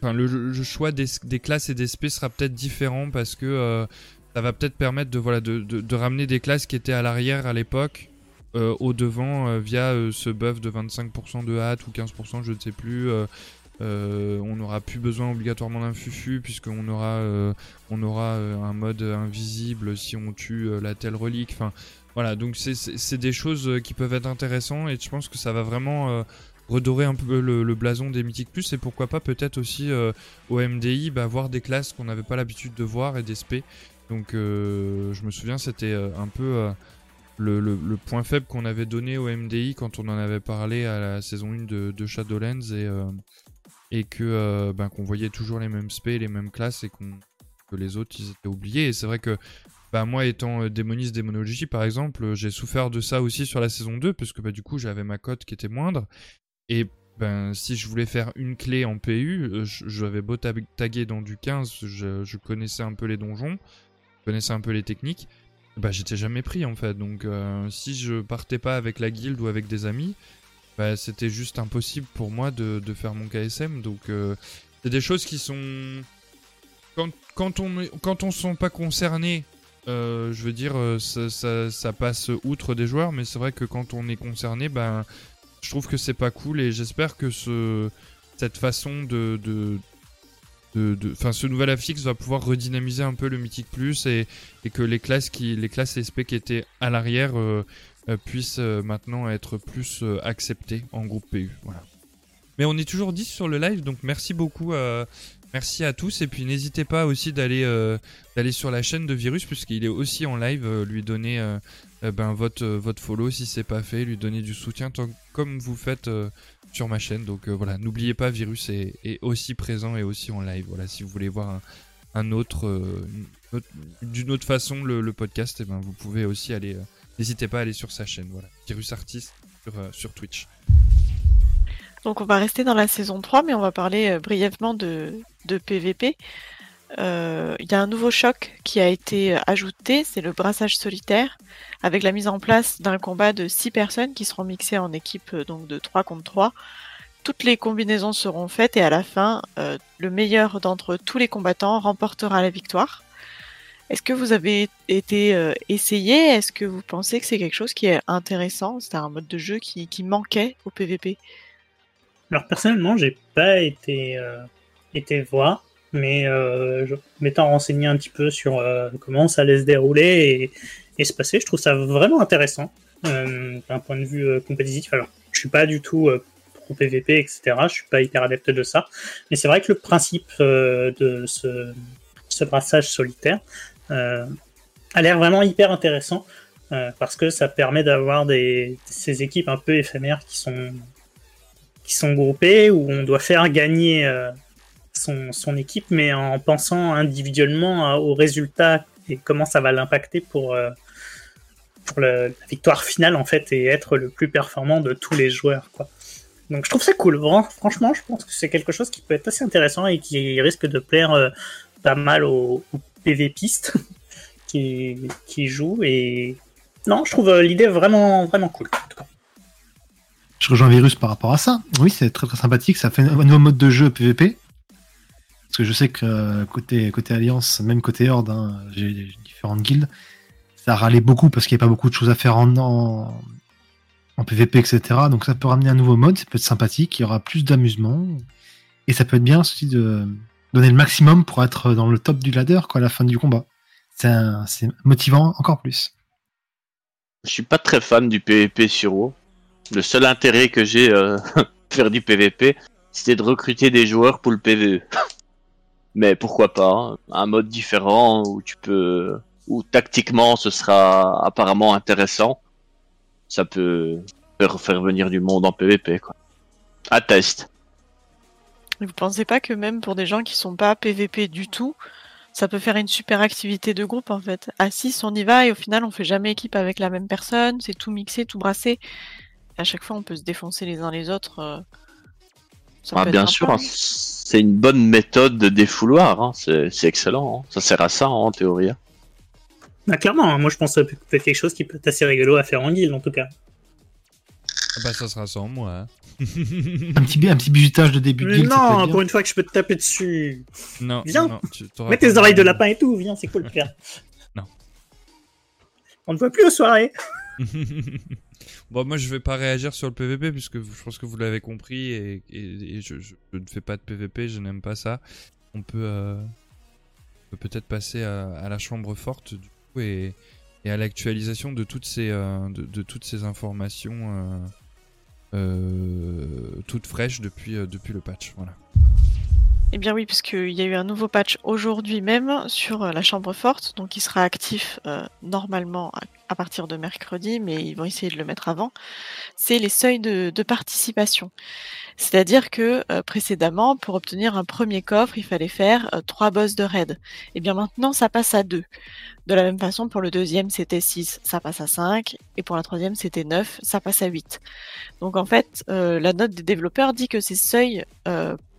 enfin le, choix des, classes et des SP sera peut-être différent parce que ça va peut-être permettre de voilà de, de, ramener des classes qui étaient à l'arrière à l'époque au devant via ce buff de 25% de hâte ou 15% je ne sais plus euh, on n'aura plus besoin obligatoirement d'un fufu puisqu'on aura, euh, on aura euh, un mode invisible si on tue la telle relique. Enfin, voilà, donc c'est des choses qui peuvent être intéressantes et je pense que ça va vraiment redorer un peu le, blason des Mythic Plus et pourquoi pas peut-être aussi au MDI bah, voir des classes qu'on n'avait pas l'habitude de voir et des SP. Donc je me souviens c'était un peu le, le, point faible qu'on avait donné au MDI quand on en avait parlé à la saison 1 de, Shadowlands et, que euh, ben, qu'on voyait toujours les mêmes spé, les mêmes classes et que les autres ils étaient oubliés. Et c'est vrai que ben, moi étant euh, démoniste démonologie par exemple, j'ai souffert de ça aussi sur la saison 2 parce que bah, du coup j'avais ma cote qui était moindre et ben si je voulais faire une clé en PU, euh, j'avais beau taguer dans du 15, je, connaissais un peu les donjons, connaissais un peu les techniques, bah j'étais jamais pris en fait. Donc si je partais pas avec la guilde ou avec des amis, bah, c'était juste impossible pour moi de, faire mon KSM. Donc, euh, c'est des choses qui sont. Quand, quand on quand on sont pas concerné, euh, je veux dire, euh, ça, passe outre des joueurs, mais c'est vrai que quand on est concerné, ben, je trouve que c'est pas cool et j'espère que ce, cette façon de, de ce nouvel affix va pouvoir redynamiser un peu le Mythic Plus et, que les classes les classes SP qui étaient à l'arrière euh, puissent euh, maintenant être plus euh, acceptées en groupe PU. Mais on est toujours 10 sur le live, donc merci beaucoup. euh, merci à tous. Et puis n'hésitez pas aussi d'aller euh, sur la chaîne de Virus, puisqu'il est aussi en live, euh, lui donner euh, euh, ben, votre, euh, votre follow si c'est pas fait, lui donner du soutien, comme vous faites euh, sur ma chaîne. Donc euh, voilà, n'oubliez pas, Virus est, aussi présent et aussi en live. Voilà, si vous voulez voir un, euh, autre- d'une autre façon le, podcast, et ben, vous pouvez aussi aller. euh, N'hésitez pas à aller sur sa chaîne, voilà. Virus Artist sur, Twitch. Donc on va rester dans la saison 3, mais on va parler brièvement de PVP. Euh, Il y a un nouveau choc qui a été euh, ajouté, c'est le brassage solitaire, avec la mise en place d'un combat de 6 personnes qui seront mixées en équipe euh, donc de 3 contre 3. Toutes les combinaisons seront faites et à la fin, euh, le meilleur d'entre tous les combattants remportera la victoire. Est-ce que vous avez été euh, essayé? Est-ce que vous pensez que c'est quelque chose qui est intéressant? C'est un mode de jeu qui, qui manquait au PVP Alors personnellement, j'ai pas été, euh, été voir, mais euh, je m'étant renseigné un petit peu sur euh, comment ça allait se dérouler et, et se passer, je trouve ça vraiment intéressant euh, d'un point de vue euh, compétitif. Alors, je suis pas du tout euh, pro PVP, etc. Je suis pas hyper adepte de ça, mais c'est vrai que le principe euh, de ce, ce brassage solitaire a l'air vraiment hyper intéressant. parce que ça permet d'avoir des, ces équipes un peu éphémères qui sont qui sont groupés où on doit faire gagner son, équipe, mais en pensant individuellement à- au résultat et comment ça va l'impacter pour, euh, pour la victoire finale en fait et être le plus performant de tous les joueurs. Donc je trouve ça cool. Franchement, je pense que c'est quelque chose qui peut être assez intéressant et qui risque de plaire euh, pas mal aux, aux PVPistes <laughs> qui, qui jouent. Et non, je trouve euh, l'idée vraiment, vraiment cool. Je rejoins Virus par rapport à ça. Oui, c'est très très sympathique. Ça fait un nouveau mode de jeu PVP. Parce que je sais que euh, côté, Alliance, même côté Horde, hein, j'ai différentes guildes, ça râlait beaucoup parce qu'il n'y a pas beaucoup de choses à faire en, PVP, etc. Donc ça peut ramener un nouveau mode, ça peut être sympathique, il y aura plus d'amusement. Et ça peut être bien aussi de donner le maximum pour être dans le top du ladder à la fin du combat. C'est motivant encore plus. Je suis pas très fan du PvP sur WoW. Le seul intérêt que j'ai euh, <laughs> faire du PvP, c'était de recruter des joueurs pour le PvE. <laughs> Mais pourquoi pas hein. Un mode différent où tu peux, où tactiquement ce sera apparemment intéressant. Ça peut faire, faire venir du monde en PvP quoi. À test. Vous pensez pas que même pour des gens qui sont pas PVP du tout, ça peut faire une super activité de groupe en fait. À 6, on y va et au final, on fait jamais équipe avec la même personne, c'est tout mixé, tout brassé. À chaque fois, on peut se défoncer les uns les autres. euh, ça Ah, peut bien sûr, hein, c'est une bonne méthode de défouloir. hein. C'est c'est excellent. hein. Ça sert à ça hein, en théorie. hein. Ah, clairement, hein, moi je pense que ça peut être quelque chose qui peut être assez rigolo à faire en guild en tout cas. Ah bah ça sera sans moi. hein. <laughs> Un petit, un petit bizutage de début de guilde. non, bien. pour une fois que je peux te taper dessus. non, Viens. non, non, Mets tes oreilles de lapin et tout, viens, c'est cool, frère. Non. On ne voit plus aux soirées. <laughs> bon, moi je vais pas réagir sur le PVP puisque je pense que vous l'avez compris et, je, ne fais pas de PVP, je n'aime pas ça. On peut, euh, peut-être passer à, la chambre forte et, à l'actualisation de toutes ces, euh, de, toutes ces informations euh, toutes fraîches depuis, depuis le patch. Voilà. Eh bien oui, puisqu'il y a eu un nouveau patch aujourd'hui même sur la chambre forte, donc il sera actif normalement à, à partir de mercredi, mais ils vont essayer de le mettre avant. C'est les seuils de, participation. C'est-à-dire que euh, précédemment, pour obtenir un premier coffre, il fallait faire euh, trois boss de raid. Et bien maintenant, ça passe à deux. De la même façon, pour le deuxième, c'était 6, ça passe à 5. Et pour la troisième, c'était 9, ça passe à 8. Donc en fait, euh, la note des développeurs dit que ces seuils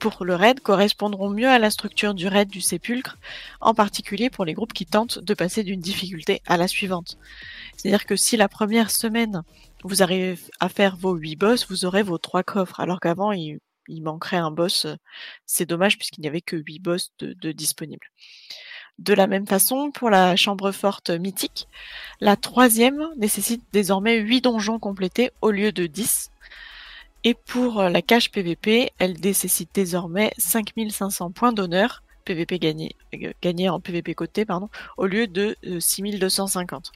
pour le raid correspondront mieux à la structure du raid du sépulcre, en particulier pour les groupes qui tentent de passer d'une difficulté à la suivante. C'est-à-dire que si la première semaine, vous arrivez à faire vos 8 boss, vous aurez vos 3 coffres, alors qu'avant, il, il manquerait un boss. C'est dommage puisqu'il n'y avait que 8 boss de, disponibles. De la même façon, pour la chambre forte mythique, la troisième nécessite désormais 8 donjons complétés au lieu de 10. Et pour la cache PVP, elle nécessite désormais 5500 points d'honneur, PVP gagné, euh, gagné en PVP côté, pardon, au lieu de euh, 6250.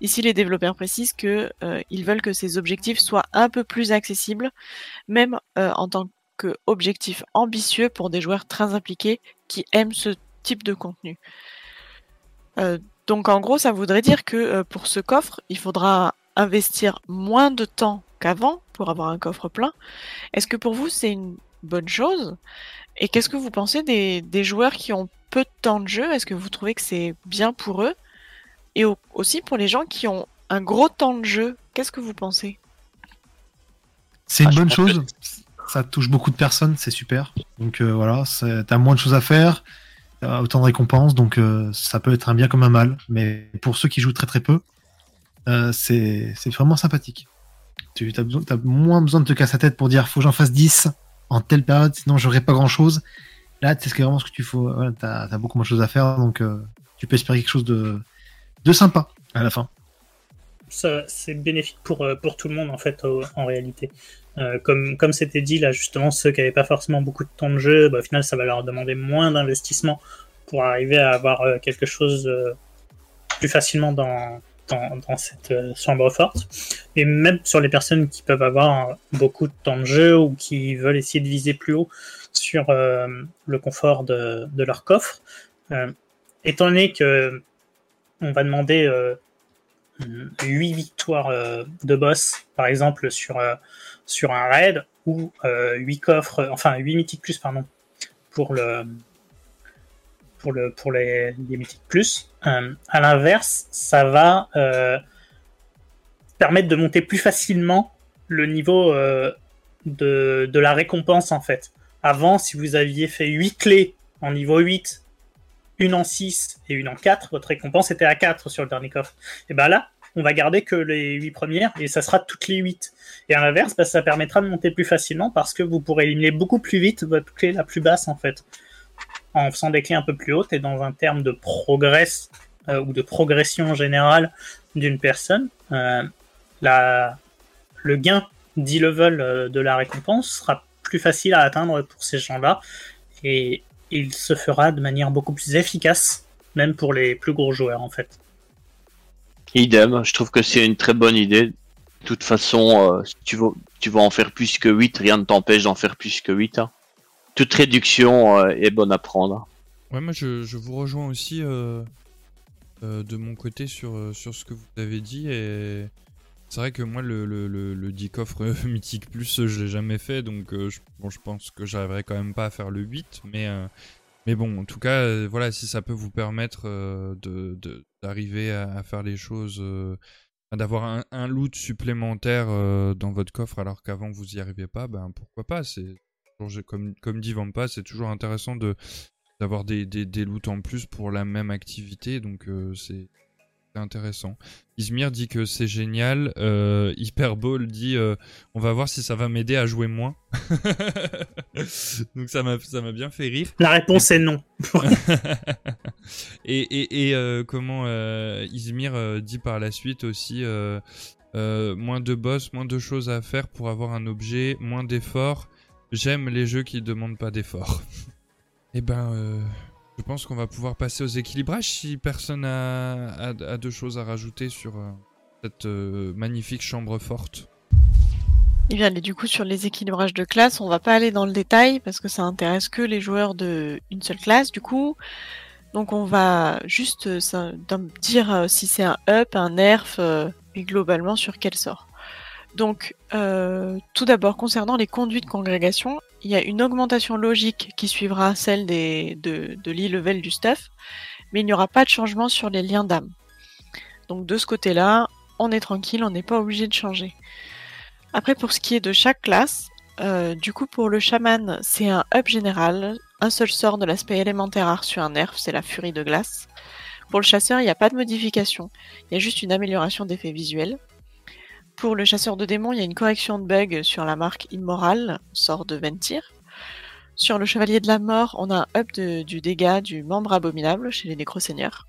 Ici, les développeurs précisent que euh, veulent que ces objectifs soient un peu plus accessibles, même euh, en tant que objectif ambitieux pour des joueurs très impliqués qui aiment ce type de contenu. Euh, donc en gros, ça voudrait dire que euh, pour ce coffre, il faudra investir moins de temps qu'avant pour avoir un coffre plein. Est-ce que pour vous, c'est une bonne chose? Et qu'est-ce que vous pensez des, des, joueurs qui ont peu de temps de jeu? Est-ce que vous trouvez que c'est bien pour eux? Et aussi pour les gens qui ont un gros temps de jeu, qu'est-ce que vous pensez? C'est une ah, bonne chose. Ça touche beaucoup de personnes, c'est super. Donc euh, voilà, t'as moins de choses à faire, autant de récompenses, donc euh, ça peut être un bien comme un mal. Mais pour ceux qui jouent très très peu, euh, c'est vraiment sympathique. Tu as, besoin, as moins besoin de te casser la tête pour dire faut que j'en fasse 10 en telle période, sinon j'aurai pas grand chose. Là, c'est vraiment ce que tu faut. tu as, beaucoup moins de choses à faire, donc tu peux espérer quelque chose de, sympa à la fin c'est bénéfique pour, euh, pour tout le monde en fait en réalité. Euh, comme comme c'était dit là justement ceux qui n'avaient pas forcément beaucoup de temps de jeu, bah, au final ça va leur demander moins d'investissement pour arriver à avoir euh, quelque chose plus facilement dans, dans, cette chambre forte. Et même sur les personnes qui peuvent avoir beaucoup de temps de jeu ou qui veulent essayer de viser plus haut sur le confort de, leur coffre, étant donné que on va demander 8 victoires euh, de boss, par exemple, sur, euh, sur un raid, ou 8 euh, coffres, enfin 8 mythiques plus, pardon, pour le pour, le, pour les, les mythiques plus. À l'inverse, ça va permettre de monter plus facilement le niveau de, de la récompense, en fait. Avant, si vous aviez fait 8 clés en niveau 8 une en 6 et une en 4, votre récompense était à 4 sur le dernier coffre. Et ben là, on va garder que les 8 premières et ça sera toutes les 8. Et à l'inverse, bah, ça permettra de monter plus facilement parce que vous pourrez éliminer beaucoup plus vite votre clé la plus basse en fait. En faisant des clés un peu plus hautes et dans un terme de progrès euh, ou de progression générale d'une personne, euh, la, le gain d'e-level euh, de la récompense sera plus facile à atteindre pour ces gens-là et il se fera de manière beaucoup plus efficace, même pour les plus gros joueurs en fait. Idem, je trouve que c'est une très bonne idée. De toute façon, si tu vas, tu vas en faire plus que 8, rien ne t'empêche d'en faire plus que 8. Hein. Toute réduction euh, est bonne à prendre. Ouais, moi je, vous rejoins aussi euh, de mon côté sur, sur ce que vous avez dit. C'est vrai que moi, le, le, le, le 10 coffre <laughs> mythique plus, je l'ai jamais fait. Donc je, bon, je pense que j'arriverai quand même pas à faire le 8. Mais mais bon, en tout cas, euh, voilà, si ça peut vous permettre euh, de d'arriver à, faire les choses, euh, d'avoir un, loot supplémentaire dans votre coffre alors qu'avant vous y arriviez pas, ben pourquoi pas C'est comme comme dit Vampa, c'est toujours intéressant de d'avoir des, des, des loots en plus pour la même activité, donc c'est intéressant. Ismir dit que c'est génial. Euh, Hyperball dit euh, on va voir si ça va m'aider à jouer moins. <laughs> Donc ça m'a ça m'a bien fait rire. La réponse est non. <laughs> et et, et euh, comment euh, Izmir dit par la suite aussi moins de boss, moins de choses à faire pour avoir un objet, moins d'efforts. J'aime les jeux qui demandent pas d'efforts. et <laughs> eh ben je pense qu'on va pouvoir passer aux équilibrages si personne a, deux choses à rajouter sur euh, cette euh, magnifique chambre forte. Eh bien, du coup, sur les équilibrages de classe, on va pas aller dans le détail parce que ça intéresse que les joueurs de une seule classe, du coup. Donc, on va juste euh, dire si c'est un up, un nerf, et globalement sur quel sort. Donc, tout d'abord, concernant les conduits de congrégation, il y a une augmentation logique qui suivra celle de, de l'e-level du stuff, mais il n'y aura pas de changement sur les liens d'âme. Donc de ce côté-là, on est tranquille, on n'est pas obligé de changer. Après, pour ce qui est de chaque classe, euh, du coup pour le chaman, c'est un up général, un seul sort de l'aspect élémentaire a reçu un nerf, c'est la furie de glace. Pour le chasseur, il n'y a pas de modification, il y a juste une amélioration d'effet visuel. Pour le chasseur de démons, il y a une correction de bug sur la marque Immoral, sort de Ventir. Sur le chevalier de la mort, on a un up du dégât du membre abominable chez les nécroseigneurs.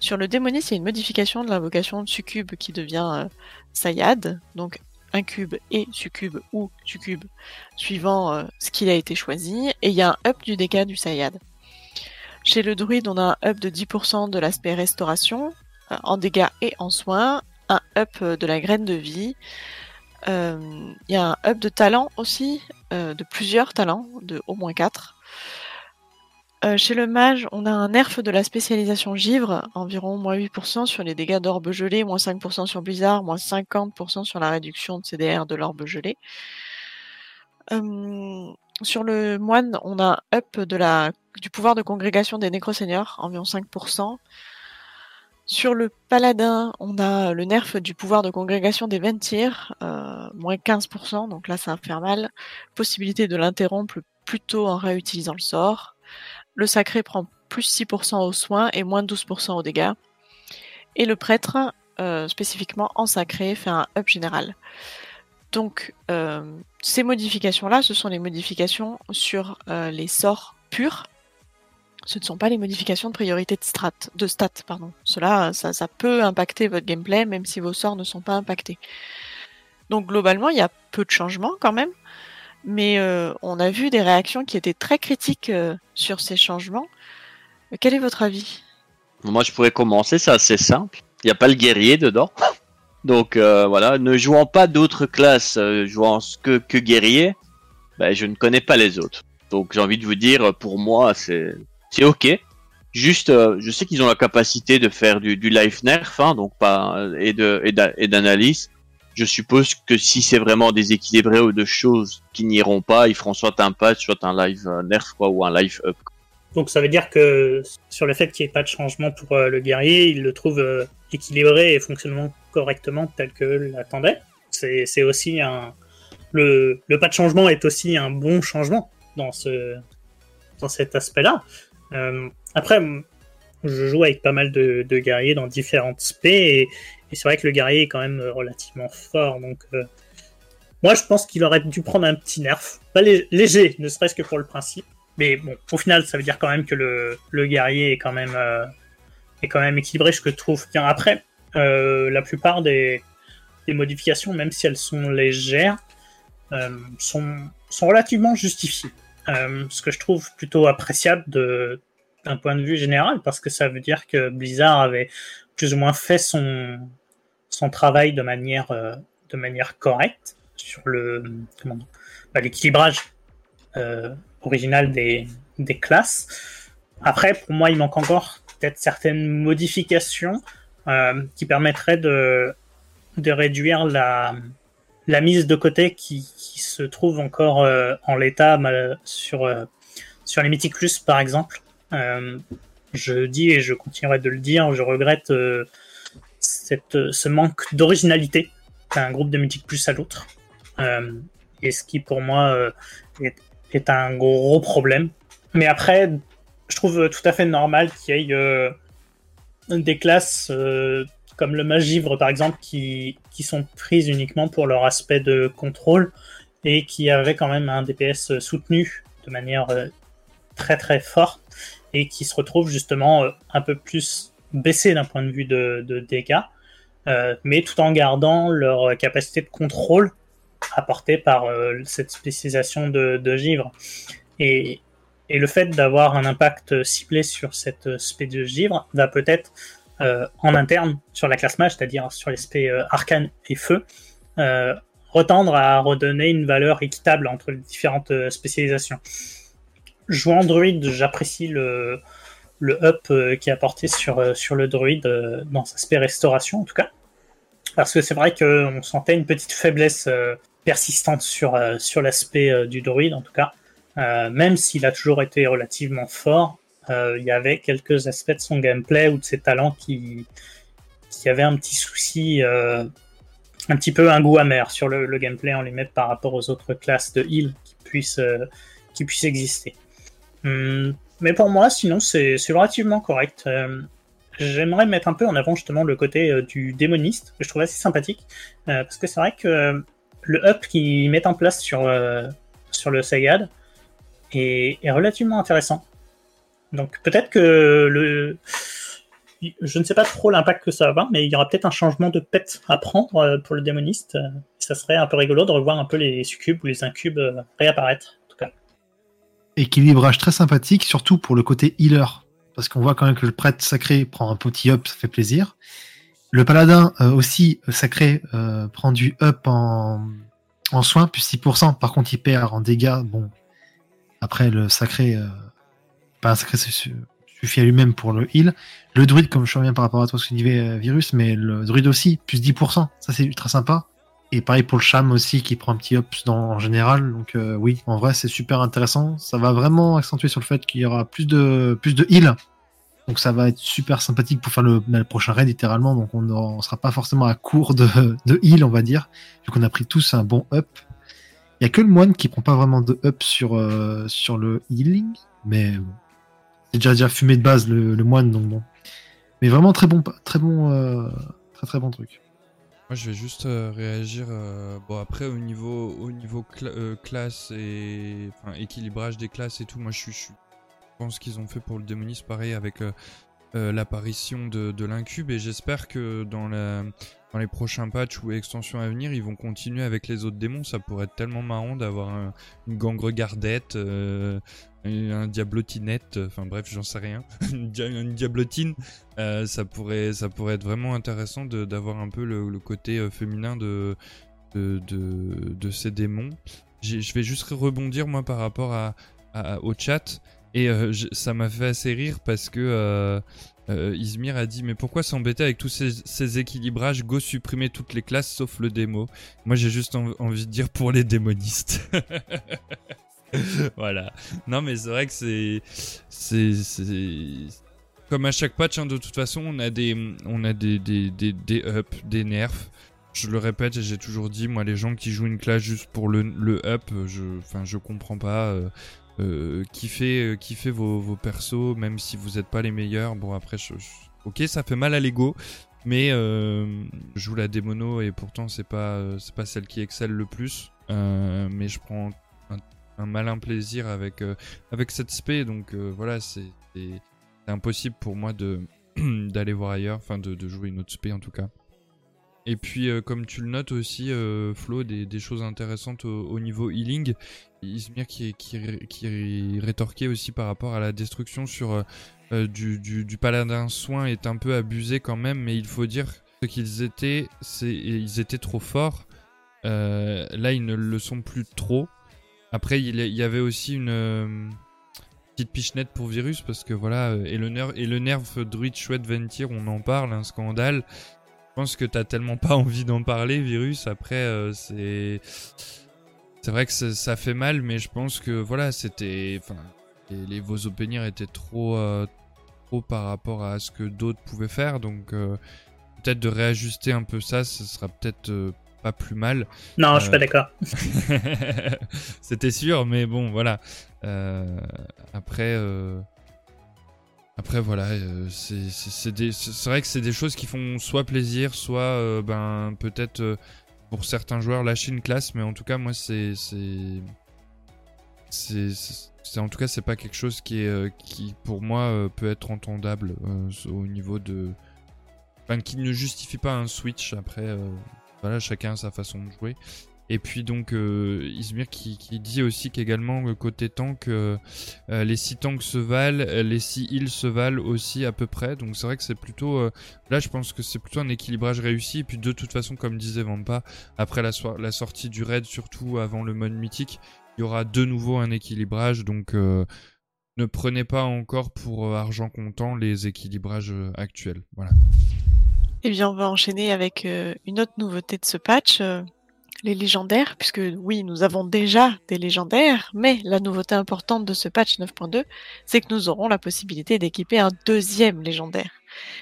Sur le démoniste, il y a une modification de l'invocation de succube qui devient euh, Sayad, donc incube et succube ou succube, suivant euh, ce qu'il a été choisi. Et il y a un up du dégât du Sayad. Chez le druide, on a un up de 10% de l'aspect restauration, euh, en dégâts et en soins, un up de la graine de vie. Il euh, y a un up de talent aussi, euh, de plusieurs talents, de au moins 4. Euh, chez le mage, on a un nerf de la spécialisation givre, environ moins 8% sur les dégâts d'orbe gelé, moins 5% sur blizzard, moins 50% sur la réduction de CDR de l'orbe gelé. Euh, sur le moine, on a un up du pouvoir de congrégation des nécroseigneurs, environ 5%. Sur le paladin, on a le nerf du pouvoir de congrégation des Ventir, euh, moins 15%, donc là ça va mal. Possibilité de l'interrompre plutôt en réutilisant le sort. Le sacré prend plus 6% aux soins et moins 12% aux dégâts. Et le prêtre, euh, spécifiquement en sacré, fait un up général. Donc, euh, ces modifications-là, ce sont les modifications sur euh, les sorts purs. Ce ne sont pas les modifications de priorité de, strat, de stats. Pardon. Cela, ça, peut impacter votre gameplay, même si vos sorts ne sont pas impactés. Donc, globalement, il y a peu de changements quand même mais euh, on a vu des réactions qui étaient très critiques euh, sur ces changements. Quel est votre avis? Moi, je pourrais commencer, c'est assez simple. Il n'y a pas le guerrier dedans. Donc euh, voilà, ne jouant pas d'autres classes, jouant que, que guerrier, ben, je ne connais pas les autres. Donc j'ai envie de vous dire, pour moi, c'est c'est ok. Juste, je sais qu'ils ont la capacité de faire du, du life nerf, hein, donc pas et de et d'analyse je suppose que si c'est vraiment déséquilibré ou de choses qui n'iront pas, ils feront soit un patch, soit un live euh, nerf ou un live up. Donc ça veut dire que sur le fait qu'il n'y ait pas de changement pour euh, le guerrier, il le trouve euh, équilibré et fonctionnant correctement tel que l'attendait. C'est aussi un le, le pas de changement est aussi un bon changement dans ce dans cet aspect-là. Après, je joue avec pas mal de, guerriers dans différentes spé et, c'est vrai que le guerrier est quand même euh, relativement fort, donc euh, moi je pense qu'il aurait dû prendre un petit nerf, pas léger, ne serait-ce que pour le principe. Mais bon, au final, ça veut dire quand même que le, guerrier est quand même euh, est quand même équilibré, je trouve bien. Après, la plupart des, modifications, même si elles sont légères, sont relativement justifiées. Ce que je trouve plutôt appréciable d'un point de vue général, parce que ça veut dire que Blizzard avait plus ou moins fait son, son travail de manière, euh, de manière correcte sur le bah, l'équilibrage euh, original des, des classes. Après, pour moi, il manque encore peut-être certaines modifications euh, qui permettraient de, de réduire la, la mise de côté qui, se trouve encore en l'état sur, sur les Mythic Plus, par exemple. je dis et je continuerai de le dire, je regrette cette, ce manque d'originalité d'un groupe de Mythic Plus à l'autre. Euh, et ce qui pour moi euh, est, est, un gros problème. Mais après, je trouve tout à fait normal qu'il y ait euh, des classes comme le Magivre par exemple qui, sont prises uniquement pour leur aspect de contrôle et qui avaient quand même un DPS soutenu de manière très très forte et qui se retrouvent justement un peu plus baissés d'un point de vue de, de dégâts euh, mais tout en gardant leur capacité de contrôle apportée par euh, cette spécialisation de, givre. Et, le fait d'avoir un impact ciblé sur cette spé de givre va peut-être euh, en interne sur la classe mage, c'est-à-dire sur les spé arcane et feu, retendre à redonner une valeur équitable entre les différentes spécialisations. Jouant druide, j'apprécie le, le up qui est apporté sur, sur le druide dans sa spé restauration en tout cas. Parce que c'est vrai qu'on sentait une petite faiblesse euh, persistante sur, euh, sur l'aspect euh, du druide, en tout cas. même s'il a toujours été relativement fort, il y avait quelques aspects de son gameplay ou de ses talents qui, avaient un petit souci, un petit peu un goût amer sur le, gameplay en limite par rapport aux autres classes de heal qui puissent, qui puissent exister. Hum, mais pour moi, sinon, c'est relativement correct j'aimerais mettre un peu en avant justement le côté euh, du démoniste, que je trouve assez sympathique, euh, parce que c'est vrai que euh, le up qu'ils mettent en place sur, sur le Sagad est, est, relativement intéressant. Donc peut-être que le... Je ne sais pas trop l'impact que ça va avoir, mais il y aura peut-être un changement de pet à prendre pour le démoniste. Ça serait un peu rigolo de revoir un peu les succubes ou les incubes réapparaître, en tout cas. Équilibrage très sympathique, surtout pour le côté healer parce qu'on voit quand même que le prêtre sacré prend un petit up, ça fait plaisir. Le paladin euh, aussi euh, sacré euh, prend du up en, en soins, plus 6%. Par contre, il perd en dégâts. Bon, après, le sacré, euh, pas un sacré suffit à lui-même pour le heal. Le druide, comme je reviens par rapport à toi, ce que disait euh, Virus, mais le druide aussi, plus 10%. Ça, c'est ultra sympa. Et pareil pour le cham aussi, qui prend un petit ups dans, en général. Donc, euh, oui, en vrai, c'est super intéressant. Ça va vraiment accentuer sur le fait qu'il y aura plus de, plus de heal. Donc, ça va être super sympathique pour faire le, le prochain raid, littéralement. Donc, on ne sera pas forcément à court de, de heal, on va dire. Vu qu'on a pris tous un bon up. Il y a que le moine qui prend pas vraiment de up sur, euh, sur le healing. Mais. C'est déjà, déjà fumé de base, le, moine, donc bon. Mais vraiment très bon, très bon, euh, très très bon truc. Moi, je vais juste euh, réagir. euh, bon, après, au niveau, au niveau cla- classe et enfin, équilibrage des classes et tout, moi, je suis. Je pense qu'ils ont fait pour le démoniste pareil avec l'apparition de, l'incube et j'espère que dans, les prochains patchs ou extensions à venir, ils vont continuer avec les autres démons. Ça pourrait être tellement marrant d'avoir un- une gangregardette, euh, un diablotinette, enfin bref, j'en sais rien, <laughs> une, dia- une diablotine. Euh, ça pourrait, ça pourrait être vraiment intéressant d'avoir un peu le, côté euh, féminin de, de, de, ces démons. Je vais juste rebondir moi par rapport à, au chat et euh, ça m'a fait assez rire parce que euh, euh, Izmir a dit mais pourquoi s'embêter avec tous ces, équilibrages? Go supprimer toutes les classes sauf le démo. Moi j'ai juste en- envie de dire pour les démonistes. <laughs> <laughs> voilà. Non mais c'est vrai que c'est c'est comme à chaque patch hein, de toute façon on a des on a des des des, des ups, des nerfs. Je le répète et j'ai toujours dit moi les gens qui jouent une classe juste pour le, le up, je enfin je comprends pas euh, euh, kiffez euh, kiffez vos, vos persos même si vous êtes pas les meilleurs. Bon après OK, ça fait mal à l'ego. Mais euh, je joue la démono et pourtant c'est pas c'est pas celle qui excelle le plus. Euh, mais je prends un, malin plaisir avec euh, avec cette spé donc euh, voilà c'est impossible pour moi <clears throat> d'aller voir ailleurs, enfin de, de jouer une autre spé en tout cas. Et puis euh, comme tu le notes aussi Flo des, des choses intéressantes au, au niveau healing, Izmir qui qui ré- qui rétorquait aussi par rapport à la destruction sur du, du, paladin soin est un peu abusé quand même, mais il faut dire ce qu'ils étaient, c'est ils étaient trop forts. Là, ils ne le sont plus trop. Après, il y avait aussi une euh, petite pichenette pour Virus parce que voilà, euh, et le nerf, et le nerf Druid Chouette Ventir, on en parle, un scandale. Je pense que t'as tellement pas envie d'en parler, Virus. Après, euh, c'est c'est vrai que ça, fait mal, mais je pense que voilà, c'était, enfin, les, les étaient trop euh, trop par rapport à ce que d'autres pouvaient faire, donc peut-être de réajuster un peu ça, ce sera peut-être pas plus mal. Non, je suis Euh, pas d'accord. <laughs> C'était sûr, mais bon, voilà. Euh, après, euh, après voilà, euh, c'est vrai que c'est des choses qui font soit plaisir, soit euh, ben peut-être euh, pour certains joueurs lâcher une classe, mais en tout cas moi c'est c'est en tout cas c'est pas quelque chose qui est euh, qui pour moi euh, peut être entendable euh, au niveau de enfin qui ne justifie pas un switch après euh, voilà chacun a sa façon de jouer et puis donc euh, Izmir qui, dit aussi qu'également euh, côté tank euh, euh, les 6 tanks se valent, les 6 heals se valent aussi à peu près. Donc c'est vrai que c'est plutôt là je pense que c'est plutôt un équilibrage réussi et puis de toute façon comme disait Vampa après la, la sortie du raid surtout avant le mode mythique, il y aura de nouveau un équilibrage donc ne prenez pas encore pour argent comptant les équilibrages actuels. Voilà. Eh bien, on va enchaîner avec euh, une autre nouveauté de ce patch, euh, les légendaires, puisque oui, nous avons déjà des légendaires, mais la nouveauté importante de ce patch 9.2, c'est que nous aurons la possibilité d'équiper un deuxième légendaire.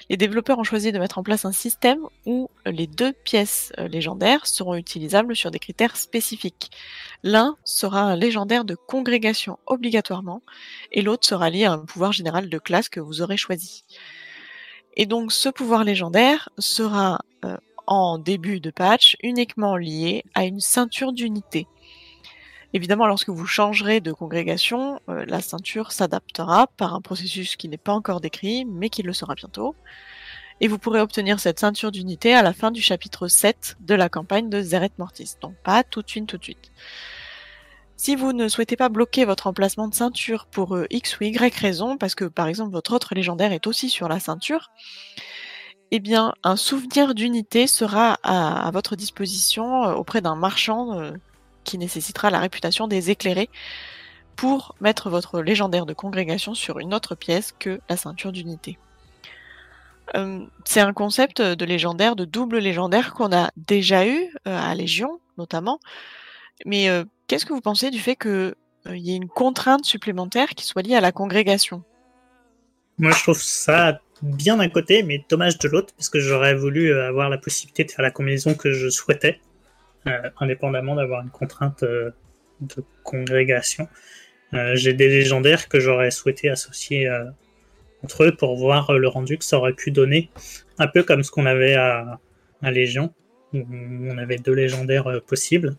Les développeurs ont choisi de mettre en place un système où les deux pièces euh, légendaires seront utilisables sur des critères spécifiques. L'un sera un légendaire de congrégation obligatoirement, et l'autre sera lié à un pouvoir général de classe que vous aurez choisi. Et donc ce pouvoir légendaire sera euh, en début de patch uniquement lié à une ceinture d'unité. Évidemment, lorsque vous changerez de congrégation, euh, la ceinture s'adaptera par un processus qui n'est pas encore décrit, mais qui le sera bientôt. Et vous pourrez obtenir cette ceinture d'unité à la fin du chapitre 7 de la campagne de Zeret Mortis. Donc pas tout de suite, tout de suite. Si vous ne souhaitez pas bloquer votre emplacement de ceinture pour euh, X ou Y raison, parce que par exemple votre autre légendaire est aussi sur la ceinture, eh bien un souvenir d'unité sera à, votre disposition euh, auprès d'un marchand euh, qui nécessitera la réputation des éclairés pour mettre votre légendaire de congrégation sur une autre pièce que la ceinture d'unité. C'est un concept de légendaire, de double légendaire qu'on a déjà eu à Légion notamment. Mais qu'est-ce que vous pensez du fait qu'il y ait une contrainte supplémentaire qui soit liée à la congrégation? Moi, je trouve ça bien d'un côté, mais dommage de l'autre, parce que j'aurais voulu avoir la possibilité de faire la combinaison que je souhaitais, indépendamment d'avoir une contrainte de congrégation. J'ai des légendaires que j'aurais souhaité associer entre eux pour voir le rendu que ça aurait pu donner. Un peu comme ce qu'on avait à, Légion, où on avait deux légendaires euh, possibles.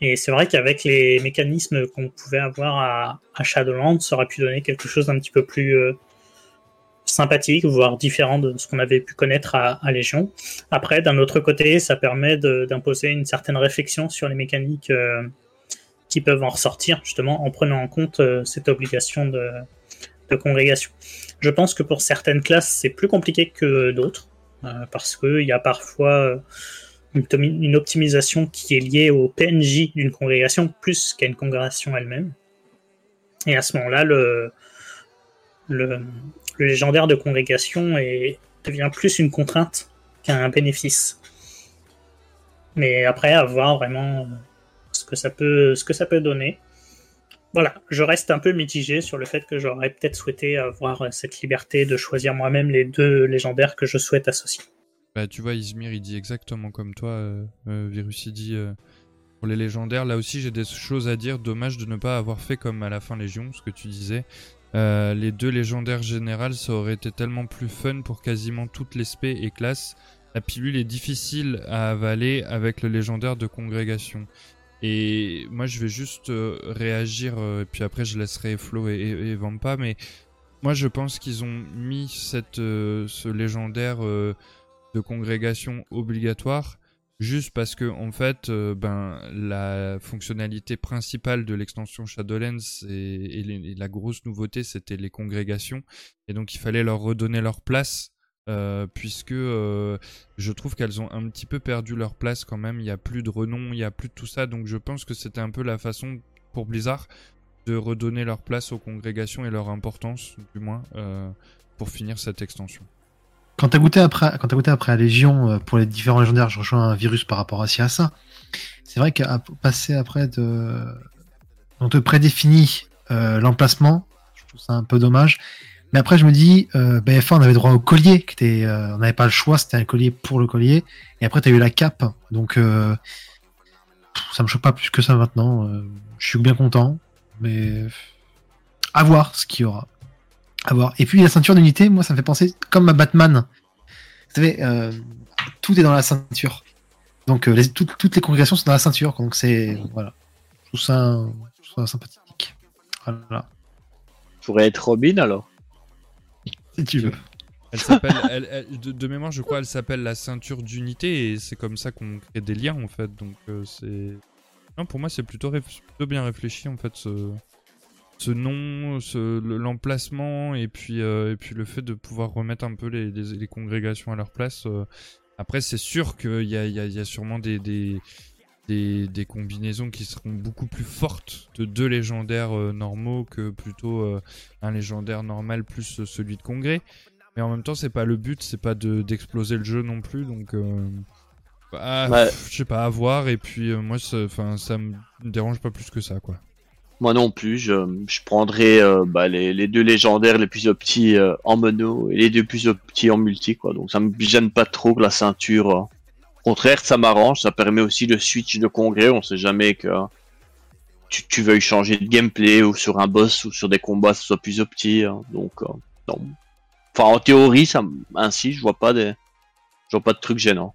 Et c'est vrai qu'avec les mécanismes qu'on pouvait avoir à, Shadowlands, ça aurait pu donner quelque chose d'un petit peu plus euh, sympathique, voire différent de ce qu'on avait pu connaître à, Légion. Après, d'un autre côté, ça permet d'imposer une certaine réflexion sur les mécaniques euh, qui peuvent en ressortir, justement, en prenant en compte cette obligation de, de congrégation. Je pense que pour certaines classes, c'est plus compliqué que d'autres, euh, parce qu'il y a parfois euh, une, optimisation qui est liée au PNJ d'une congrégation plus qu'à une congrégation elle-même. Et à ce moment-là, le, le, légendaire de congrégation devient plus une contrainte qu'un bénéfice. Mais après, à voir vraiment ce que ça peut, ce que ça peut donner voilà, je reste un peu mitigé sur le fait que j'aurais peut-être souhaité avoir cette liberté de choisir moi-même les deux légendaires que je souhaite associer. Bah, tu vois, Izmir, il dit exactement comme toi, euh, euh Virus, il dit euh, pour les légendaires, là aussi j'ai des choses à dire. Dommage de ne pas avoir fait comme à la fin Légion, ce que tu disais. Les deux légendaires générales, ça aurait été tellement plus fun pour quasiment toutes les spé et classes. La pilule est difficile à avaler avec le légendaire de congrégation. Et moi, je vais juste réagir, et puis après, je laisserai Flo et, Vampa. Mais moi, je pense qu'ils ont mis cette, ce légendaire de congrégation obligatoire juste parce que en fait ben la fonctionnalité principale de l'extension Shadowlands et, la grosse nouveauté c'était les congrégations et donc il fallait leur redonner leur place euh, puisque euh, je trouve qu'elles ont un petit peu perdu leur place quand même. Il n'y a plus de renom, il n'y a plus de tout ça. Donc je pense que c'était un peu la façon pour Blizzard de redonner leur place aux congrégations et leur importance, du moins, euh, pour finir cette extension. Quand t'as goûté après, quand as goûté après à Légion pour les différents légendaires, je rejoins un virus par rapport à ça. C'est vrai qu'à passer après de, on te prédéfinit l'emplacement, je trouve ça un peu dommage. Mais après, je me dis, euh, BF1, on avait droit au collier, euh, on n'avait pas le choix, c'était un collier pour le collier. Et après, tu as eu la cape. Donc, euh, ça me choque pas plus que ça maintenant. Euh, je suis bien content. Mais à voir ce qu'il y aura. À voir. Et puis, la ceinture d'unité, moi, ça me fait penser comme à Batman. Vous savez, euh, tout est dans la ceinture. Donc, les, toutes les congrégations sont dans la ceinture. Donc, c'est. Voilà. Je trouve ça, je trouve ça sympathique. Voilà. Pourrait être Robin alors tu veux. Elle s'appelle, de, mémoire, je crois, elle s'appelle la ceinture d'unité et c'est comme ça qu'on crée des liens en fait. Donc euh, c'est, non, pour moi c'est plutôt, bien réfléchi en fait ce, ce nom, ce, l'emplacement et puis euh, et puis le fait de pouvoir remettre un peu les, les, congrégations à leur place. Euh. Après c'est sûr qu'il y a, y, y a sûrement des, des des, combinaisons qui seront beaucoup plus fortes de deux légendaires euh, normaux que plutôt un légendaire normal plus celui de congrès. Mais en même temps, c'est pas le but, c'est pas d'exploser le jeu non plus, donc bah, je sais pas, à voir. Et puis moi, enfin, ça me dérange pas plus que ça, quoi. Moi non plus, je, je prendrais bah, les, les, deux légendaires les plus petits en mono et les deux plus petits en multi, quoi. Donc ça me gêne pas trop que la ceinture contraire, ça m'arrange. Ça permet aussi de switch de congrès. On sait jamais que tu, tu veuilles changer de gameplay ou sur un boss ou sur des combats, ce soit plus petit. Hein. Donc, euh, non. Enfin, en théorie, ça, ainsi, je vois pas des, je vois pas de trucs gênants.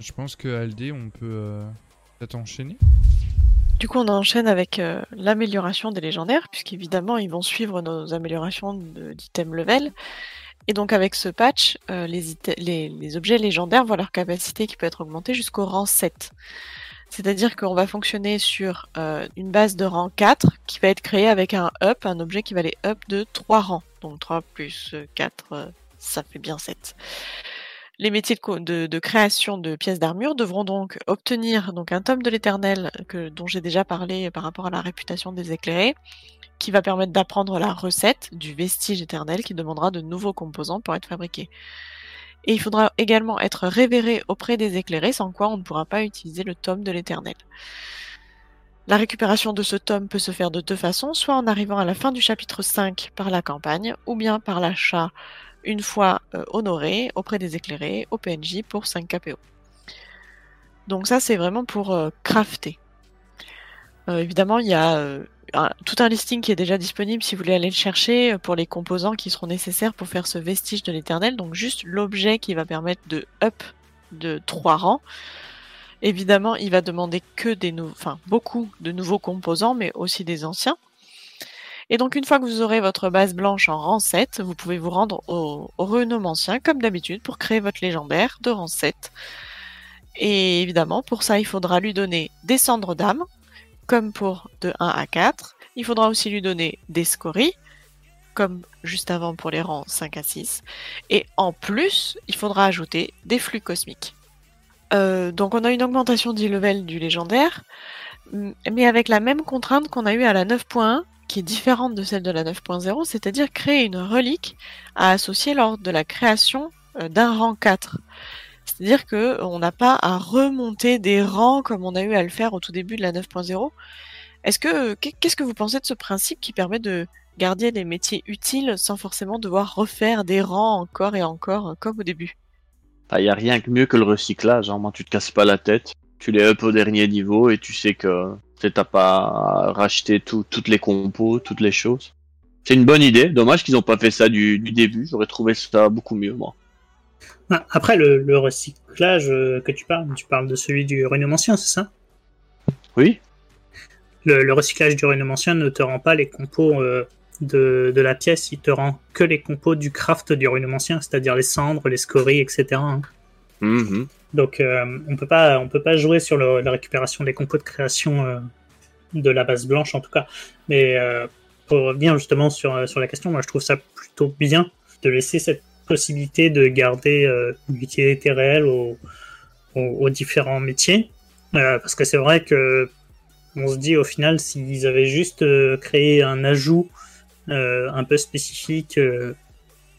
Je pense que Aldé, on peut euh, peut-être enchaîner. Du coup, on enchaîne avec euh, l'amélioration des légendaires, puisqu'évidemment, ils vont suivre nos améliorations d'items level. Et donc avec ce patch, euh, les, objets légendaires voient leur capacité qui peut être augmentée jusqu'au rang 7. C'est-à-dire qu'on va fonctionner sur euh, une base de rang 4 qui va être créée avec un up, un objet qui va aller up de 3 rangs. Donc 3 plus 4, euh, ça fait bien 7. Les métiers de, création de pièces d'armure devront donc obtenir donc un tome de l'Éternel dont j'ai déjà parlé par rapport à la réputation des éclairés, qui va permettre d'apprendre la recette du vestige éternel qui demandera de nouveaux composants pour être fabriqués. Et il faudra également être révéré auprès des éclairés, sans quoi on ne pourra pas utiliser le tome de l'Éternel. La récupération de ce tome peut se faire de deux façons, soit en arrivant à la fin du chapitre 5 par la campagne, ou bien par l'achat une fois euh, honoré auprès des éclairés au PNJ pour 5 KPO. Donc ça c'est vraiment pour euh, crafter. Euh, évidemment il y a tout un listing qui est déjà disponible si vous voulez aller le chercher pour les composants qui seront nécessaires pour faire ce vestige de l'éternel, donc juste l'objet qui va permettre de up de 3 rangs. Évidemment, il va demander que des nou- enfin beaucoup de nouveaux composants, mais aussi des anciens. Et donc une fois que vous aurez votre base blanche en rang 7, vous pouvez vous rendre au, au renomancien comme d'habitude pour créer votre légendaire de rang 7. Et évidemment, pour ça, il faudra lui donner des cendres d'âme, comme pour de 1 à 4. Il faudra aussi lui donner des scories, comme juste avant pour les rangs 5 à 6. Et en plus, il faudra ajouter des flux cosmiques. Euh, donc on a une augmentation du level du légendaire, mais avec la même contrainte qu'on a eu à la 9.1, qui est différente de celle de la 9.0, c'est-à-dire créer une relique à associer lors de la création euh, d'un rang 4. C'est-à-dire que on n'a pas à remonter des rangs comme on a eu à le faire au tout début de la 9.0. Est-ce que qu'est- qu'est-ce que vous pensez de ce principe qui permet de garder les métiers utiles sans forcément devoir refaire des rangs encore et encore euh, comme au début? Il n'y a rien que mieux que le recyclage. Hein. Moi, tu te casses pas la tête. Tu les up au dernier niveau et tu sais que tu n'as pas tout- toutes les compos, toutes les choses. C'est une bonne idée. Dommage qu'ils n'ont pas fait ça du, du début. J'aurais trouvé ça beaucoup mieux, moi. Après, le, le recyclage euh, que tu parles, tu parles de celui du ancien, c'est ça? Oui le, le recyclage du ancien ne te rend pas les compos euh, de, de la pièce, il te rend que les compos du craft du ancien, c'est-à-dire les cendres, les scories, etc. hein. Mhm. Donc euh, on peut pas on peut pas jouer sur la récupération des compos de création euh, de la base blanche en tout cas. Mais euh, pour revenir justement sur, euh, sur la question, moi je trouve ça plutôt bien de laisser cette possibilité de garder euh, une utilité réelle aux, aux, aux différents métiers. Parce que c'est vrai que on se dit au final s'ils avaient juste créé un ajout un peu spécifique,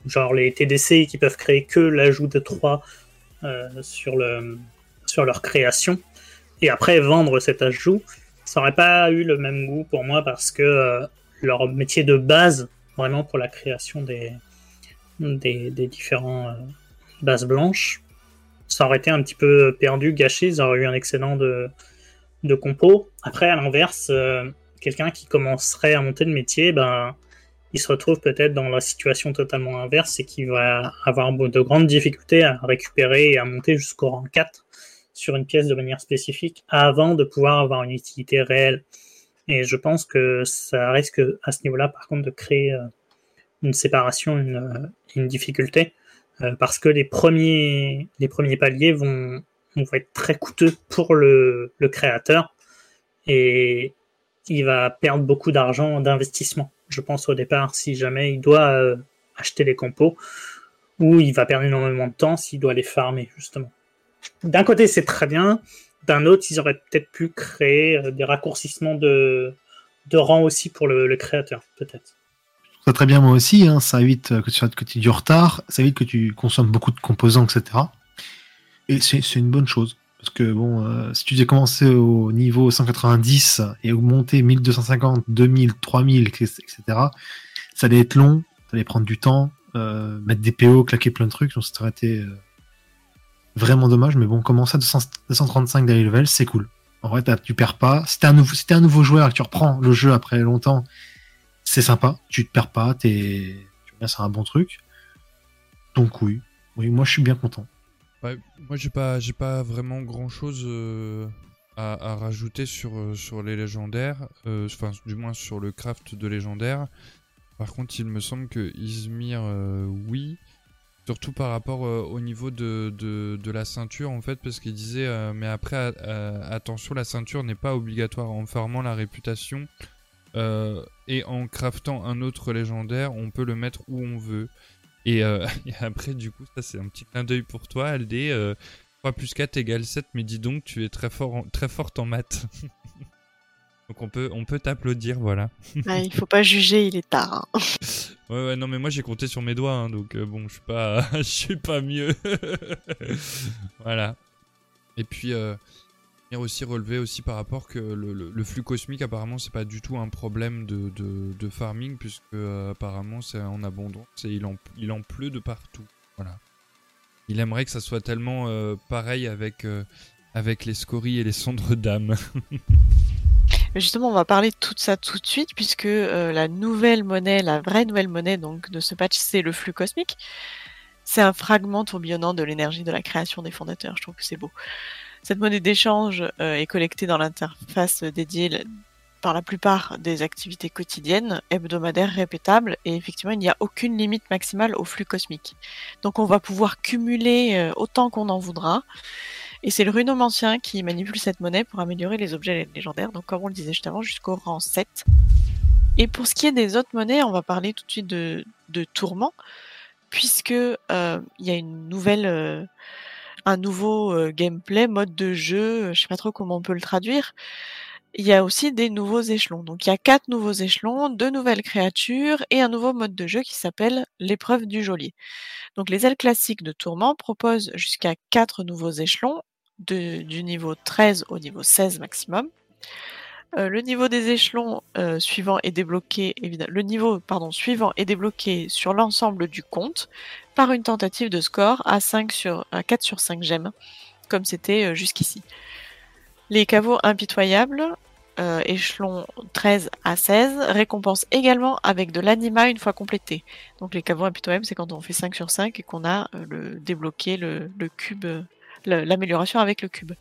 genre les TDC qui peuvent créer que l'ajout de 3 euh, sur, le, sur leur création, et après vendre cet ajout, ça aurait pas eu le même goût pour moi parce que euh, leur métier de base, vraiment pour la création des, des, différents euh, bases blanches, ça aurait été un petit peu perdu, gâché, ils auraient eu un excellent de, de. Après, à l'inverse, euh, quelqu'un qui commencerait à monter le métier, ben, il se retrouve peut-être dans la situation totalement inverse et qui va avoir de grandes difficultés à récupérer et à monter jusqu'au rang 4 sur une pièce de manière spécifique avant de pouvoir avoir une utilité réelle. Et je pense que ça risque à ce niveau-là, par contre, de créer euh, une séparation, une, une difficulté, euh, parce que les premiers, les premiers paliers vont, vont être très coûteux pour le, le créateur et il va perdre beaucoup d'argent d'investissement. Je pense au départ, si jamais il doit euh, acheter les compos, ou il va perdre énormément de temps s'il doit les farmer, justement. D'un côté, c'est très bien. D'un autre, ils auraient peut-être pu créer euh, des raccourcissements de, de rang aussi pour le, créateur, peut-être. Ça très bien moi aussi, hein, ça évite euh, que tu, que tu aies du retard, ça évite que tu consommes beaucoup de composants, etc. Et c'est une bonne chose. Que bon, euh, si tu devais commencer au niveau 190 et augmenter 1250, 2000, 3000, etc., ça allait être long, ça allait prendre du temps, euh, mettre des PO, claquer plein de trucs, donc ça aurait été euh, vraiment dommage. Mais bon, commencer à 200 235 daily level, c'est cool. En vrai, tu perds pas. Si t'es un, nouveau- si un nouveau joueur et que tu reprends le jeu après longtemps, c'est sympa. Tu te perds pas, t'es, tu c'est un bon truc. Donc oui, oui, moi je suis bien content. Ouais, moi j'ai pas j'ai pas vraiment grand chose à, à rajouter sur euh, sur les légendaires, euh, enfin du moins sur le craft de légendaire. Par contre, il me semble que Izmir, euh, oui, surtout par rapport euh, au niveau de, de, de la ceinture en fait, parce qu'il disait euh, mais après attention, la ceinture n'est pas obligatoire en farmant la réputation euh, et en craftant un autre légendaire, on peut le mettre où on veut. Et, euh, <laughs> et après, du coup, ça c'est un petit clin d'œil pour toi, Aldé. euh, 3 plus 4 égale 7, mais dis donc, tu es très, fort en- très forte en maths. <laughs> donc on peut, on peut t'applaudir, voilà. Ah, il faut pas juger, il est tard. hein. <laughs> Ouais, ouais, non, mais moi j'ai compté sur mes doigts, hein, donc euh, bon, je suis pas, je suis pas mieux. voilà. Et puis, euh, aussi relever aussi par rapport que le, flux cosmique, apparemment, c'est pas du tout un problème de, de, farming, puisque euh, apparemment c'est en abondance et il en, il en pleut de partout. Voilà. Il aimerait que ça soit tellement euh, pareil avec, euh, avec les scories et les cendres d'âme. <laughs> Justement, on va parler de tout ça tout de suite, puisque la nouvelle monnaie, la vraie nouvelle monnaie donc de ce patch, c'est le flux cosmique. C'est un fragment tourbillonnant de l'énergie de la création des fondateurs. Je trouve que c'est beau. Cette monnaie d'échange euh, est collectée dans l'interface dédiée par la plupart des activités quotidiennes, hebdomadaires, répétables, et effectivement, il n'y a aucune limite maximale au flux cosmique. Donc, on va pouvoir cumuler euh, autant qu'on en voudra. Et c'est le runomancien qui manipule cette monnaie pour améliorer les objets légendaires, donc comme on le disait juste avant, jusqu'au rang 7. Et pour ce qui est des autres monnaies, on va parler tout de suite de, de tourment, puisque euh, il y a une nouvelle, euh, un nouveau euh, gameplay, mode de jeu, je sais pas trop comment on peut le traduire. Il y a aussi des nouveaux échelons. Donc il y a quatre nouveaux échelons, deux nouvelles créatures et un nouveau mode de jeu qui s'appelle l'épreuve du geôlier. Donc les ailes classiques de Tourment proposent jusqu'à quatre nouveaux échelons, du niveau 13 au niveau 16 maximum. Euh, le niveau des échelons euh, est débloqué, le niveau pardon, suivant est débloqué sur l'ensemble du compte par une tentative de score à, 5 sur, à 4 sur 5 gemmes, comme c'était euh, jusqu'ici. Les caveaux impitoyables, euh, échelon 13 à 16, récompensent également avec de l'anima une fois complété. Donc les caveaux impitoyables, c'est quand on fait 5 sur 5 et qu'on a euh, le, débloqué le, le cube, euh, l'amélioration avec le cube.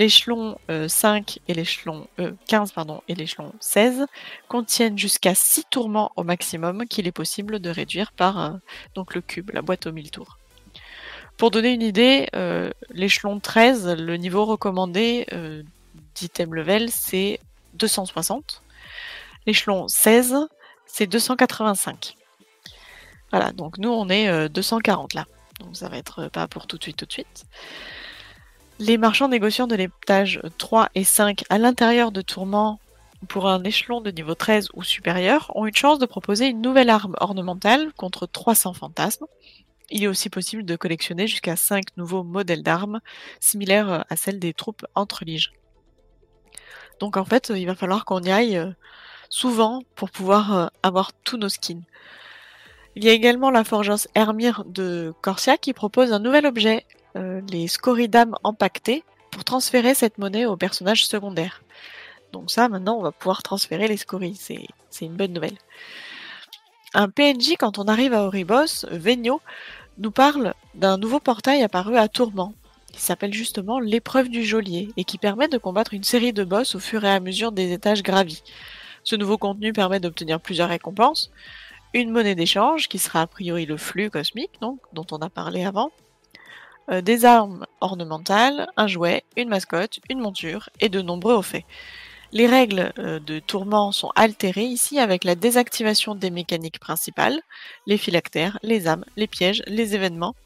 L'échelon euh, 5 et l'échelon euh, 15 pardon, et l'échelon 16 contiennent jusqu'à 6 tourments au maximum qu'il est possible de réduire par euh, donc le cube, la boîte aux 1000 tours. Pour donner une idée, euh, l'échelon 13, le niveau recommandé euh, d'item level, c'est 260. L'échelon 16, c'est 285. Voilà, donc nous on est euh, 240 là. Donc ça va être euh, pas pour tout de suite tout de suite. Les marchands négociants de l'étage 3 et 5 à l'intérieur de Tourment pour un échelon de niveau 13 ou supérieur ont une chance de proposer une nouvelle arme ornementale contre 300 fantasmes. Il est aussi possible de collectionner jusqu'à 5 nouveaux modèles d'armes similaires à celles des troupes entre liges. Donc en fait, il va falloir qu'on y aille euh, souvent pour pouvoir euh, avoir tous nos skins. Il y a également la forgeance Hermire de Corsia qui propose un nouvel objet, les scoridam empaquetés, pour transférer cette monnaie aux personnages secondaires. Donc ça, maintenant, on va pouvoir transférer les scories. C'est, une bonne nouvelle. Un PNJ, quand on arrive à Oribos, Venio, nous parle d'un nouveau portail apparu à Tourment, qui s'appelle justement l'épreuve du geôlier, et qui permet de combattre une série de boss au fur et à mesure des étages gravis. Ce nouveau contenu permet d'obtenir plusieurs récompenses, une monnaie d'échange, qui sera a priori le flux cosmique, dont on a parlé avant, euh, des armes ornementales, un jouet, une mascotte, une monture et de nombreux faits. Les règles euh, de tourment sont altérées ici avec la désactivation des mécaniques principales, les phylactères, les âmes, les pièges, les événements,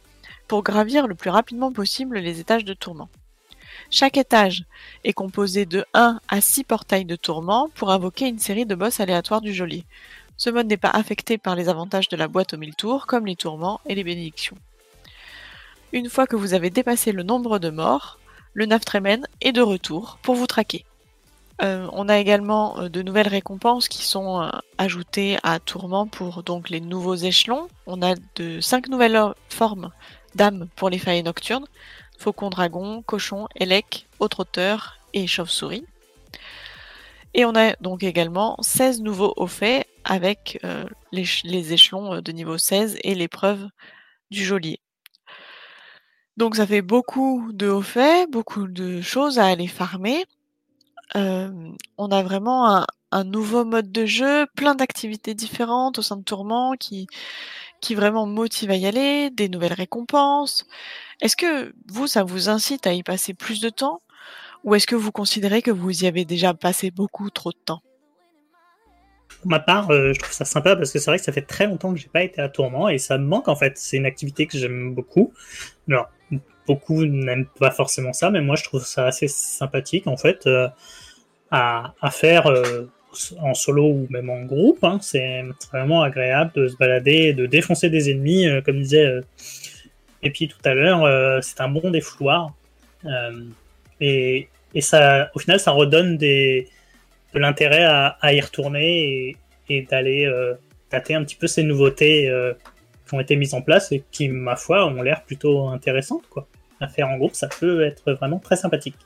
pour gravir le plus rapidement possible les étages de tourment. Chaque étage est composé de 1 à 6 portails de tourment pour invoquer une série de boss aléatoires du geôlier. Ce mode n'est pas affecté par les avantages de la boîte aux 1000 tours, comme les tourments et les bénédictions. Une fois que vous avez dépassé le nombre de morts, le Naftremen est de retour pour vous traquer. Euh, on a également euh, de nouvelles récompenses qui sont euh, ajoutées à Tourment pour donc les nouveaux échelons. On a de 5 nouvelles or- formes d'âmes pour les failles nocturnes. Faucon dragon, cochon, élec, autre auteur et chauve-souris. Et on a donc également 16 nouveaux hauts faits avec les, les échelons de niveau 16 et l'épreuve du geôlier. Donc ça fait beaucoup de hauts faits, beaucoup de choses à aller farmer. On a vraiment un, nouveau mode de jeu, plein d'activités différentes au sein de Tourment qui, vraiment motivent à y aller, des nouvelles récompenses. Est-ce que vous, ça vous incite à y passer plus de temps ou est-ce que vous considérez que vous y avez déjà passé beaucoup trop de temps? Pour ma part, euh, je trouve ça sympa parce que c'est vrai que ça fait très longtemps que j'ai pas été à Tourment et ça me manque en fait. C'est une activité que j'aime beaucoup. Beaucoup n'aiment pas forcément ça, mais moi je trouve ça assez sympathique en fait euh, à, à, faire euh, en solo ou même en groupe. Hein. C'est vraiment agréable de se balader, de défoncer des ennemis, euh, comme disait et puis tout à l'heure. c'est un bon défouloir et, et ça, au final, ça redonne de l'intérêt à, à, y retourner et, et d'aller tâter un petit peu ces nouveautés qui ont été mises en place et qui, ma foi, ont l'air plutôt intéressantes. Quoi à faire en groupe, ça peut être vraiment très sympathique.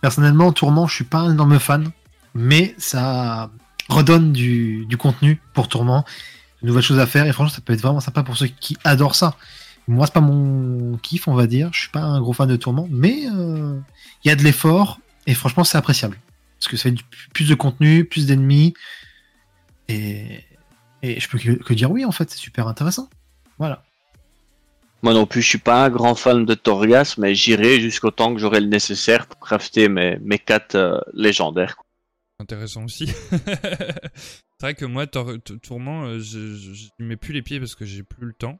Personnellement, Tourment, je suis pas un énorme fan, mais ça redonne du, contenu pour Tourment, de nouvelles choses à faire, et franchement, ça peut être vraiment sympa pour ceux qui adorent ça. Moi, c'est pas mon kiff, on va dire. Je suis pas un gros fan de Tourment, mais euh, il y a de l'effort, et franchement, c'est appréciable. Parce que ça fait plus de contenu, plus d'ennemis, et je peux que dire oui, en fait, c'est super intéressant. Voilà. Moi non plus, je suis pas un grand fan de Torgas, mais j'irai jusqu'au temps que j'aurai le nécessaire pour crafter mes, mes 4 euh, légendaires. Intéressant aussi. <laughs> c'est vrai que moi, Tourment, euh, je, ne mets plus les pieds parce que j'ai plus le temps.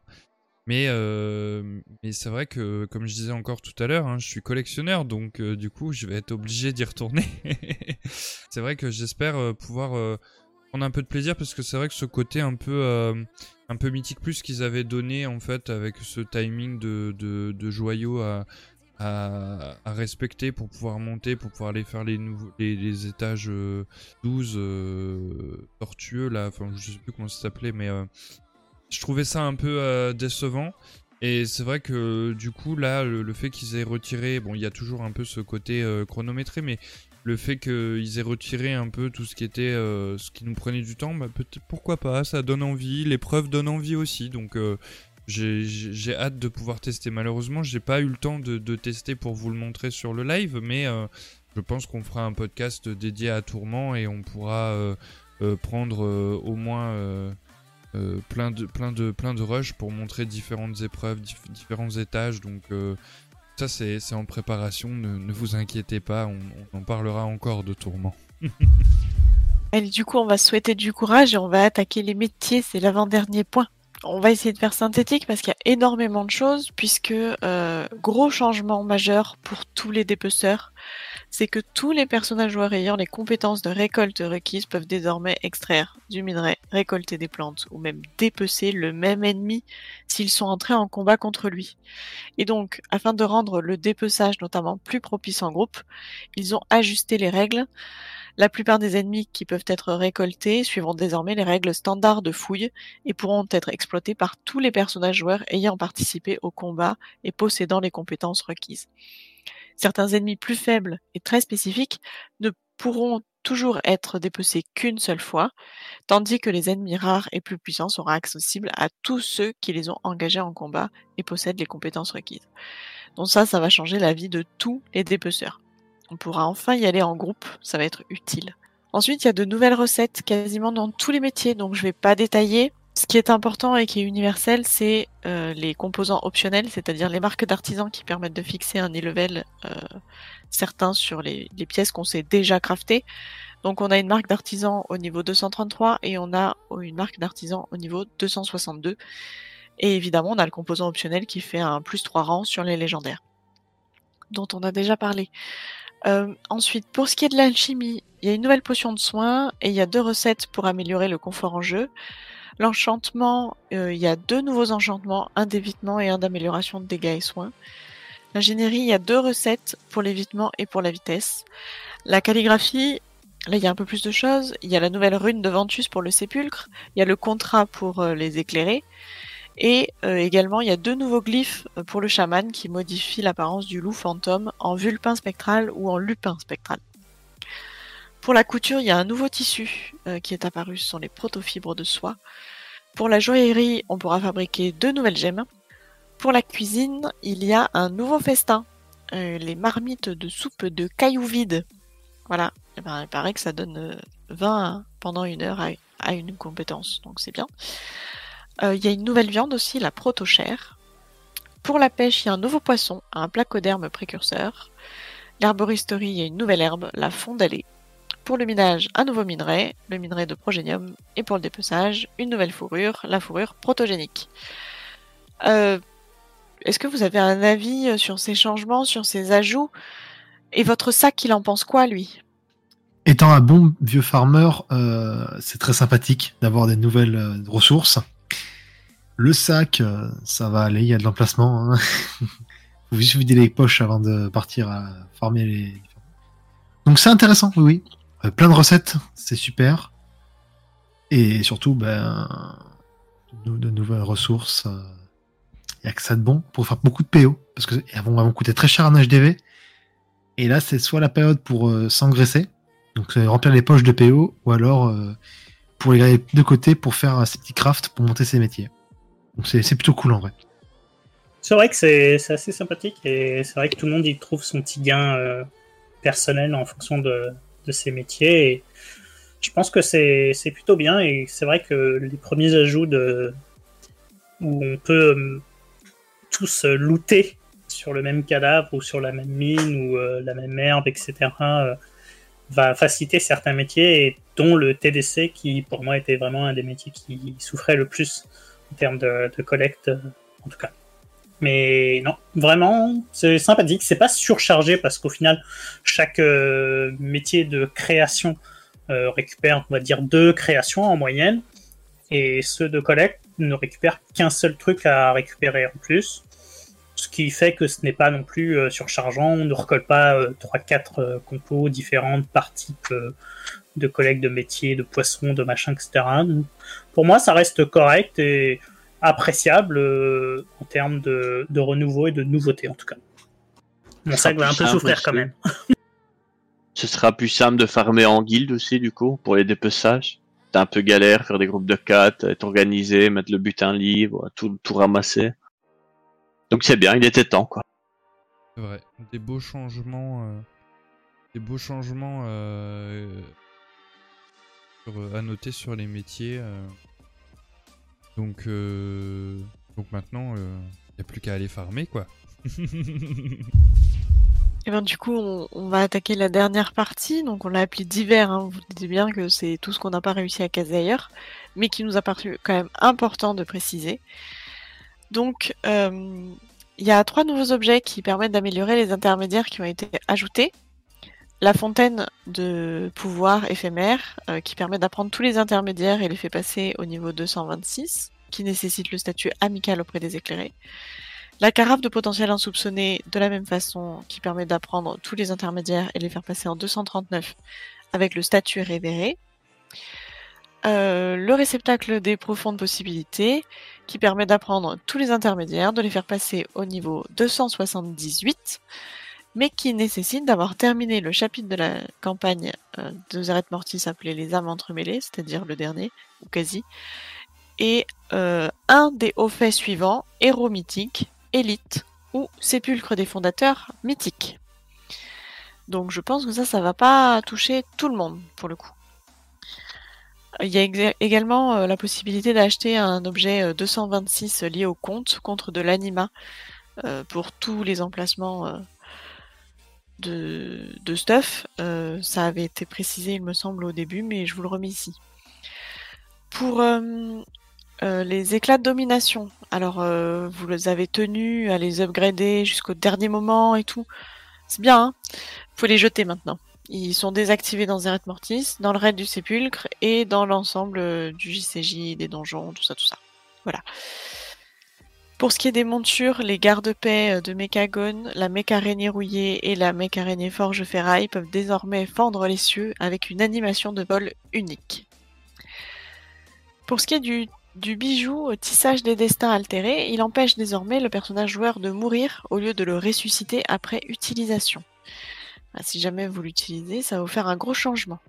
Mais, euh, mais c'est vrai que, comme je disais encore tout à l'heure, hein, je suis collectionneur, donc du coup, je vais être obligé d'y retourner. <laughs> c'est vrai que j'espère pouvoir prendre un peu de plaisir parce que c'est vrai que ce côté un peu un peu mythique plus qu'ils avaient donné en fait avec ce timing de, joyaux à, respecter pour pouvoir monter, pour pouvoir aller faire les, étages 12 euh, euh, tortueux là, enfin je sais plus comment ça s'appelait mais euh, je trouvais ça un peu décevant. Et c'est vrai que du coup là le fait qu'ils aient retiré, bon il y a toujours un peu ce côté chronométré mais le fait qu'ils aient retiré un peu tout ce qui était euh, ce qui nous prenait du temps, bah, pourquoi pas, ça donne envie, l'épreuve donne envie aussi, donc euh, j'ai hâte de pouvoir tester. Malheureusement, j'ai pas eu le temps de, tester pour vous le montrer sur le live, mais euh, je pense qu'on fera un podcast dédié à Tourment et on pourra prendre au moins plein de plein de plein de rushs pour montrer différentes épreuves, différents étages, donc ça, c'est en préparation, ne, vous inquiétez pas, on, en parlera encore de tourment. <laughs> Allez, du coup, on va souhaiter du courage et on va attaquer les métiers, c'est l'avant-dernier point. On va essayer de faire synthétique parce qu'il y a énormément de choses, puisque euh, gros changement majeur pour tous les dépeceurs c'est que tous les personnages joueurs ayant les compétences de récolte requises peuvent désormais extraire du minerai, récolter des plantes ou même dépecer le même ennemi s'ils sont entrés en combat contre lui. Et donc, afin de rendre le dépeçage notamment plus propice en groupe, ils ont ajusté les règles. La plupart des ennemis qui peuvent être récoltés suivront désormais les règles standards de fouille et pourront être exploités par tous les personnages joueurs ayant participé au combat et possédant les compétences requises. Certains ennemis plus faibles et très spécifiques ne pourront toujours être dépecés qu'une seule fois, tandis que les ennemis rares et plus puissants seront accessibles à tous ceux qui les ont engagés en combat et possèdent les compétences requises. Donc ça, ça va changer la vie de tous les dépeceurs. On pourra enfin y aller en groupe, ça va être utile. Ensuite, il y a de nouvelles recettes quasiment dans tous les métiers, donc je ne vais pas détailler. Ce qui est important et qui est universel, c'est euh, les composants optionnels, c'est-à-dire les marques d'artisans qui permettent de fixer un e-level euh, certain sur les, pièces qu'on sait déjà crafter. Donc on a une marque d'artisan au niveau 233 et on a une marque d'artisan au niveau 262. Et évidemment, on a le composant optionnel qui fait un plus 3 rangs sur les légendaires, dont on a déjà parlé. Euh, ensuite, pour ce qui est de l'alchimie, il y a une nouvelle potion de soin et il y a deux recettes pour améliorer le confort en jeu. L'enchantement, euh, il y a deux nouveaux enchantements, un d'évitement et un d'amélioration de dégâts et soins. L'ingénierie, il y a deux recettes pour l'évitement et pour la vitesse. La calligraphie, là il y a un peu plus de choses. Il y a la nouvelle rune de Ventus pour le sépulcre. Il y a le contrat pour euh, les éclairer. Et euh, également, il y a deux nouveaux glyphes pour le chaman qui modifient l'apparence du loup fantôme en vulpin spectral ou en lupin spectral. Pour la couture, il y a un nouveau tissu euh, qui est apparu, ce sont les protofibres de soie. Pour la joaillerie, on pourra fabriquer deux nouvelles gemmes. Pour la cuisine, il y a un nouveau festin, euh, les marmites de soupe de cailloux vides. Voilà, eh ben, il paraît que ça donne 20 euh, pendant une heure à, une compétence, donc c'est bien. il y a une nouvelle viande aussi, la protochère. Pour la pêche, il y a un nouveau poisson, un placoderme précurseur. L'herboristerie, il y a une nouvelle herbe, la fondalée. Pour le minage, un nouveau minerai, le minerai de progénium, et pour le dépeçage, une nouvelle fourrure, la fourrure protogénique. Euh, Est-ce que vous avez un avis euh, sur ces changements, sur ces ajouts? Et votre sac, il en pense quoi, lui? Étant un bon vieux farmer, euh, c'est très sympathique d'avoir des nouvelles ressources. Le sac, ça va aller, il y a de l'emplacement. Hein. <laughs> Faut juste vider les poches avant de partir à farmer les. Donc c'est intéressant, oui, oui. Euh, plein de recettes, c'est super. Et surtout, ben, de, nou- de nouvelles ressources. Il y a que ça de bon pour faire beaucoup de PO. Parce que elles vont coûter très cher en HDV. Et là, c'est soit la période pour euh, s'engraisser, donc remplir les poches de PO, ou alors euh, pour les garder de côté pour faire euh, ses petits crafts pour monter ses métiers. Donc c'est plutôt cool en vrai. C'est vrai que c'est assez sympathique et c'est vrai que tout le monde y trouve son petit gain euh, personnel en fonction de, de ses métiers. Et je pense que c'est plutôt bien et c'est vrai que les premiers ajouts de où on peut euh, tous looter sur le même cadavre ou sur la même mine ou euh, la même herbe, etc. euh, va faciliter certains métiers et dont le TDC qui pour moi était vraiment un des métiers qui souffrait le plus en termes de, collecte en tout cas. Mais non, vraiment, c'est sympathique. C'est pas surchargé parce qu'au final, chaque euh, métier de création euh, récupère, on va dire, deux créations en moyenne. Et ceux de collecte ne récupèrent qu'un seul truc à récupérer en plus. Ce qui fait que ce n'est pas non plus euh, surchargeant. On ne recolle pas euh, 3-4 euh, compos différentes par type de collecte de métiers, de poissons, de machin, etc. Pour moi, ça reste correct et appréciable euh, en termes de, de renouveau et de nouveauté en tout cas. Mon sac va un peu souffrir aussi. quand même. <laughs> Ce sera plus simple de farmer en guilde aussi, du coup, pour les dépeçages. T'es un peu galère, faire des groupes de 4, être organisé, mettre le butin libre, tout, tout ramasser. Donc c'est bien, il était temps, quoi. C'est vrai. Des beaux changements. euh, Des beaux changements euh, sur- à noter sur les métiers. Euh. Donc, euh, donc maintenant, il n'y a plus qu'à aller farmer, quoi. Et ben du coup, on, va attaquer la dernière partie. Donc on l'a appelée d'hiver. Hein. Vous dites bien que c'est tout ce qu'on n'a pas réussi à caser ailleurs, mais qui nous a paru quand même important de préciser. Donc euh, il y a trois nouveaux objets qui permettent d'améliorer les intermédiaires qui ont été ajoutés. La fontaine de pouvoir éphémère euh, qui permet d'apprendre tous les intermédiaires et les fait passer au niveau 226, qui nécessite le statut amical auprès des éclairés. La carafe de potentiel insoupçonné, de la même façon, qui permet d'apprendre tous les intermédiaires et les faire passer en 239 avec le statut révéré. Euh, le réceptacle des profondes possibilités, qui permet d'apprendre tous les intermédiaires, de les faire passer au niveau 278, mais qui nécessite d'avoir terminé le chapitre de la campagne euh, de Zeret Mortis appelé les âmes entremêlées, c'est-à-dire le dernier, ou quasi, et euh, un des hauts faits suivants, héros mythique, élite ou sépulcre des fondateurs mythiques. Donc je pense que ça, ça va pas toucher tout le monde pour le coup. Il y a également euh, la possibilité d'acheter un objet euh, 226 lié au compte contre de l'anima pour tous les emplacements de, stuff. Euh, ça avait été précisé, il me semble, au début, mais je vous le remets ici. Pour euh, euh, les éclats de domination, alors vous les avez tenus à les upgrader jusqu'au dernier moment et tout. C'est bien, hein faut les jeter maintenant. Ils sont désactivés dans Zeret Mortis, dans le raid du sépulcre et dans l'ensemble du JCJ, des donjons, tout ça, tout ça. Voilà. Pour ce qui est des montures, les gardes-paix euh, de Mechagone, la mech araignée rouillée et la mech araignée forge ferraille peuvent désormais fendre les cieux avec une animation de vol unique. Pour ce qui est du, bijou euh, tissage des destins altérés, il empêche désormais le personnage joueur de mourir au lieu de le ressusciter après utilisation. Ah, Si jamais vous l'utilisez, ça va vous faire un gros changement.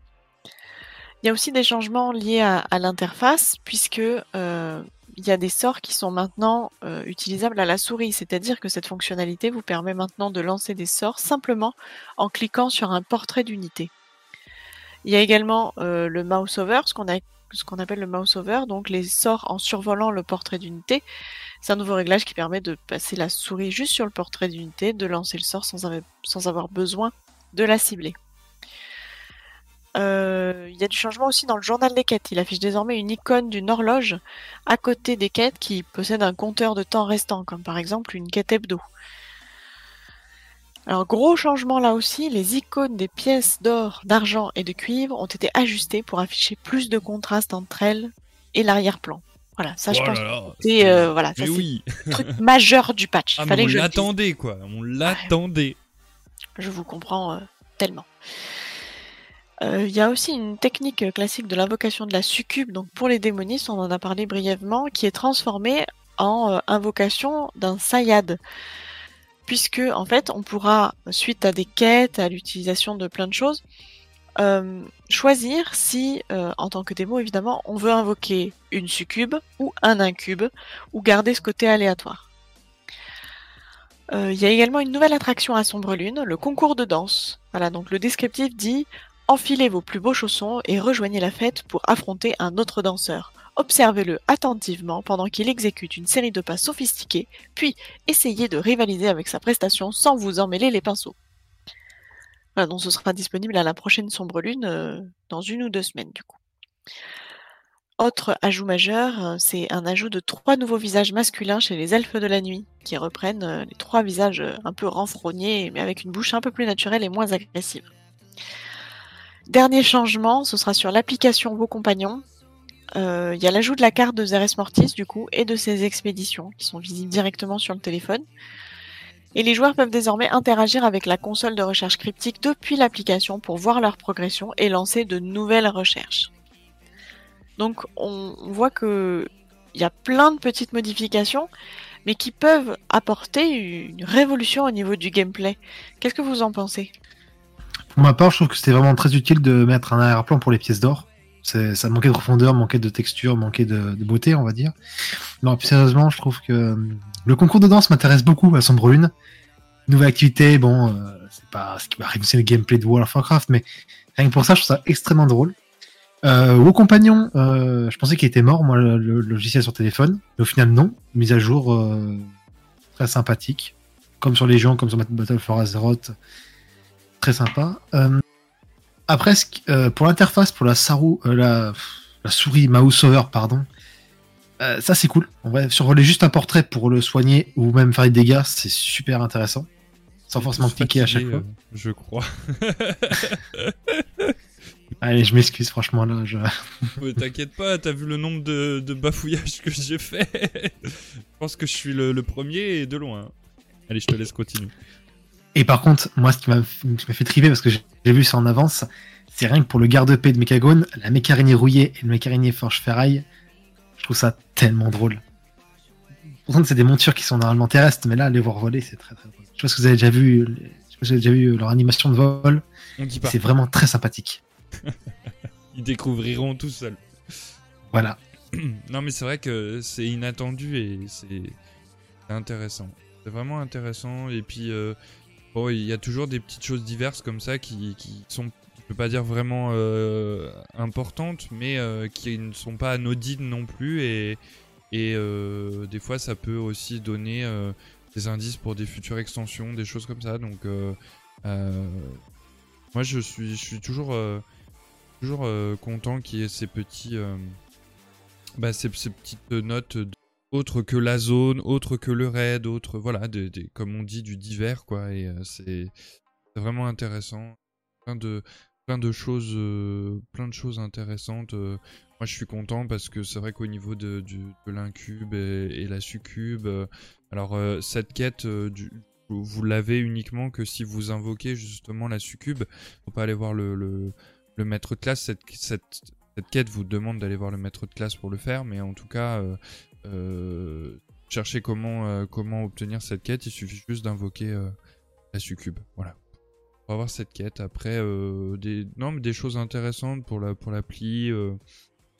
Il y a aussi des changements liés à, à l'interface, puisque euh, il y a des sorts qui sont maintenant euh, utilisables à la souris, c'est-à-dire que cette fonctionnalité vous permet maintenant de lancer des sorts simplement en cliquant sur un portrait d'unité. Il y a également euh, le mouse over, ce qu'on appelle le mouse over, donc les sorts en survolant le portrait d'unité. C'est un nouveau réglage qui permet de passer la souris juste sur le portrait d'unité, de lancer le sort sans avoir besoin de la cibler. Euh, il y a du changement aussi dans le journal des quêtes. Il affiche désormais une icône d'une horloge à côté des quêtes qui possède un compteur de temps restant, comme par exemple une quête hebdo. Alors gros changement là aussi, les icônes des pièces d'or, d'argent et de cuivre ont été ajustées pour afficher plus de contraste entre elles et l'arrière-plan. Voilà, ça je Oh pense c'est euh, voilà, ça Mais c'est oui. le truc <laughs> majeur du patch. Ah, Fallait on l'attendait quoi. On l'attendait. Je vous comprends euh, tellement. Euh, Il y a aussi une technique euh, classique de l'invocation de la succube, donc pour les démonistes, on en a parlé brièvement, qui est transformée en euh, invocation d'un sayad. Puisque, en fait, on pourra, suite à des quêtes, à l'utilisation de plein de choses, euh, choisir si, euh, en tant que démo évidemment, on veut invoquer une succube ou un incube, ou garder ce côté aléatoire. Euh, Il y a également une nouvelle attraction à Sombre Lune, le concours de danse. Voilà, donc le descriptif dit Enfilez vos plus beaux chaussons et rejoignez la fête pour affronter un autre danseur. Observez-le attentivement pendant qu'il exécute une série de pas sophistiqués, puis essayez de rivaliser avec sa prestation sans vous emmêler les pinceaux. Donc ce sera disponible à la prochaine Sombre Lune euh, dans une ou deux semaines du coup. Autre ajout majeur, euh, c'est un ajout de trois nouveaux visages masculins chez les elfes de la nuit, qui reprennent euh, les trois visages un peu renfrognés, mais avec une bouche un peu plus naturelle et moins agressive. Dernier changement, ce sera sur l'application Vos Compagnons. Euh, Il y a l'ajout de la carte de Zeres Mortis, du coup, et de ses expéditions, qui sont visibles directement sur le téléphone. Et les joueurs peuvent désormais interagir avec la console de recherche cryptique depuis l'application pour voir leur progression et lancer de nouvelles recherches. Donc on, voit que il y a plein de petites modifications, mais qui peuvent apporter une révolution au niveau du gameplay. Qu'est-ce que vous en pensez? Pour ma part, je trouve que c'était vraiment très utile de mettre un arrière-plan pour les pièces d'or. Ça manquait de profondeur, manquait de texture, manquait de, beauté, on va dire. Non, plus sérieusement, je trouve que le concours de danse m'intéresse beaucoup à Sombre Lune. Nouvelle activité, bon, euh, c'est pas ce qui va révolutionner le gameplay de World of Warcraft, mais rien que pour ça, je trouve ça extrêmement drôle. Euh, Vos compagnons, euh, je pensais qu'il était mort, moi, le, le logiciel sur téléphone, mais au final, non. Mise à jour euh, très sympathique. Comme sur Légion, comme sur Battle for Azeroth. Très sympa. Euh, après, euh, pour l'interface, pour la, Saru, euh, la, la souris mouse over, pardon, euh, ça c'est cool. On va survoler juste un portrait pour le soigner ou même faire des dégâts, c'est super intéressant. Sans forcément cliquer à chaque fois. euh, je crois. <laughs> Allez, je m'excuse, franchement, là. Je... <laughs> Ouais, T'inquiète pas, t'as vu le nombre de, de bafouillages que j'ai fait? <laughs> je pense que je suis le, le premier et de loin. Allez, je te laisse continuer. Et par contre, moi, ce qui m'a fait triper, parce que j'ai vu ça en avance, c'est rien que pour le garde-paix de Mechagone, la mécarinier rouillée et le mécarinier forge ferraille, je trouve ça tellement drôle. Pourtant, c'est des montures qui sont normalement terrestres, mais là, les voir voler, c'est très très drôle. Je pas si vous avez déjà vu, vous avez déjà vu leur animation de vol, c'est vraiment très sympathique. <laughs> Ils découvriront tout seuls. Voilà. <clears throat> non, mais c'est vrai que c'est inattendu et c'est c'est intéressant. C'est vraiment intéressant. Et puis, euh, il y a toujours des petites choses diverses comme ça qui, qui sont, je peux pas dire vraiment euh, importantes, mais euh, qui ne sont pas anodines non plus. Et, et euh, des fois, ça peut aussi donner des indices pour des futures extensions, des choses comme ça. Donc, moi, je suis, je suis toujours. toujours content qu'il y ait ces petits bah, ces, ces petites notes de- autres que la zone autres que le raid autres voilà comme on dit du divers quoi et euh, c'est vraiment intéressant. Plein de plein de choses euh, plein de choses intéressantes euh. moi je suis content parce que c'est vrai qu'au niveau de, l'incube et, la succube alors cette quête vous l'avez uniquement que si vous invoquez justement la succube. Faut pas aller voir le, maître de classe, cette, cette, cette quête vous demande d'aller voir le maître de classe pour le faire, mais en tout cas, cherchez comment, euh, comment obtenir cette quête, il suffit juste d'invoquer euh, la succube. Voilà. Pour avoir cette quête, après, euh, des, non, mais des choses intéressantes pour la pour l'appli, euh,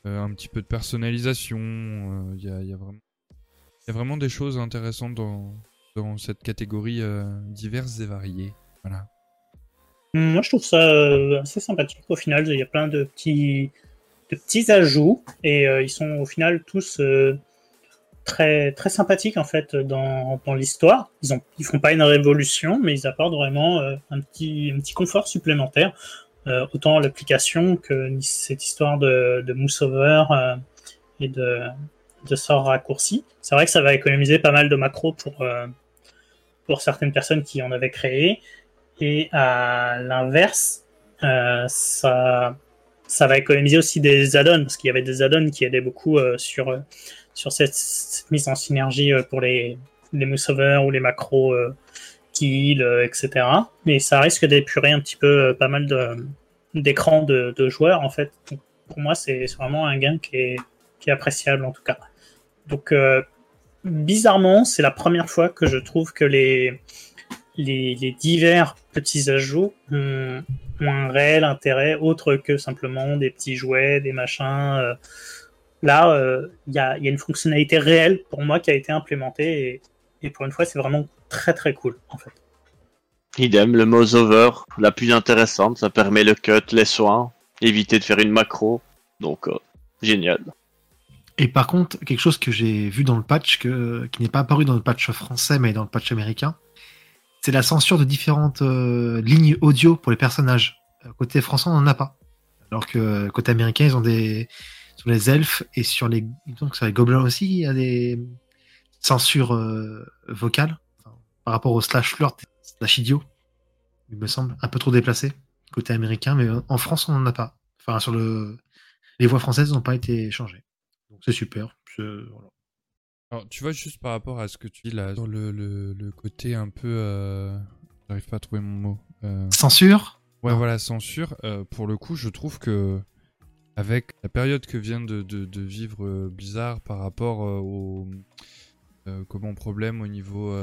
euh, un petit peu de personnalisation, euh, il y, a, y, a y a vraiment des choses intéressantes dans, dans cette catégorie euh, diverses et variées. Voilà. Moi, je trouve ça euh, assez sympathique. Au final, il y a plein de petits, de petits ajouts et euh, ils sont au final tous euh, très, très sympathiques en fait dans, dans l'histoire. Ils ont, ils font pas une révolution, mais ils apportent vraiment euh, un petit, un petit confort supplémentaire. euh, autant l'application que cette histoire de, de mousse over euh, et de, de sort raccourci. C'est vrai que ça va économiser pas mal de macros pour, euh, pour certaines personnes qui en avaient créé. Et à l'inverse, euh, ça, ça va économiser aussi des add-ons, parce qu'il y avait des add-ons qui aidaient beaucoup sur, sur cette, mise en synergie euh, pour les, les ou les macros euh, kill, euh, etc. Mais ça risque d'épurer un petit peu pas mal d'écrans de, joueurs en fait. Pour moi, c'est vraiment un gain qui est, qui est appréciable en tout cas. Donc, bizarrement, c'est la première fois que je trouve que les, les, divers petits ajouts ont, un réel intérêt autre que simplement des petits jouets, des machins. Là, il euh, y, a, y, a, une fonctionnalité réelle pour moi qui a été implémentée et, et pour une fois, c'est vraiment très très cool en fait. Idem, le mouse over, la plus intéressante, ça permet le cut, les soins, éviter de faire une macro, donc euh, génial. Et par contre, quelque chose que j'ai vu dans le patch, que, qui n'est pas apparu dans le patch français, mais dans le patch américain, c'est la censure de différentes euh, lignes audio pour les personnages. Côté français, on n'en a pas. Alors que côté américain, ils ont des. Sur les elfes et sur les. Donc sur les gobelins aussi, il y a des censures euh, vocales. Enfin, par rapport au slash flirt, slash idiot, il me semble, un peu trop déplacé côté américain, mais en France, on n'en a pas. Enfin, sur le. Les voix françaises n'ont pas été changées. Donc c'est super. Voilà. Alors, tu vois, juste par rapport à ce que tu dis là, sur le, le, le côté un peu. Euh... J'arrive pas à trouver mon mot. Euh... Censure? Ouais, non. voilà, censure. Euh, pour le coup, je trouve que. Avec la période que vient de, vivre euh, Blizzard par rapport euh, au. comment problème au niveau.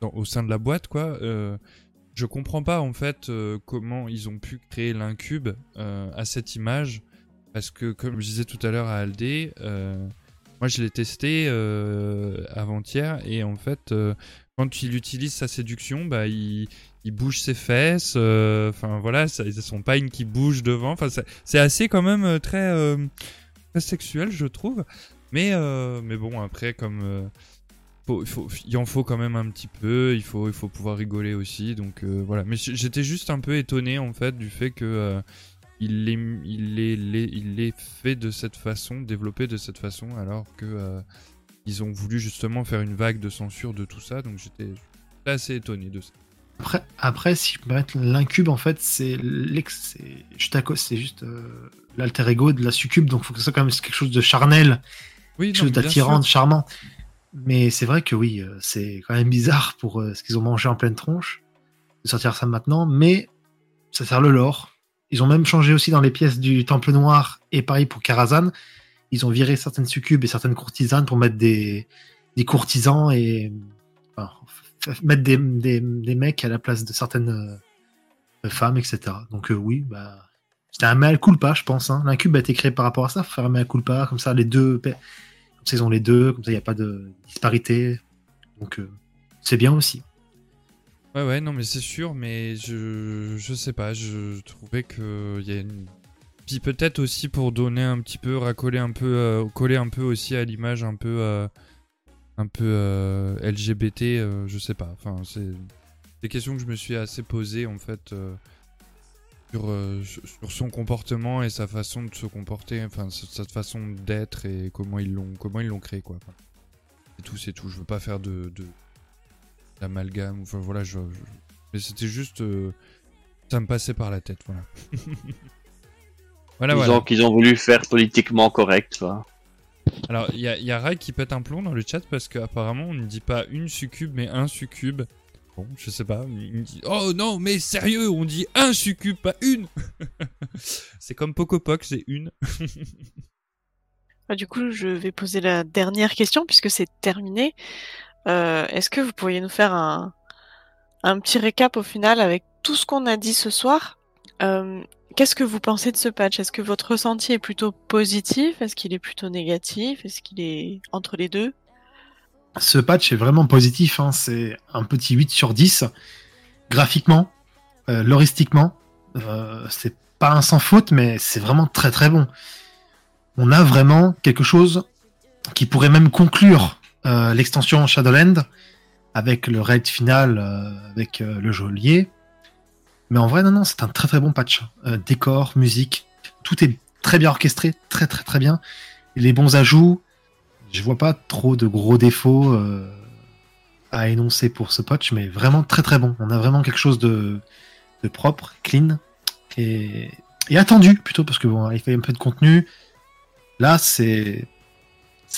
Au sein de la boîte, quoi. je comprends pas en fait comment ils ont pu créer l'incube à cette image. Parce que, comme je disais tout à l'heure à Aldé, moi, je l'ai testé euh, avant-hier et en fait, euh, quand il utilise sa séduction, bah, il, bouge ses fesses. Enfin, euh, voilà, ça, son pagne qui bouge devant. Enfin, c'est assez quand même très, très sexuel, je trouve. Mais, mais bon, après, comme il en faut quand même un petit peu. Il faut, il faut pouvoir rigoler aussi. Donc voilà. Mais j'étais juste un peu étonné en fait du fait que il les, il, les, les, il les fait de cette façon, développé de cette façon, alors que euh, ils ont voulu justement faire une vague de censure de tout ça, donc j'étais assez étonné de ça. Après, après si je peux mettre l'incube, en fait, c'est l'ex, c'est juste euh, l'alter ego de la succube, donc il faut que ce soit quand même quelque chose de charnel, oui, quelque chose d'attirant, de charmant. Mais c'est vrai que oui, euh, c'est quand même bizarre pour euh, ce qu'ils ont mangé en pleine tronche de sortir ça maintenant, mais ça sert le lore. Ils ont même changé aussi dans les pièces du Temple Noir et pareil pour Karazhan. Ils ont viré certaines succubes et certaines courtisanes pour mettre des, courtisans et mettre des, mecs à la place de certaines euh, femmes, etc. Donc euh, oui, bah, c'était un mea culpa, je pense. Hein. L'incube a été créé par rapport à ça, faire un mea culpa, comme ça les deux, comme ça ils ont les deux, comme ça il n'y a pas de disparité. Donc euh, c'est bien aussi. Ouais, ouais, non, mais c'est sûr, mais je, je sais pas, je trouvais que y a une. Puis peut-être aussi pour donner un petit peu, racoler un peu, euh, coller un peu aussi à l'image un peu, euh, un peu euh, LGBT, je sais pas. Enfin, c'est des questions que je me suis assez posées en fait sur, sur son comportement et sa façon de se comporter, enfin sa façon d'être et comment ils l'ont, comment ils l'ont créé quoi. Enfin, c'est tout, c'est tout. Je veux pas faire de amalgame. Enfin voilà, je, je... mais c'était juste, euh... ça me passait par la tête, voilà. <laughs> voilà, voilà. qu'ils ont voulu faire politiquement correct, quoi. Alors il y a, y a Rai qui pète un plomb dans le chat parce qu'apparemment on ne dit pas une succube mais un succube. Bon, je sais pas. Il me dit Oh non, mais sérieux, on dit un succube, pas une <laughs> C'est comme Pocopoc, c'est une. <laughs> du coup, je vais poser la dernière question puisque c'est terminé. Euh, Est-ce que vous pourriez nous faire un, un, petit récap au final avec tout ce qu'on a dit ce soir euh, Qu'est-ce que vous pensez de ce patch? Est-ce que votre ressenti est plutôt positif? Est-ce qu'il est plutôt négatif? Est-ce qu'il est entre les deux? Ce patch est vraiment positif. Hein. C'est un petit 8 sur 10. Graphiquement, euh, loristiquement, euh, c'est pas un sans faute, mais c'est vraiment très très bon. On a vraiment quelque chose qui pourrait même conclure euh, l'extension Shadowland avec le raid final euh, avec euh, le geôlier. Mais en vrai, non, non, c'est un très très bon patch. Décor, musique, tout est très bien orchestré, très très très bien. Les bons ajouts, je vois pas trop de gros défauts à énoncer pour ce patch, mais vraiment très très bon. On a vraiment quelque chose de, propre, clean et, attendu plutôt parce que bon, il fait un peu de contenu. Là, c'est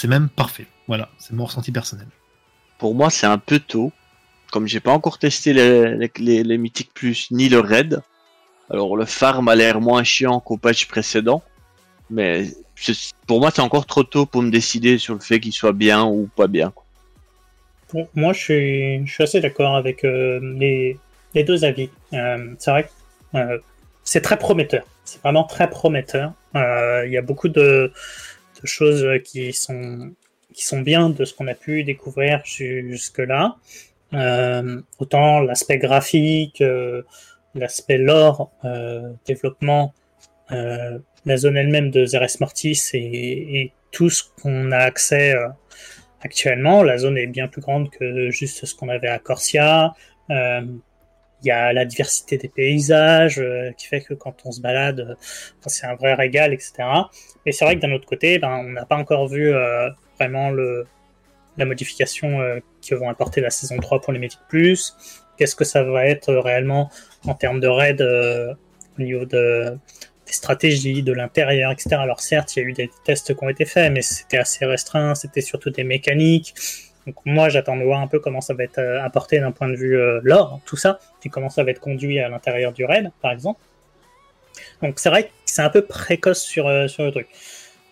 même parfait. Voilà, c'est mon ressenti personnel. Pour moi, c'est un peu tôt. Comme j'ai pas encore testé les, les, les, les Mythiques Plus ni le Raid. Alors le farm a l'air moins chiant qu'au patch précédent. Mais pour moi, c'est encore trop tôt pour me décider sur le fait qu'il soit bien ou pas bien. Bon, moi, je suis, je suis assez d'accord avec euh, les, les deux avis. Euh, c'est vrai que euh, c'est très prometteur. C'est vraiment très prometteur. Euh, Il y a beaucoup de, de choses qui sont, qui sont bien de ce qu'on a pu découvrir ju- jusque-là. Euh, autant l'aspect graphique, euh, l'aspect lore, euh, développement, la zone elle-même de Zeres Mortis et, tout ce qu'on a accès actuellement. La zone est bien plus grande que juste ce qu'on avait à Corsia. Il y a la diversité des paysages qui fait que quand on se balade, c'est un vrai régal, etc. Mais c'est vrai que d'un autre côté, ben, on n'a pas encore vu vraiment le, la modification euh, que vont apporter la saison 3 pour les Mythic Plus. Qu'est-ce que ça va être euh, réellement en termes de raid euh, au niveau de, des stratégies, de l'intérieur, etc. Alors certes, il y a eu des tests qui ont été faits, mais c'était assez restreint, c'était surtout des mécaniques. Donc moi, j'attends de voir un peu comment ça va être euh, apporté d'un point de vue lore, tout ça, et comment ça va être conduit à l'intérieur du raid, par exemple. Donc c'est vrai que c'est un peu précoce sur, sur le truc.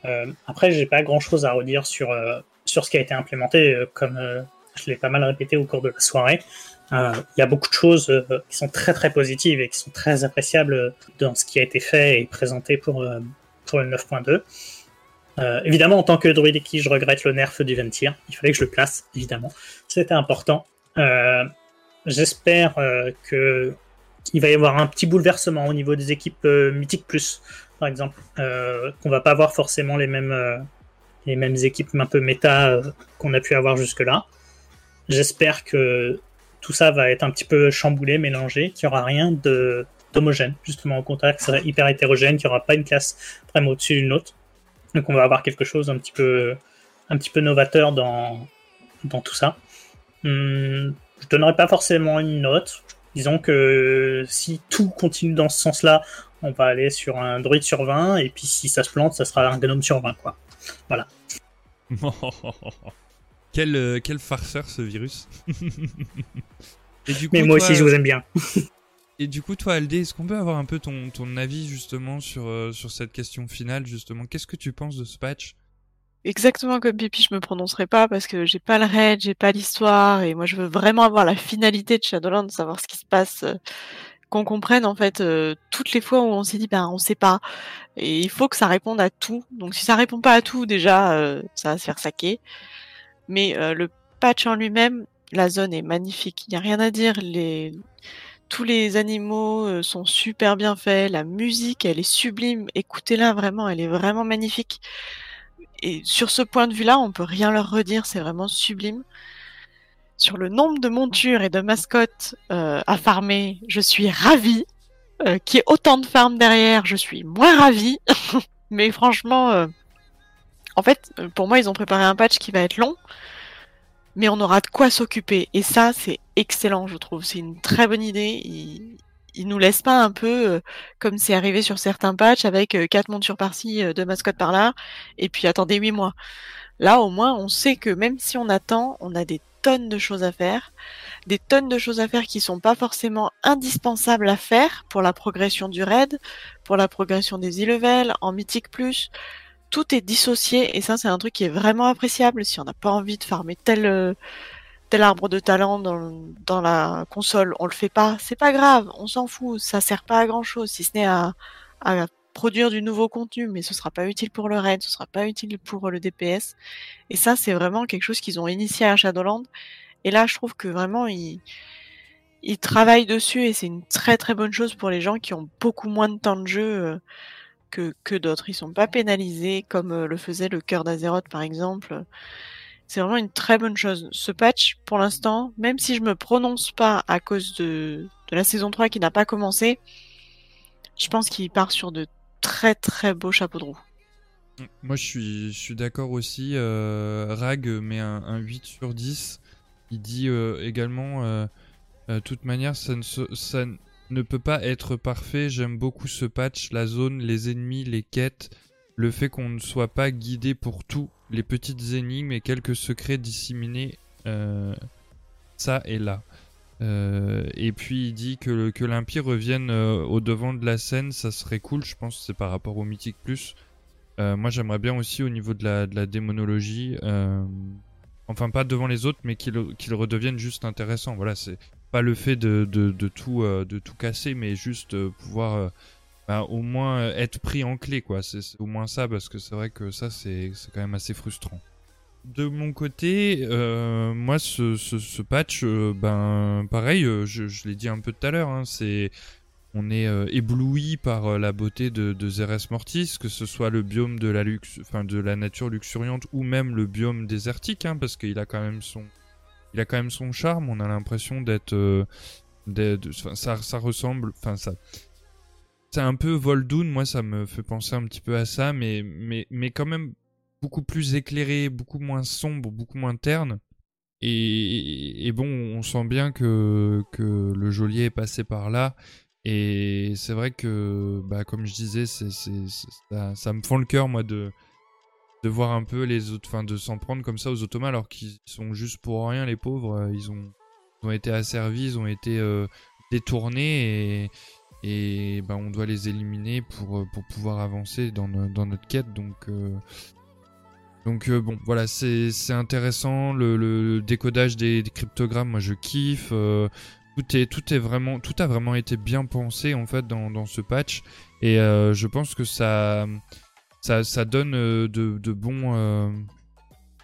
Euh, après, j'ai pas grand-chose à redire sur, euh, sur ce qui a été implémenté, euh, comme euh, je l'ai pas mal répété au cours de la soirée. Il y a beaucoup de choses qui sont très très positives et qui sont très appréciables dans ce qui a été fait et présenté pour, pour le 9.2. Euh, évidemment, en tant que druide qui je regrette le nerf du Ventir. Il fallait que je le place, évidemment. C'était important. J'espère que qu'il va y avoir un petit bouleversement au niveau des équipes mythiques plus, par exemple, euh, qu'on va pas avoir forcément les mêmes euh, les mêmes équipes un peu méta euh, qu'on a pu avoir jusque-là. J'espère que tout ça va être un petit peu chamboulé, mélangé, qu'il n'y aura rien de d'homogène. Justement, au contraire, sera hyper hétérogène, qu'il n'y aura pas une classe vraiment au-dessus d'une autre. Donc on va avoir quelque chose un petit peu, un petit peu novateur dans, dans tout ça. Hum, je donnerai pas forcément une note. Disons que si tout continue dans ce sens-là, on va aller sur un druide sur 20, et puis si ça se plante, ça sera un gnome sur 20, quoi. <laughs> quel, euh, quel farceur ce virus. <laughs> Et du coup, Mais moi toi, aussi, je vous aime bien. <laughs> Et du coup, toi, Aldé, est-ce qu'on peut avoir un peu ton, ton avis justement sur, euh, sur cette question finale justement? Qu'est-ce que tu penses de ce patch? Exactement comme Pipi, je me prononcerai pas parce que j'ai pas le raid, j'ai pas l'histoire et moi je veux vraiment avoir la finalité de Shadowlands, savoir ce qui se passe, euh, qu'on comprenne en fait euh, toutes les fois où on s'est dit ben on sait pas et il faut que ça réponde à tout. Donc si ça répond pas à tout déjà euh, ça va se faire saquer. Mais euh, le patch en lui-même, la zone est magnifique, il y a rien à dire, les tous les animaux sont super bien faits, la musique elle est sublime, écoutez-la vraiment, elle est vraiment magnifique. Et sur ce point de vue-là, on peut rien leur redire, c'est vraiment sublime. Sur le nombre de montures et de mascottes euh, à farmer, je suis ravie. Euh, Qu'il y ait autant de farms derrière, je suis moins ravie. <laughs> Mais franchement, euh, en fait, pour moi, ils ont préparé un patch qui va être long, mais on aura de quoi s'occuper. Et ça, c'est excellent, je trouve. C'est une très bonne idée. Ils, ils nous laissent pas un peu comme c'est arrivé sur certains patchs avec quatre montures par-ci, deux mascottes par-là, et puis attendez huit mois. Là, au moins, on sait que même si on attend, on a des tonnes de choses à faire, des tonnes de choses à faire qui sont pas forcément indispensables à faire pour la progression du raid, pour la progression des e-levels, en mythique plus. Tout est dissocié et ça, c'est un truc qui est vraiment appréciable. Si on n'a pas envie de farmer tel euh, tel arbre de talent dans, dans la console, on le fait pas, c'est pas grave, on s'en fout, ça sert pas à grand chose, si ce n'est à, à produire du nouveau contenu, mais ce sera pas utile pour le raid, ce sera pas utile pour le DPS. Et ça, c'est vraiment quelque chose qu'ils ont initié à Shadowland. Et là, je trouve que vraiment, ils, travaillent dessus et c'est une très très bonne chose pour les gens qui ont beaucoup moins de temps de jeu euh, que, d'autres. Ils sont pas pénalisés comme euh, le faisait le cœur d'Azeroth par exemple. C'est vraiment une très bonne chose. Ce patch, pour l'instant, même si je me prononce pas à cause de, de la saison 3 qui n'a pas commencé, je pense qu'il part sur de très très beaux chapeaux de roue. Moi, je suis, d'accord aussi. Euh, Rag met un, un 8 sur 10. Il dit euh, également, euh, euh, toute manière, ça ne, ne peut pas être parfait. J'aime beaucoup ce patch, la zone, les ennemis, les quêtes, le fait qu'on ne soit pas guidé pour tout, les petites énigmes et quelques secrets disséminés, ça et là. Euh, et puis il dit que, que revienne euh, au devant de la scène, ça serait cool. Je pense c'est par rapport au Mythic Plus. Euh, moi, j'aimerais bien aussi au niveau de la, démonologie, enfin pas devant les autres, mais qu'il qu'il redevienne juste intéressant. Voilà, c'est pas le fait de, tout, casser, mais juste pouvoir bah, au moins être pris en clé, quoi. C'est au moins ça, parce que c'est vrai que ça, c'est quand même assez frustrant. De mon côté, euh, moi, ce, patch, euh, ben, pareil, euh, je, l'ai dit un peu tout à l'heure, hein, c'est on est ébloui par la beauté de, Zeres Mortis, que ce soit le biome de la, lux, enfin, de la nature luxuriante ou même le biome désertique, hein, parce qu'il a quand même son, il a quand même son charme. On a l'impression d'être, ça, ça ressemble, enfin ça, c'est un peu Voldoon. Moi, ça me fait penser un petit peu à ça, mais quand même beaucoup plus éclairé, beaucoup moins sombre, beaucoup moins terne. Et, bon, on sent bien que, le geôlier est passé par là. Et c'est vrai que, bah, comme je disais, ça, me fend le cœur, moi, de, voir un peu les autres, enfin, de s'en prendre comme ça aux Ottomans, alors qu'ils sont juste pour rien, les pauvres. Ils ont, été asservis, ils ont été euh, détournés, et, bah, on doit les éliminer pour, pouvoir avancer dans notre quête. Donc, euh, donc euh, bon, voilà, c'est intéressant. Le, le décodage des, cryptogrammes, moi je kiffe. euh, tout est tout est vraiment tout a vraiment été bien pensé en fait dans, dans ce patch et euh, je pense que ça ça, ça donne de, de bons.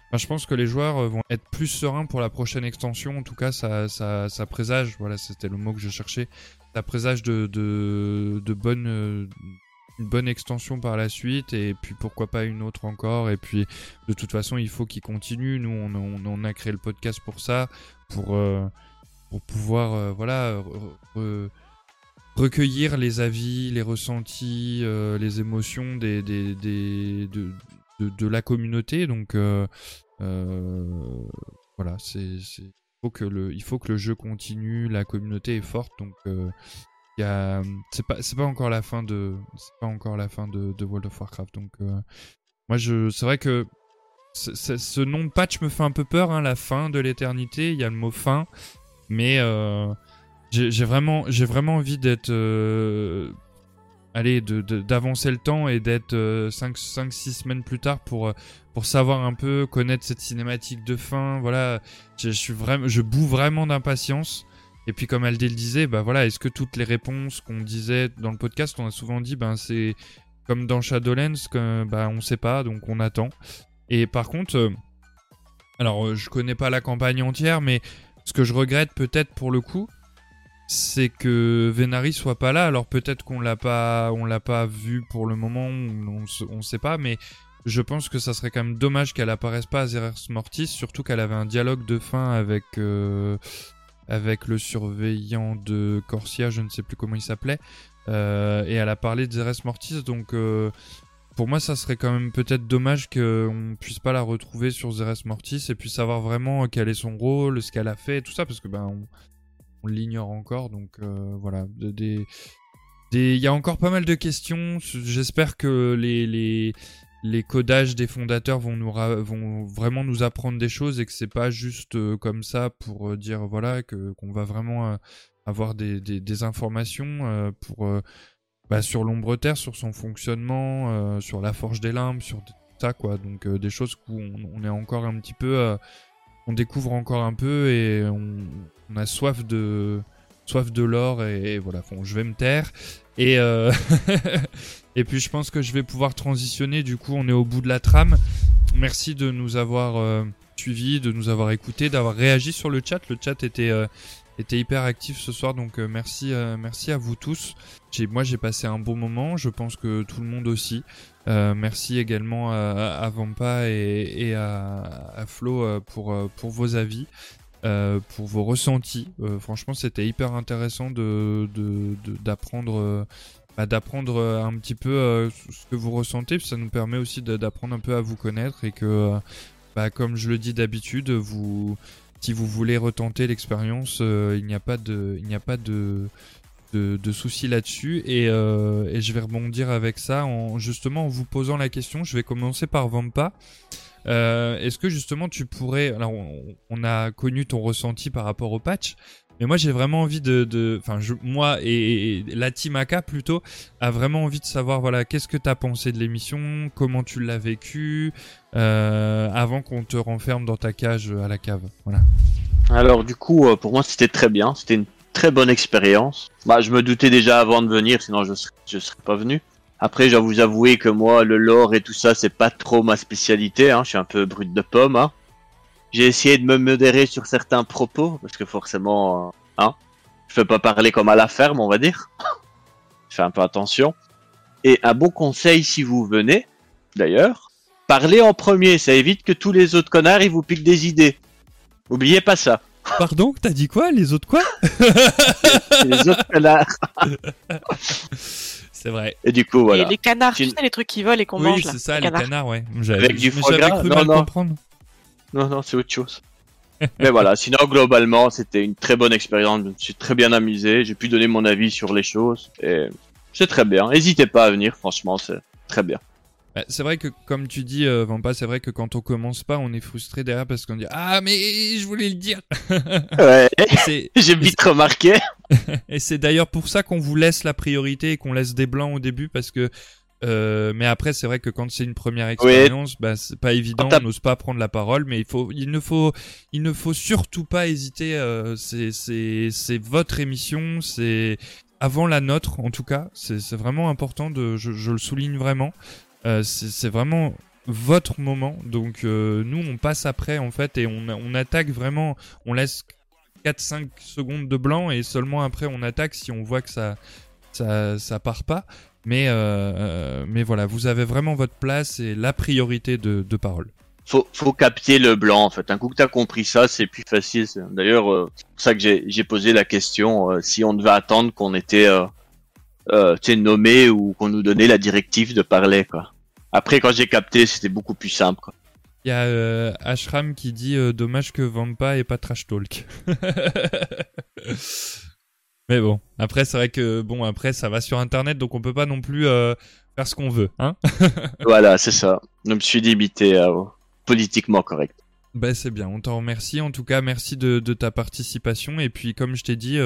enfin, je pense que les joueurs vont être plus sereins pour la prochaine extension. En tout cas, ça, ça, ça présage. Voilà, c'était le mot que je cherchais. Ça présage de, de, de bonnes, une bonne extension par la suite. Et puis pourquoi pas une autre encore. Et puis de toute façon, il faut qu'il continue. Nous, on, on, a créé le podcast pour ça, pour, euh, pour pouvoir, euh, voilà. re- re- recueillir les avis, les ressentis, euh, les émotions des, des, de, de, la communauté. Donc voilà, c'est faut que le il faut que le jeu continue, la communauté est forte, donc a c'est pas c'est pas encore la fin de c'est pas encore la fin de, World of Warcraft. Donc euh, moi je c'est vrai que ce- nom de patch me fait un peu peur, hein, la fin de l'éternité. Il y a le mot fin, mais euh, j'ai vraiment, j'ai vraiment envie d'être. euh, allez, de- d'avancer le temps et d'être 5-6 semaines plus tard pour, euh, pour savoir un peu, connaître cette cinématique de fin. Voilà, je, je suis vraiment, je boue vraiment d'impatience. Et puis, comme Aldé le disait, bah voilà, est-ce que toutes les réponses qu'on disait dans le podcast, on a souvent dit, ben c'est comme dans Shadowlands, que, bah, on sait pas, donc on attend. Et par contre, euh, alors euh, je connais pas la campagne entière, mais ce que je regrette peut-être pour le coup, c'est que Venari soit pas là. Alors peut-être qu'on l'a pas, on l'a pas vu pour le moment, on, on sait pas, mais je pense que ça serait quand même dommage qu'elle apparaisse pas à Zeres Mortis, surtout qu'elle avait un dialogue de fin avec euh, avec le surveillant de Corsia, je ne sais plus comment il s'appelait, euh, et elle a parlé de Zeres Mortis, donc euh, pour moi, ça serait quand même peut-être dommage qu'on puisse pas la retrouver sur Zeres Mortis et puis savoir vraiment quel est son rôle, ce qu'elle a fait, tout ça, parce que ben on, l'ignore encore. Donc euh, voilà, il y a encore pas mal de questions. J'espère que les, les les codages des fondateurs vont nous vont vraiment nous apprendre des choses et que c'est pas juste euh, comme ça pour euh, dire voilà que qu'on va vraiment euh, avoir des, des, informations pour bah, sur l'ombre terre, sur son fonctionnement, sur la forge des limbes, sur ça quoi. Donc des choses où on, est encore un petit peu, on découvre encore un peu et on, on a soif de soif de l'or et, et voilà. Bon, je vais me taire et euh, <laughs> et puis je pense que je vais pouvoir transitionner. Du coup, on est au bout de la trame. Merci de nous avoir euh, suivis, de nous avoir écoutés, d'avoir réagi sur le chat. Le chat était euh, était hyper actif ce soir, donc merci merci à vous tous. Moi, j'ai passé un bon moment. Je pense que tout le monde aussi. Merci également à, Vampa et, à, à Flo pour, pour vos avis. Euh, pour vos ressentis. Euh, franchement, c'était hyper intéressant de d'apprendre euh, bah, d'apprendre un petit peu ce que vous ressentez. ça nous permet aussi d'apprendre un peu à vous connaître et que, bah, comme je le dis d'habitude, vous si vous voulez retenter l'expérience, il n'y a pas de il n'y a pas de de, de soucis là-dessus et, je vais rebondir avec ça en justement en vous posant la question. Je vais commencer par Vampa. Euh, Est-ce que justement tu pourrais, alors on, a connu ton ressenti par rapport au patch, mais moi j'ai vraiment envie de, enfin moi et, la team AK plutôt a vraiment envie de savoir voilà qu'est-ce que t'as pensé de l'émission, comment tu l'as vécu, euh, avant qu'on te renferme dans ta cage à la cave. Voilà. Alors du coup, euh, pour moi, c'était très bien. C'était une très bonne expérience. Bah, je me doutais déjà avant de venir, sinon je serais, je serais pas venu. Après, je dois vous avouer que moi, le lore et tout ça, c'est pas trop ma spécialité. Hein. Je suis un peu brut de pomme. Hein. J'ai essayé de me modérer sur certains propos parce que forcément, euh, hein, je fais pas parler comme à la ferme, on va dire. je fais un peu attention. Et un bon conseil si vous venez, d'ailleurs, parlez en premier. Ça évite que tous les autres connards ils vous piquent des idées. Oubliez pas ça. Pardon, t'as dit quoi? Les autres quoi? <laughs> Les autres connards. <laughs> C'est vrai. Et du coup, voilà. Et les canards, tu Tu- sais, les trucs qui volent et qu'on Oui, mange. là, c'est ça, les canards, ouais. Avec du foie gras cru Non, mal non. comprendre. Non, non, c'est autre chose. <laughs> Mais voilà, sinon, globalement, c'était une très bonne expérience. Je me suis très bien amusé. J'ai pu donner mon avis sur les choses. Et c'est très bien. N'hésitez pas à venir, franchement, c'est très bien. Bah, c'est vrai que, comme tu dis, euh, Vampa, c'est vrai que quand on commence pas, on est frustré derrière parce qu'on dit Ah, mais je voulais le dire <laughs> Ouais, <laughs> j'ai vite remarqué. <laughs> Et c'est d'ailleurs pour ça qu'on vous laisse la priorité et qu'on laisse des blancs au début parce que. euh, mais après, c'est vrai que quand c'est une première expérience, bah, c'est pas évident, on n'ose pas prendre la parole, mais il faut, il ne faut, il ne faut surtout pas hésiter. euh, c'est, c'est, votre émission, c'est avant la nôtre en tout cas. C'est, c'est vraiment important de, je, je le souligne vraiment. Euh, c'est, vraiment votre moment. Donc euh, nous, on passe après en fait et on, on attaque vraiment. On laisse 4-5 secondes de blanc et seulement après on attaque si on voit que ça ça, ça part pas. Mais, euh, mais voilà, vous avez vraiment votre place et la priorité de, de parole. Faut, faut capter le blanc, en fait. Un coup que t'as compris ça, c'est plus facile. D'ailleurs, c'est pour ça que j'ai posé la question si on devait attendre qu'on était euh, nommé ou qu'on nous donnait la directive de parler, quoi. Après, quand j'ai capté, c'était beaucoup plus simple, quoi. Il y a euh, Ashram qui dit euh, dommage que Vampa ait pas trash talk. <laughs> mais bon, après c'est vrai que bon après ça va sur internet donc on peut pas non plus euh, faire ce qu'on veut, hein. <laughs> Voilà, c'est ça. Je me suis limité politiquement correct. Bah c'est bien, on t'en remercie. En tout cas, merci de, de ta participation. Et puis, comme je t'ai dit,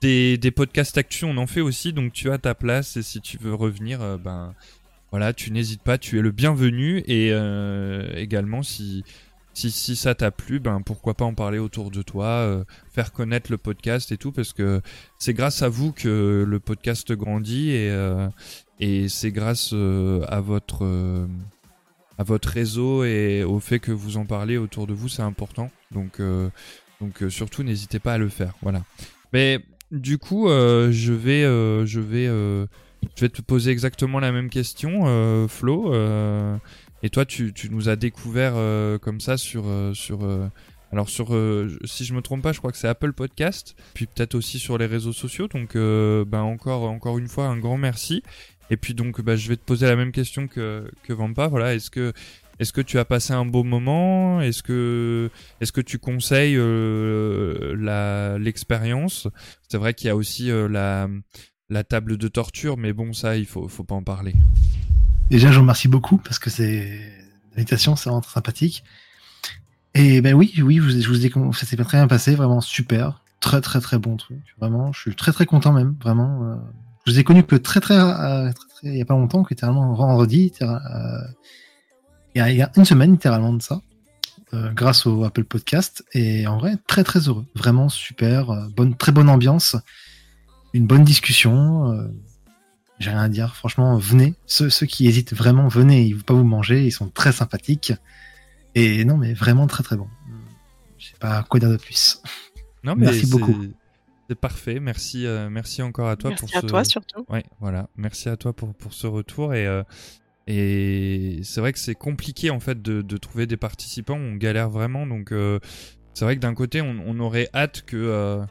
des, des podcasts actu, on en fait aussi, donc tu as ta place. Et si tu veux revenir, euh, ben voilà, tu n'hésites pas, tu es le bienvenu. Et euh, également, si, si, si ça t'a plu, ben pourquoi pas en parler autour de toi, euh, faire connaître le podcast et tout, parce que c'est grâce à vous que le podcast grandit et, euh, et c'est grâce euh, à votre... à votre réseau et au fait que vous en parlez autour de vous, c'est important. Donc, donc surtout, n'hésitez pas à le faire. Voilà. Mais du coup, euh, je vais, euh, euh, je vais te poser exactement la même question, Flo. et toi, tu, nous as découvert comme ça sur, alors si je me trompe pas, je crois que c'est Apple Podcast, puis peut-être aussi sur les réseaux sociaux. Donc, ben encore, encore une fois, un grand merci. Et puis donc, bah, je vais te poser la même question que, que Vampa. Voilà, est-ce que, est-ce que tu as passé un beau moment? Est-ce que, est-ce que tu conseilles euh, l'expérience? C'est vrai qu'il y a aussi euh, la, la table de torture, mais bon, ça, il faut, faut pas en parler. Déjà, je vous remercie beaucoup parce que c'est l'invitation, c'est vraiment sympathique. Et ben oui, oui, je vous, je vous ai, ça s'est très bien passé, vraiment super, très très très bon truc, vraiment. Je suis très très content même, vraiment. euh. je vous ai connu que très très, il y a pas longtemps, que littéralement vendredi, littéra- euh, il y, a, il y a une semaine littéralement de ça, euh, grâce au Apple Podcast. Et en vrai, très très heureux, vraiment super, euh, bonne, très bonne ambiance, une bonne discussion. euh, j'ai rien à dire. Franchement, venez. Ceux, ceux qui hésitent vraiment, venez. Ils ne vont pas vous manger. Ils sont très sympathiques. Et non, mais vraiment très très bon. Je sais pas quoi dire de plus. Non, mais Merci beaucoup. C'est parfait. Merci, euh, merci encore à toi Merci pour à ce. toi surtout. Ouais, voilà. Merci à toi pour, pour ce retour et euh, et c'est vrai que c'est compliqué en fait de, de trouver des participants. On galère vraiment donc euh, c'est vrai que d'un côté, on, on aurait hâte que. euh,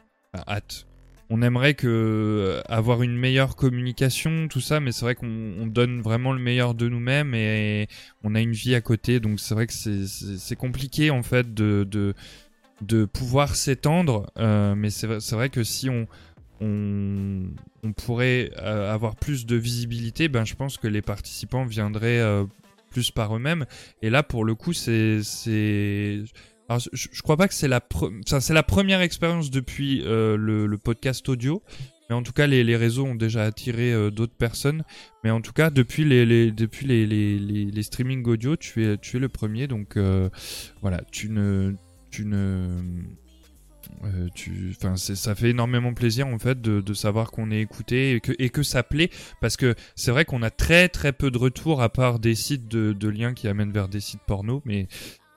hâte. On aimerait que euh, avoir une meilleure communication, tout ça, mais c'est vrai qu'on on donne vraiment le meilleur de nous-mêmes et, on a une vie à côté, donc c'est vrai que c'est- compliqué en fait de, de, de pouvoir s'étendre, mais c'est vrai que si on, on, pourrait euh, avoir plus de visibilité, ben je pense que les participants viendraient euh, plus par eux-mêmes. Et là, pour le coup, c'est je, crois pas que c'est la la première expérience depuis euh, le, podcast audio. Mais en tout cas, les, réseaux ont déjà attiré d'autres personnes. Mais en tout cas, depuis les, les depuis les, les, streaming audio, tu es tu es le premier. Donc voilà, tu ne tu ne euh, tu, ça fait énormément plaisir en fait de, de savoir qu'on est écouté et que, et que ça plaît parce que c'est vrai qu'on a très très peu de retours à part des sites de, de liens qui amènent vers des sites porno, mais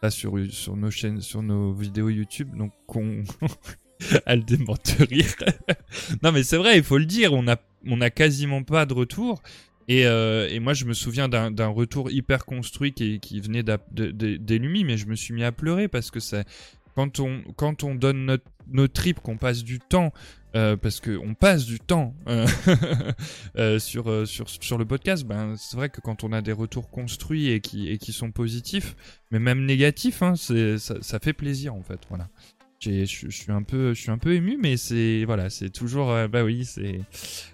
là sur sur nos chaînes, sur nos vidéos YouTube, donc on <laughs> elle démente de rire. <laughs> non mais c'est vrai, il faut le dire, on a on a quasiment pas de retour. Et, euh, et moi, je me souviens d'un retour hyper construit qui, qui venait d'Elumi, mais je me suis mis à pleurer parce que c'est quand on, quand on donne notre, notre trip, qu'on passe du temps, euh, parce que on passe du temps euh, <laughs> euh, sur, euh, sur, sur le podcast, ben, c'est vrai que quand on a des retours construits et qui, et qui sont positifs, mais même négatifs, hein, ça, ça fait plaisir en fait. Voilà. Je suis un peu, un peu ému, mais c'est voilà, c'est toujours, bah oui, c'est,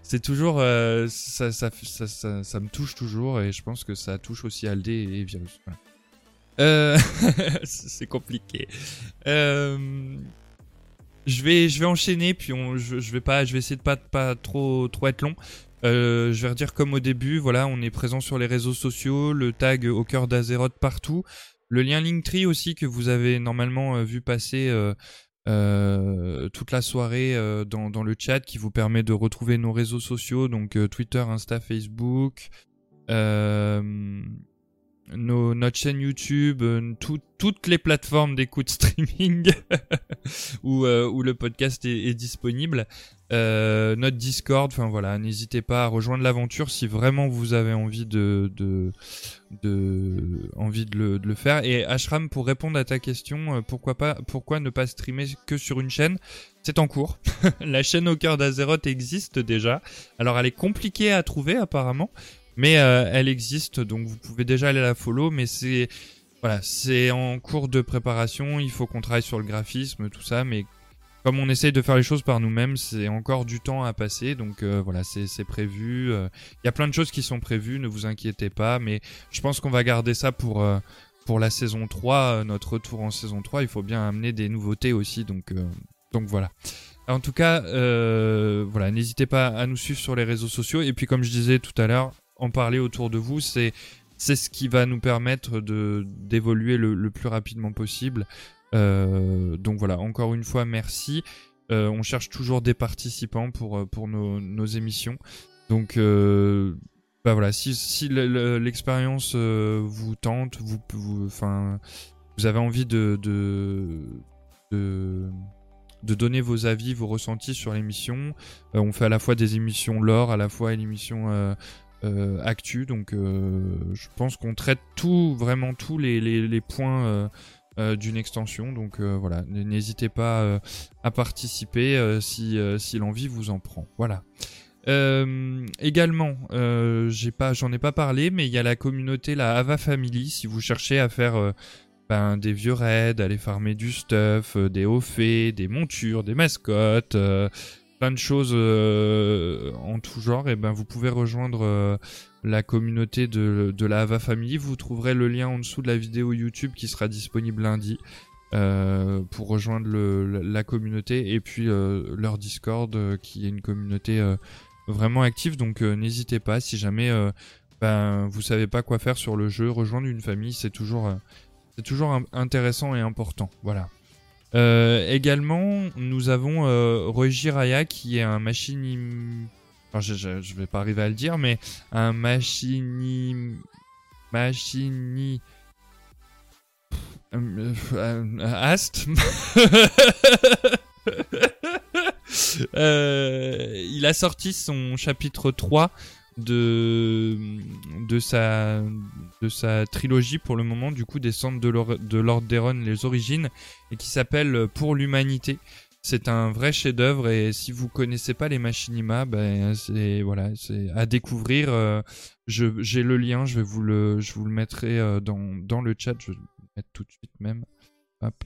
c'est toujours, ça, ça, ça, ça, me touche toujours, et je pense que ça touche aussi Aldé et Virus. Euh, <laughs> c'est compliqué. Euh, je vais, je vais enchaîner, puis on, je, vais pas, je vais essayer de pas, pas trop, trop être long. Euh, je vais redire comme au début, voilà, on est présent sur les réseaux sociaux, le tag au cœur d'Azeroth partout, le lien Linktree aussi que vous avez normalement euh, vu passer euh, euh, toute la soirée dans, dans le chat qui vous permet de retrouver nos réseaux sociaux, donc Twitter, Insta, Facebook. Notre chaîne YouTube, euh, tout- toutes les plateformes d'écoute <laughs> streaming où, euh, où le podcast est, disponible, euh, notre Discord, enfin voilà, n'hésitez pas à rejoindre l'aventure si vraiment vous avez envie de, envie de le, faire. Et Ashram, pour répondre à ta question, pourquoi pourquoi ne pas streamer que sur une chaîne? C'est en cours. <laughs> La chaîne au cœur d'Azeroth existe déjà. Alors elle est compliquée à trouver apparemment. Mais euh, elle existe, donc vous pouvez déjà aller la follow, mais c'est voilà, c'est en cours de préparation. Il faut qu'on travaille sur le graphisme, tout ça, mais comme on essaye de faire les choses par nous-mêmes, c'est encore du temps à passer, donc euh, voilà, c'est prévu. euh, Il y a plein de choses qui sont prévues, ne vous inquiétez pas, mais je pense qu'on va garder ça pour pour la saison 3, euh, notre retour en saison 3. Il faut bien amener des nouveautés aussi, donc donc voilà. En tout cas, voilà, n'hésitez pas à nous suivre sur les réseaux sociaux. Et puis, comme je disais tout à l'heure, en parler autour de vous, c'est c'est ce qui va nous permettre de d'évoluer le, le plus rapidement possible. Euh, donc voilà, encore une fois, merci. Euh, on cherche toujours des participants pour euh, pour nos, nos émissions. Donc bah voilà, si si le- le- l'expérience vous tente, vous vous enfin vous avez envie de de de donner vos avis, vos ressentis sur l'émission. On fait à la fois des émissions lore, à la fois une émission euh, actu. Donc, euh, je pense qu'on traite tout, vraiment tous les, points euh, d'une extension. Donc, voilà, n'hésitez pas à participer si, si l'envie vous en prend. Voilà. Également, pas, j'en ai pas parlé, mais il y a la communauté, la Ava Family. Si vous cherchez à faire ben, des vieux raids, aller farmer du stuff, des hauts faits, des montures, des mascottes, plein de choses euh, en tout genre, et ben vous pouvez rejoindre euh, la communauté de, la Ava Family. Vous trouverez le lien en dessous de la vidéo YouTube qui sera disponible lundi. euh, pour rejoindre la communauté et puis leur Discord qui est une communauté vraiment active donc n'hésitez pas si jamais ben, vous savez pas quoi faire sur le jeu rejoindre une famille c'est toujours intéressant et important. Voilà. Euh, également, nous avons euh, Raya qui est un machini. Enfin, je, je, je vais pas arriver à le dire, mais un machini. Machini. Euh, euh, Ast. <laughs> Euh, il a sorti son chapitre 3 de, de, sa, de sa trilogie pour le moment, du coup, des centres de Lord, de Lord Deron, les origines, et qui s'appelle Pour l'humanité. C'est un vrai chef-d'œuvre et si vous connaissez pas les machinima, ben c'est voilà, c'est à découvrir. Euh, je j'ai le lien, je vais vous le je vous le mettrai euh, dans dans le chat, je vais le mettre tout de suite même. Hop.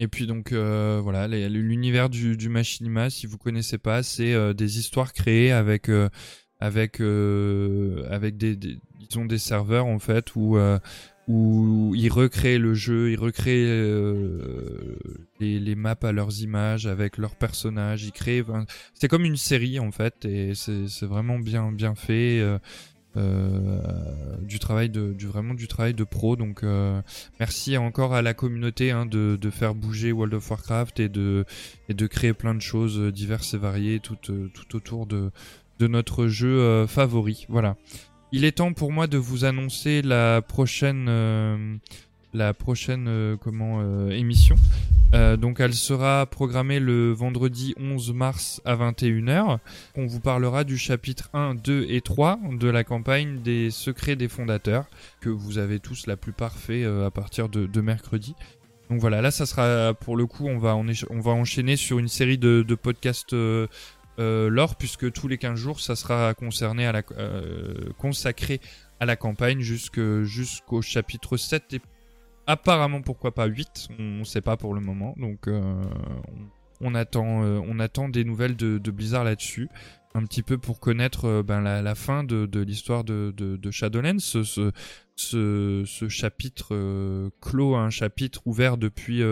Et puis donc euh, voilà, l'univers du, du machinima, si vous connaissez pas, c'est des histoires créées avec avec avec des, ils ont des serveurs en fait où où ils recréent le jeu, ils recréent euh, les, les, maps à leurs images avec leurs personnages, ils créent. c'est comme une série en fait, et c'est vraiment bien bien fait. Euh, euh, du travail de vraiment du travail de pro donc euh, merci encore à la communauté hein, de, de faire bouger World of Warcraft et de et de créer plein de choses diverses et variées tout, tout autour de de notre jeu favori voilà il est temps pour moi de vous annoncer la prochaine, euh, la prochaine euh, comment euh, émission. donc elle sera programmée le vendredi 11 mars à 21h. On vous parlera du chapitre 1, 2 et 3 de la campagne des secrets des fondateurs que vous avez tous la plupart fait à partir de, mercredi. Donc voilà, là ça sera pour le coup, on va, on, va enchaîner sur une série de podcasts euh, lore puisque tous les 15 jours ça sera concerné à la, euh, consacré à la campagne jusqu'au chapitre 7 et apparemment pourquoi pas 8 on ne sait pas pour le moment. Donc euh, on, attend euh, on attend des nouvelles de, Blizzard là-dessus. Un petit peu pour connaître euh, ben, la, fin de, l'histoire de, Shadowlands. Ce, ce, ce, ce chapitre clos un chapitre ouvert depuis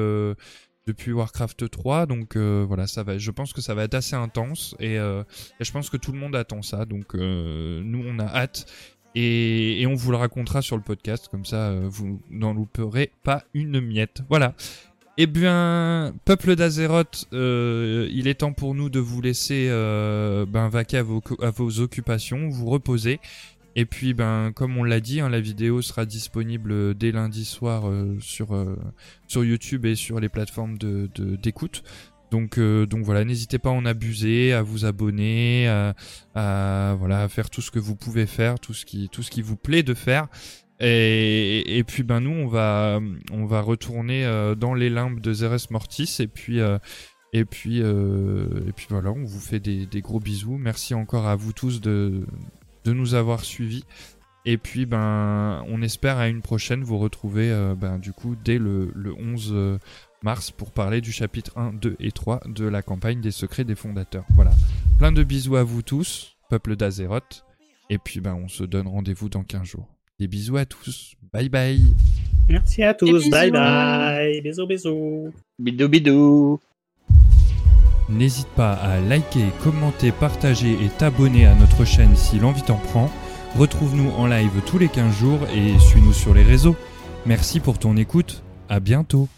depuis Warcraft 3 donc euh, voilà ça va je pense que ça va être assez intense et, euh, je pense que tout le monde attend ça donc euh, nous on a hâte et, et, on vous le racontera sur le podcast comme ça vous n'en louperez pas une miette voilà eh bien, peuple d'Azeroth, il est temps pour nous de vous laisser ben, vaquer à vos, à vos occupations, vous reposer. Et puis, ben, comme on l'a dit, hein, la vidéo sera disponible dès lundi soir euh, sur, euh, sur YouTube et sur les plateformes de, d'écoute. Donc, euh, donc voilà, n'hésitez pas à en abuser, à vous abonner, à, voilà, à faire tout ce que vous pouvez faire, tout ce qui, tout ce qui vous plaît de faire. Et, et puis ben nous on va on va retourner dans les limbes de Zeres Mortis et puis et puis et puis voilà on vous fait des gros bisous merci encore à vous tous de de nous avoir suivis. Et puis, ben, on espère à une prochaine vous retrouver, euh, ben, du coup, dès le, 11 euh, mars pour parler du chapitre 1, 2 et 3 de la campagne des secrets des fondateurs. Voilà. Plein de bisous à vous tous, peuple d'Azeroth. Et puis, ben, on se donne rendez-vous dans 15 jours. Des bisous à tous. Bye bye. Merci à tous. Bye bye. Bisous, bisous. Bidou, bidou. N'hésite pas à liker, commenter, partager et t'abonner à notre chaîne si l'envie t'en prend. Retrouve-nous en live tous les 15 jours et suis-nous sur les réseaux. Merci pour ton écoute, à bientôt